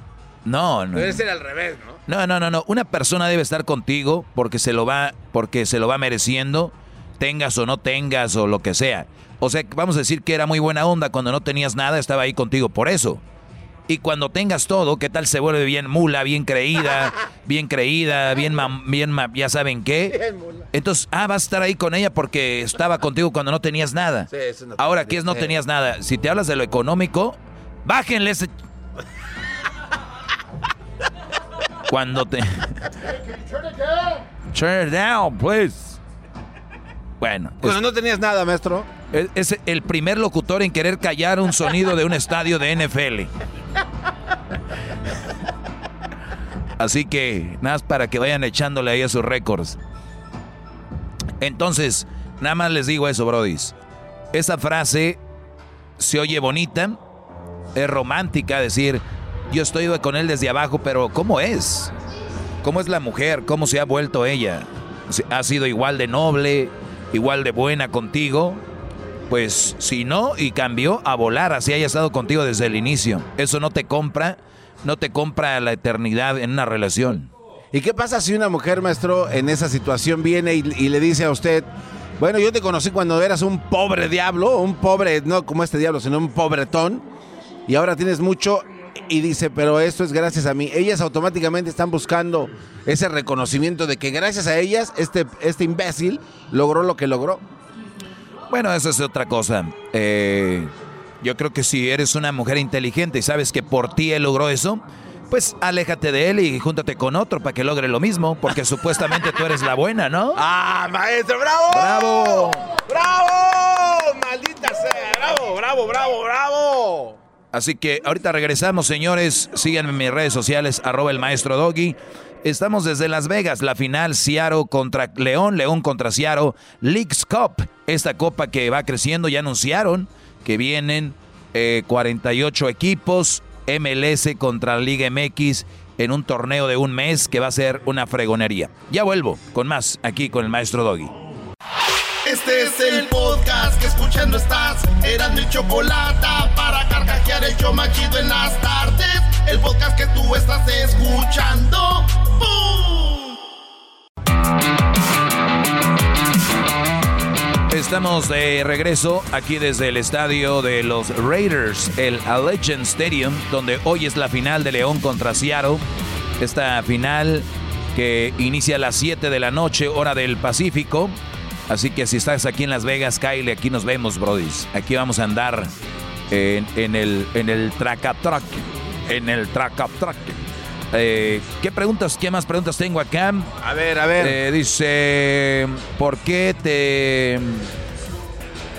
No, no. Debe ser al revés, ¿no? No, no, no, no. Una persona debe estar contigo porque se lo va, porque se lo va mereciendo, tengas o no tengas o lo que sea. O sea, vamos a decir que era muy buena onda cuando no tenías nada, estaba ahí contigo por eso. Y cuando tengas todo, ¿qué tal se vuelve bien mula, bien creída, [LAUGHS] bien creída, bien, mam- bien ma- ya saben qué? Entonces, ah, vas a estar ahí con ella porque estaba contigo cuando no tenías nada. Sí, eso no Ahora, ¿qué es no tenías nada? Si te hablas de lo económico, bájenle ese... [LAUGHS] Cuando te... Turn it down, please. Bueno, Cuando no tenías nada, maestro. es, es el primer locutor en querer callar un sonido de un estadio de NFL. Así que, nada más para que vayan echándole ahí a sus récords. Entonces, nada más les digo eso, brodis. Esa frase se oye bonita, es romántica, decir, yo estoy con él desde abajo, pero ¿cómo es? ¿Cómo es la mujer? ¿Cómo se ha vuelto ella? ¿Ha sido igual de noble, igual de buena contigo? Pues si no, y cambió a volar, así haya estado contigo desde el inicio. Eso no te compra, no te compra la eternidad en una relación. ¿Y qué pasa si una mujer, maestro, en esa situación viene y, le dice a usted, bueno, yo te conocí cuando eras un pobre diablo, un pobre, no como este diablo, sino un pobretón, y ahora tienes mucho, y dice, pero esto es gracias a mí. Ellas automáticamente están buscando ese reconocimiento de que gracias a ellas, este, este imbécil logró lo que logró. Bueno, eso es otra cosa. Eh, Yo creo que si eres una mujer inteligente y sabes que por ti él logró eso, pues aléjate de él y júntate con otro para que logre lo mismo, porque supuestamente tú eres la buena, ¿no? [LAUGHS] ¡Ah, maestro, bravo! ¡Bravo! ¡Bravo! ¡Maldita sea! ¡Bravo, bravo, bravo, bravo! Así que ahorita regresamos, señores. Síganme en mis redes sociales, arroba el maestro Doggy. Estamos desde Las Vegas, la final Seattle contra León, León contra Seattle, Leagues Cup, esta copa que va creciendo, ya anunciaron que vienen 48 eh, equipos, MLS contra Liga MX en un torneo de un mes que va a ser una fregonería. Ya vuelvo con más aquí con el maestro Doggy. Este es el podcast que escuchando estás. Eran mi chocolate para carcajear el yo machido en las tardes. El podcast que tú estás escuchando. Estamos de regreso aquí desde el estadio de los Raiders, el Allegiant Stadium, donde hoy es la final de León contra Seattle. Esta final que inicia a las 7 de la noche, hora del Pacífico. Así que si estás aquí en Las Vegas, Kyle, aquí nos vemos, brodis. Aquí vamos a andar en, el, en el track up track. En el track up track. Eh, ¿Qué preguntas, qué más preguntas tengo acá? A ver, a ver. Eh, dice, ¿por qué te...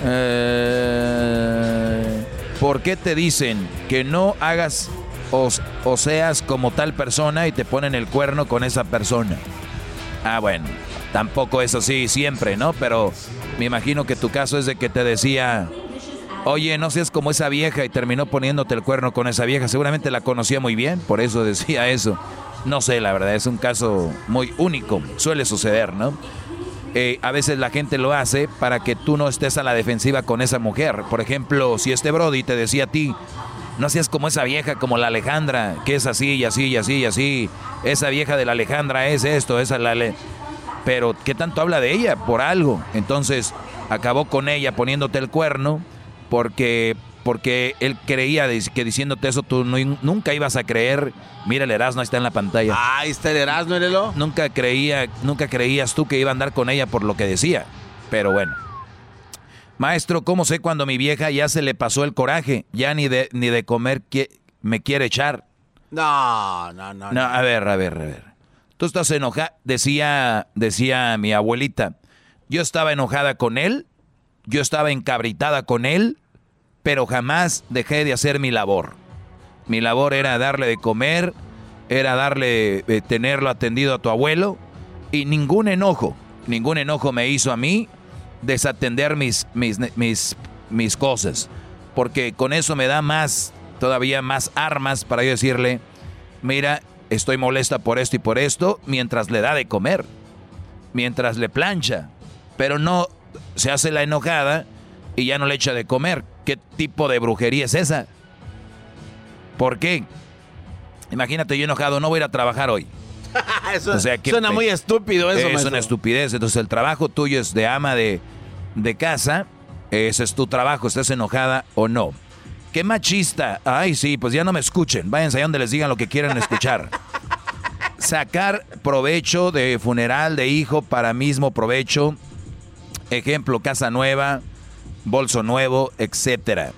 Eh, ¿Por qué te dicen que no hagas o, o seas como tal persona y te ponen el cuerno con esa persona? Ah, bueno. Tampoco es así siempre, ¿no? Pero me imagino que tu caso es de que te decía, oye, no seas como esa vieja y terminó poniéndote el cuerno con esa vieja. Seguramente la conocía muy bien, por eso decía [LAUGHS] eso. No sé, la verdad, es un caso muy único. Suele suceder, ¿no? Eh, a veces la gente lo hace para que tú no estés a la defensiva con esa mujer. Por ejemplo, si este Brody te decía a ti, no seas como esa vieja, como la Alejandra, que es así y así y así y así. Esa vieja de la Alejandra es esto, esa la... Le pero ¿qué tanto habla de ella? Por algo. Entonces acabó con ella poniéndote el cuerno porque, porque él creía que diciéndote eso tú nunca ibas a creer. Mira, el Erasmo está en la pantalla. Ah, ahí está el Erasmo. Nunca, creía, nunca creías tú que iba a andar con ella por lo que decía. Pero bueno. Maestro, ¿cómo sé cuando mi vieja ya se le pasó el coraje? Ya ni de, ni de comer me quiere echar. No, no, no, no. No, a ver, a ver, a ver. Tú estás enojada, decía, decía mi abuelita, yo estaba enojada con él, yo estaba encabritada con él, pero jamás dejé de hacer mi labor. Mi labor era darle de comer, era darle, eh, tenerlo atendido a tu abuelo, y ningún enojo, ningún enojo me hizo a mí desatender mis, mis, mis, mis cosas, porque con eso me da más, todavía más armas para yo decirle, mira, estoy molesta por esto y por esto, mientras le da de comer, mientras le plancha, pero no se hace la enojada y ya no le echa de comer. ¿Qué tipo de brujería es esa? ¿Por qué? Imagínate yo enojado, no voy a ir a trabajar hoy. [LAUGHS] eso, suena muy estúpido eso. Es una estupidez. Entonces el trabajo tuyo es de ama de, de casa. Ese es tu trabajo, estés enojada o no. Qué machista. Ay, sí, pues ya no me escuchen. Váyanse allá donde les digan lo que quieran escuchar. [LAUGHS] Sacar provecho de funeral de hijo para mismo provecho. Ejemplo, casa nueva, bolso nuevo, etcétera.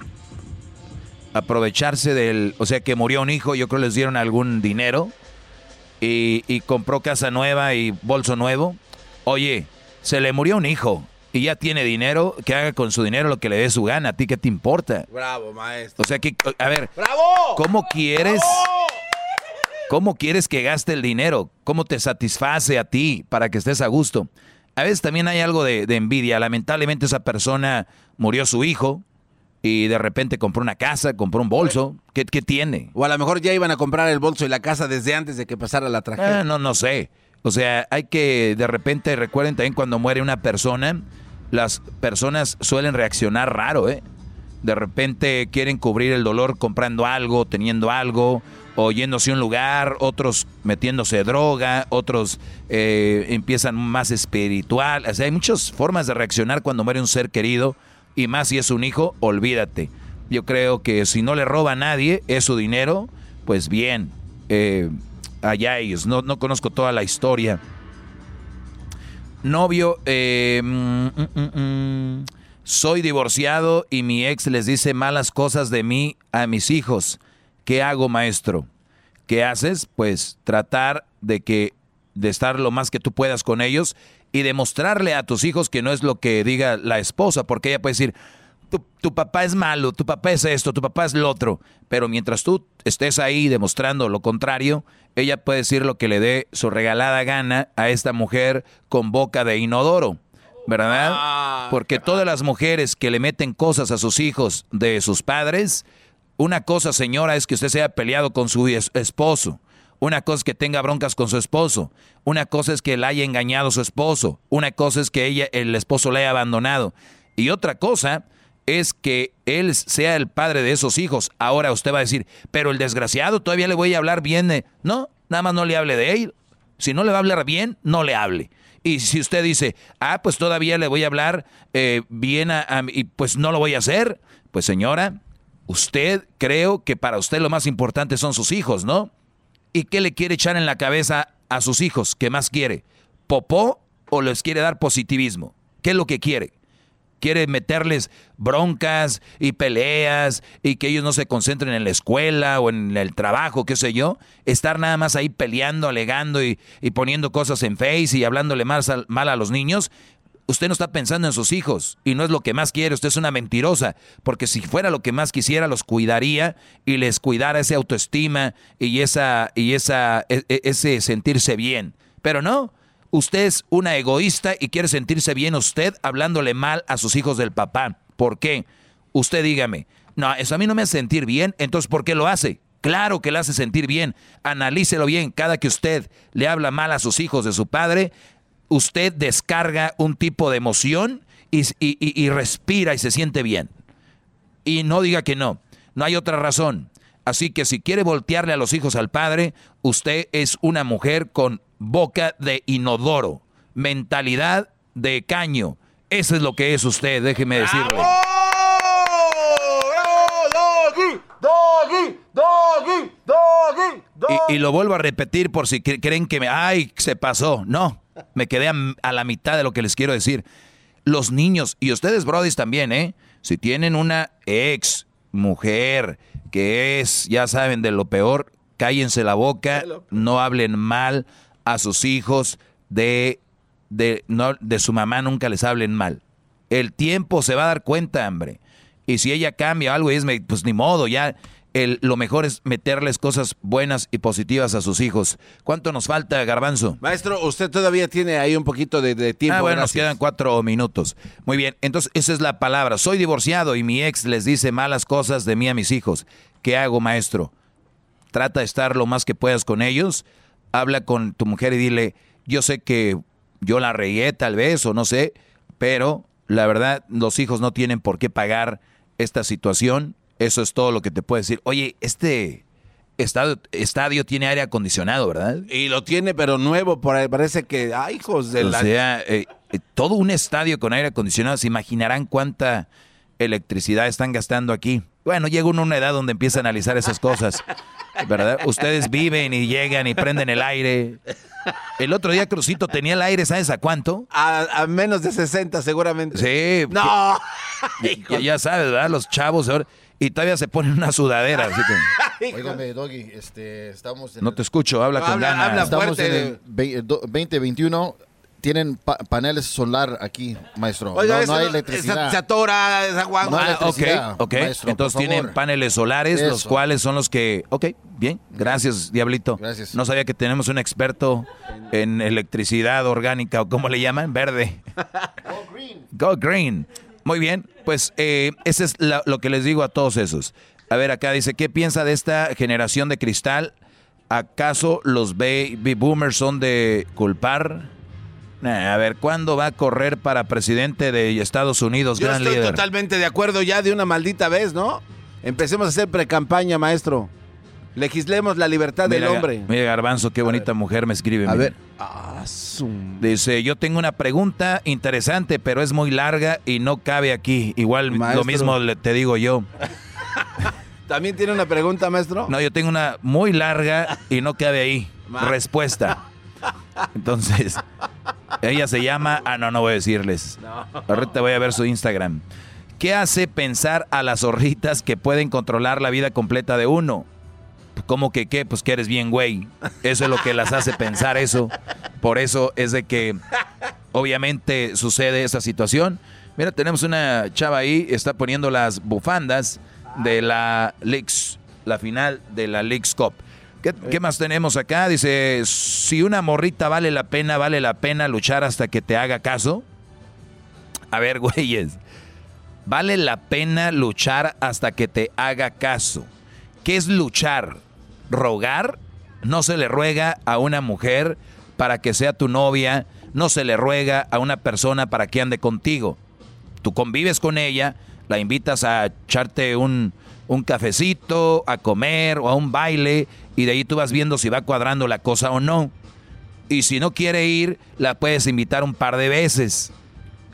Aprovecharse del, o sea, que murió un hijo, yo creo les dieron algún dinero y, y compró casa nueva y bolso nuevo. Oye, se le murió un hijo y ya tiene dinero, que haga con su dinero lo que le dé su gana. ¿A ti qué te importa? Bravo, maestro. O sea que, a ver. ¡Bravo! ¿Cómo quieres? ¿Cómo quieres que gaste el dinero? ¿Cómo te satisface a ti para que estés a gusto? A veces también hay algo de, envidia. Lamentablemente esa persona murió su hijo y de repente compró una casa, compró un bolso. ¿Qué, tiene? O a lo mejor ya iban a comprar el bolso y la casa desde antes de que pasara la tragedia. Ah, no, no sé. O sea, hay que de repente, recuerden también cuando muere una persona, las personas suelen reaccionar raro, ¿eh? De repente quieren cubrir el dolor comprando algo, teniendo algo, o yéndose a un lugar, otros metiéndose droga, otros eh, empiezan más espiritual. O sea, hay muchas formas de reaccionar cuando muere un ser querido, y más si es un hijo, olvídate. Yo creo que si no le roba a nadie, es su dinero, pues bien, eh, allá ellos. No, no conozco toda la historia novio. Eh, mm, mm, mm, Soy divorciado y mi ex les dice malas cosas de mí a mis hijos. ¿Qué hago, maestro? ¿Qué haces? Pues tratar de que de estar lo más que tú puedas con ellos y demostrarle a tus hijos que no es lo que diga la esposa, porque ella puede decir, tu, papá es malo, tu papá es esto, tu papá es lo otro, pero mientras tú estés ahí demostrando lo contrario, ella puede decir lo que le dé su regalada gana a esta mujer con boca de inodoro. ¿Verdad? Ah. Porque todas las mujeres que le meten cosas a sus hijos de sus padres, una cosa, señora, es que usted se haya peleado con su esposo. Una cosa es que tenga broncas con su esposo. Una cosa es que le haya engañado a su esposo. Una cosa es que ella, el esposo le haya abandonado. Y otra cosa es que él sea el padre de esos hijos. Ahora usted va a decir, pero el desgraciado todavía le voy a hablar bien de... No, nada más no le hable de él. Si no le va a hablar bien, no le hable. Y si usted dice, ah, pues todavía le voy a hablar eh, bien a, y pues no lo voy a hacer, pues señora, usted creo que para usted lo más importante son sus hijos, ¿no? ¿Y qué le quiere echar en la cabeza a sus hijos? ¿Qué más quiere? ¿Popó o les quiere dar positivismo? ¿Qué es lo que quiere? quiere meterles broncas y peleas y que ellos no se concentren en la escuela o en el trabajo, qué sé yo, estar nada más ahí peleando, alegando y, poniendo cosas en Face y hablándole mal, mal a los niños, usted no está pensando en sus hijos y no es lo que más quiere, usted es una mentirosa, porque si fuera lo que más quisiera los cuidaría y les cuidara esa autoestima y esa y esa e, e, ese sentirse bien. Pero no, usted es una egoísta y quiere sentirse bien usted hablándole mal a sus hijos del papá. ¿Por qué? Usted dígame, no, eso a mí no me hace sentir bien, entonces ¿por qué lo hace? Claro que le hace sentir bien. Analícelo bien. Cada que usted le habla mal a sus hijos de su padre, usted descarga un tipo de emoción y, y, respira y se siente bien. Y no diga que no. No hay otra razón. Así que si quiere voltearle a los hijos al padre, usted es una mujer con boca de inodoro, mentalidad de caño. Eso es lo que es usted, déjeme decirle. Y, y, lo vuelvo a repetir por si creen que me... ¡Ay, se pasó! No, me quedé a, a, la mitad de lo que les quiero decir. Los niños, y ustedes, brodis, también, ¿eh? Si tienen una ex mujer que es, ya saben, de lo peor, cállense la boca, no hablen mal a sus hijos de, de, no, de su mamá, nunca les hablen mal. El tiempo se va a dar cuenta, hombre. Y si ella cambia algo, es, pues ni modo, ya el, lo mejor es meterles cosas buenas y positivas a sus hijos. ¿Cuánto nos falta, Garbanzo? Maestro, usted todavía tiene ahí un poquito de, tiempo. Ah, bueno, nos quedan cuatro minutos. Muy bien, entonces esa es la palabra. Soy divorciado y mi ex les dice malas cosas de mí a mis hijos. ¿Qué hago, maestro? Trata de estar lo más que puedas con ellos habla con tu mujer y dile, yo sé que yo la regué tal vez o no sé, pero la verdad los hijos no tienen por qué pagar esta situación. Eso es todo lo que te puedo decir. Oye, este estadio, estadio tiene aire acondicionado, ¿verdad? Y lo tiene, pero nuevo, por ahí. parece que, ay, hijos de o sea, eh, eh, todo un estadio con aire acondicionado, se imaginarán cuánta electricidad están gastando aquí. Bueno, llega uno a una edad donde empieza a analizar esas cosas, ¿verdad? Ustedes viven y llegan y prenden el aire. El otro día Crucito tenía el aire, ¿sabes a cuánto? A, menos de 60 seguramente. Sí. No. [LAUGHS] ya, sabes, ¿verdad? Los chavos y todavía se ponen una sudadera. Así que... [LAUGHS] Doggy, este, estamos No te escucho, habla con ganas. Habla estamos en el 2021 tienen paneles solar aquí, maestro. no, no, hay electricidad. Se atora, esa agua. No ah, ok, ok. Entonces tienen paneles solares, los cuales son los que... Ok, bien. Gracias, Diablito. Gracias. No sabía que tenemos un experto en electricidad orgánica, o cómo le llaman, verde. [LAUGHS] Go green. Go green. Muy bien, pues eh, ese es lo que les digo a todos esos. A ver, acá dice, ¿qué piensa de esta generación de cristal? ¿Acaso los baby boomers son de culpar? a ver, ¿cuándo va a correr para presidente de Estados Unidos, Yo gran estoy totalmente de acuerdo ya de una maldita vez, ¿no? Empecemos a hacer precampaña, maestro. Legislemos la libertad del hombre. Mira, Garbanzo, qué bonita mujer me escribe. A ver. Dice, yo tengo una pregunta interesante, pero es muy larga y no cabe aquí. Igual lo mismo te digo yo. [LAUGHS] ¿También tiene una pregunta, maestro? No, yo tengo una muy larga y no cabe ahí. Respuesta. Entonces, Ella se llama. Ah, no, no voy a decirles. Ahorita voy a ver su Instagram. ¿Qué hace pensar a las zorritas que pueden controlar la vida completa de uno? ¿Cómo que qué? Pues que eres bien güey. Eso es lo que las hace pensar eso. Por eso es de que obviamente sucede esa situación. Mira, tenemos una chava ahí, está poniendo las bufandas de la Leaks, la final de la Leaks Cup. ¿Qué, más tenemos acá? Dice, si una morrita vale la pena, vale la pena luchar hasta que te haga caso. A ver, [LAUGHS] güeyes, vale la pena luchar hasta que te haga caso. ¿Qué es luchar? ¿Rogar? No se le ruega a una mujer para que sea tu novia, no se le ruega a una persona para que ande contigo. Tú convives con ella, la invitas a echarte un, un cafecito, a comer o a un baile y de ahí tú vas viendo si va cuadrando la cosa o no. Y si no quiere ir, la puedes invitar un par de veces.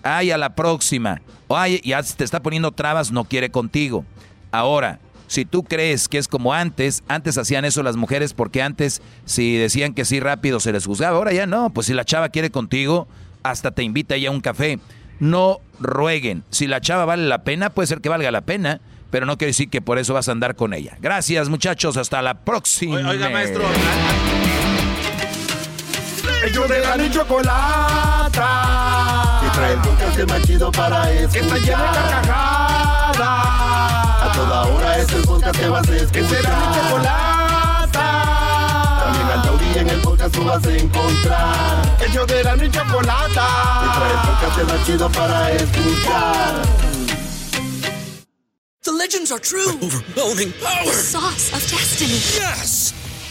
Ay, a la próxima. Ay, ya te está poniendo trabas, no quiere contigo. Ahora, si tú crees que es como antes, antes hacían eso las mujeres porque antes si decían que sí rápido se les juzgaba, ahora ya no, pues si la chava quiere contigo, hasta te invita ya a un café. No rueguen. Si la chava vale la pena, puede ser que valga la pena, pero no quiere decir que por eso vas a andar con ella. Gracias, muchachos. Hasta la próxima. Oiga, maestro. Ellos de la ni chocolata. Y trae el podcast más chido para escuchar. Que está lleno de carcajadas. A toda hora es el podcast que vas a escuchar. Que será mi chocolata. También al taurí en el podcast tú vas a encontrar. Ellos de la ni chocolata. Y trae el podcast más chido para escuchar. The legends are true. Overwhelming power! The sauce of destiny. Yes!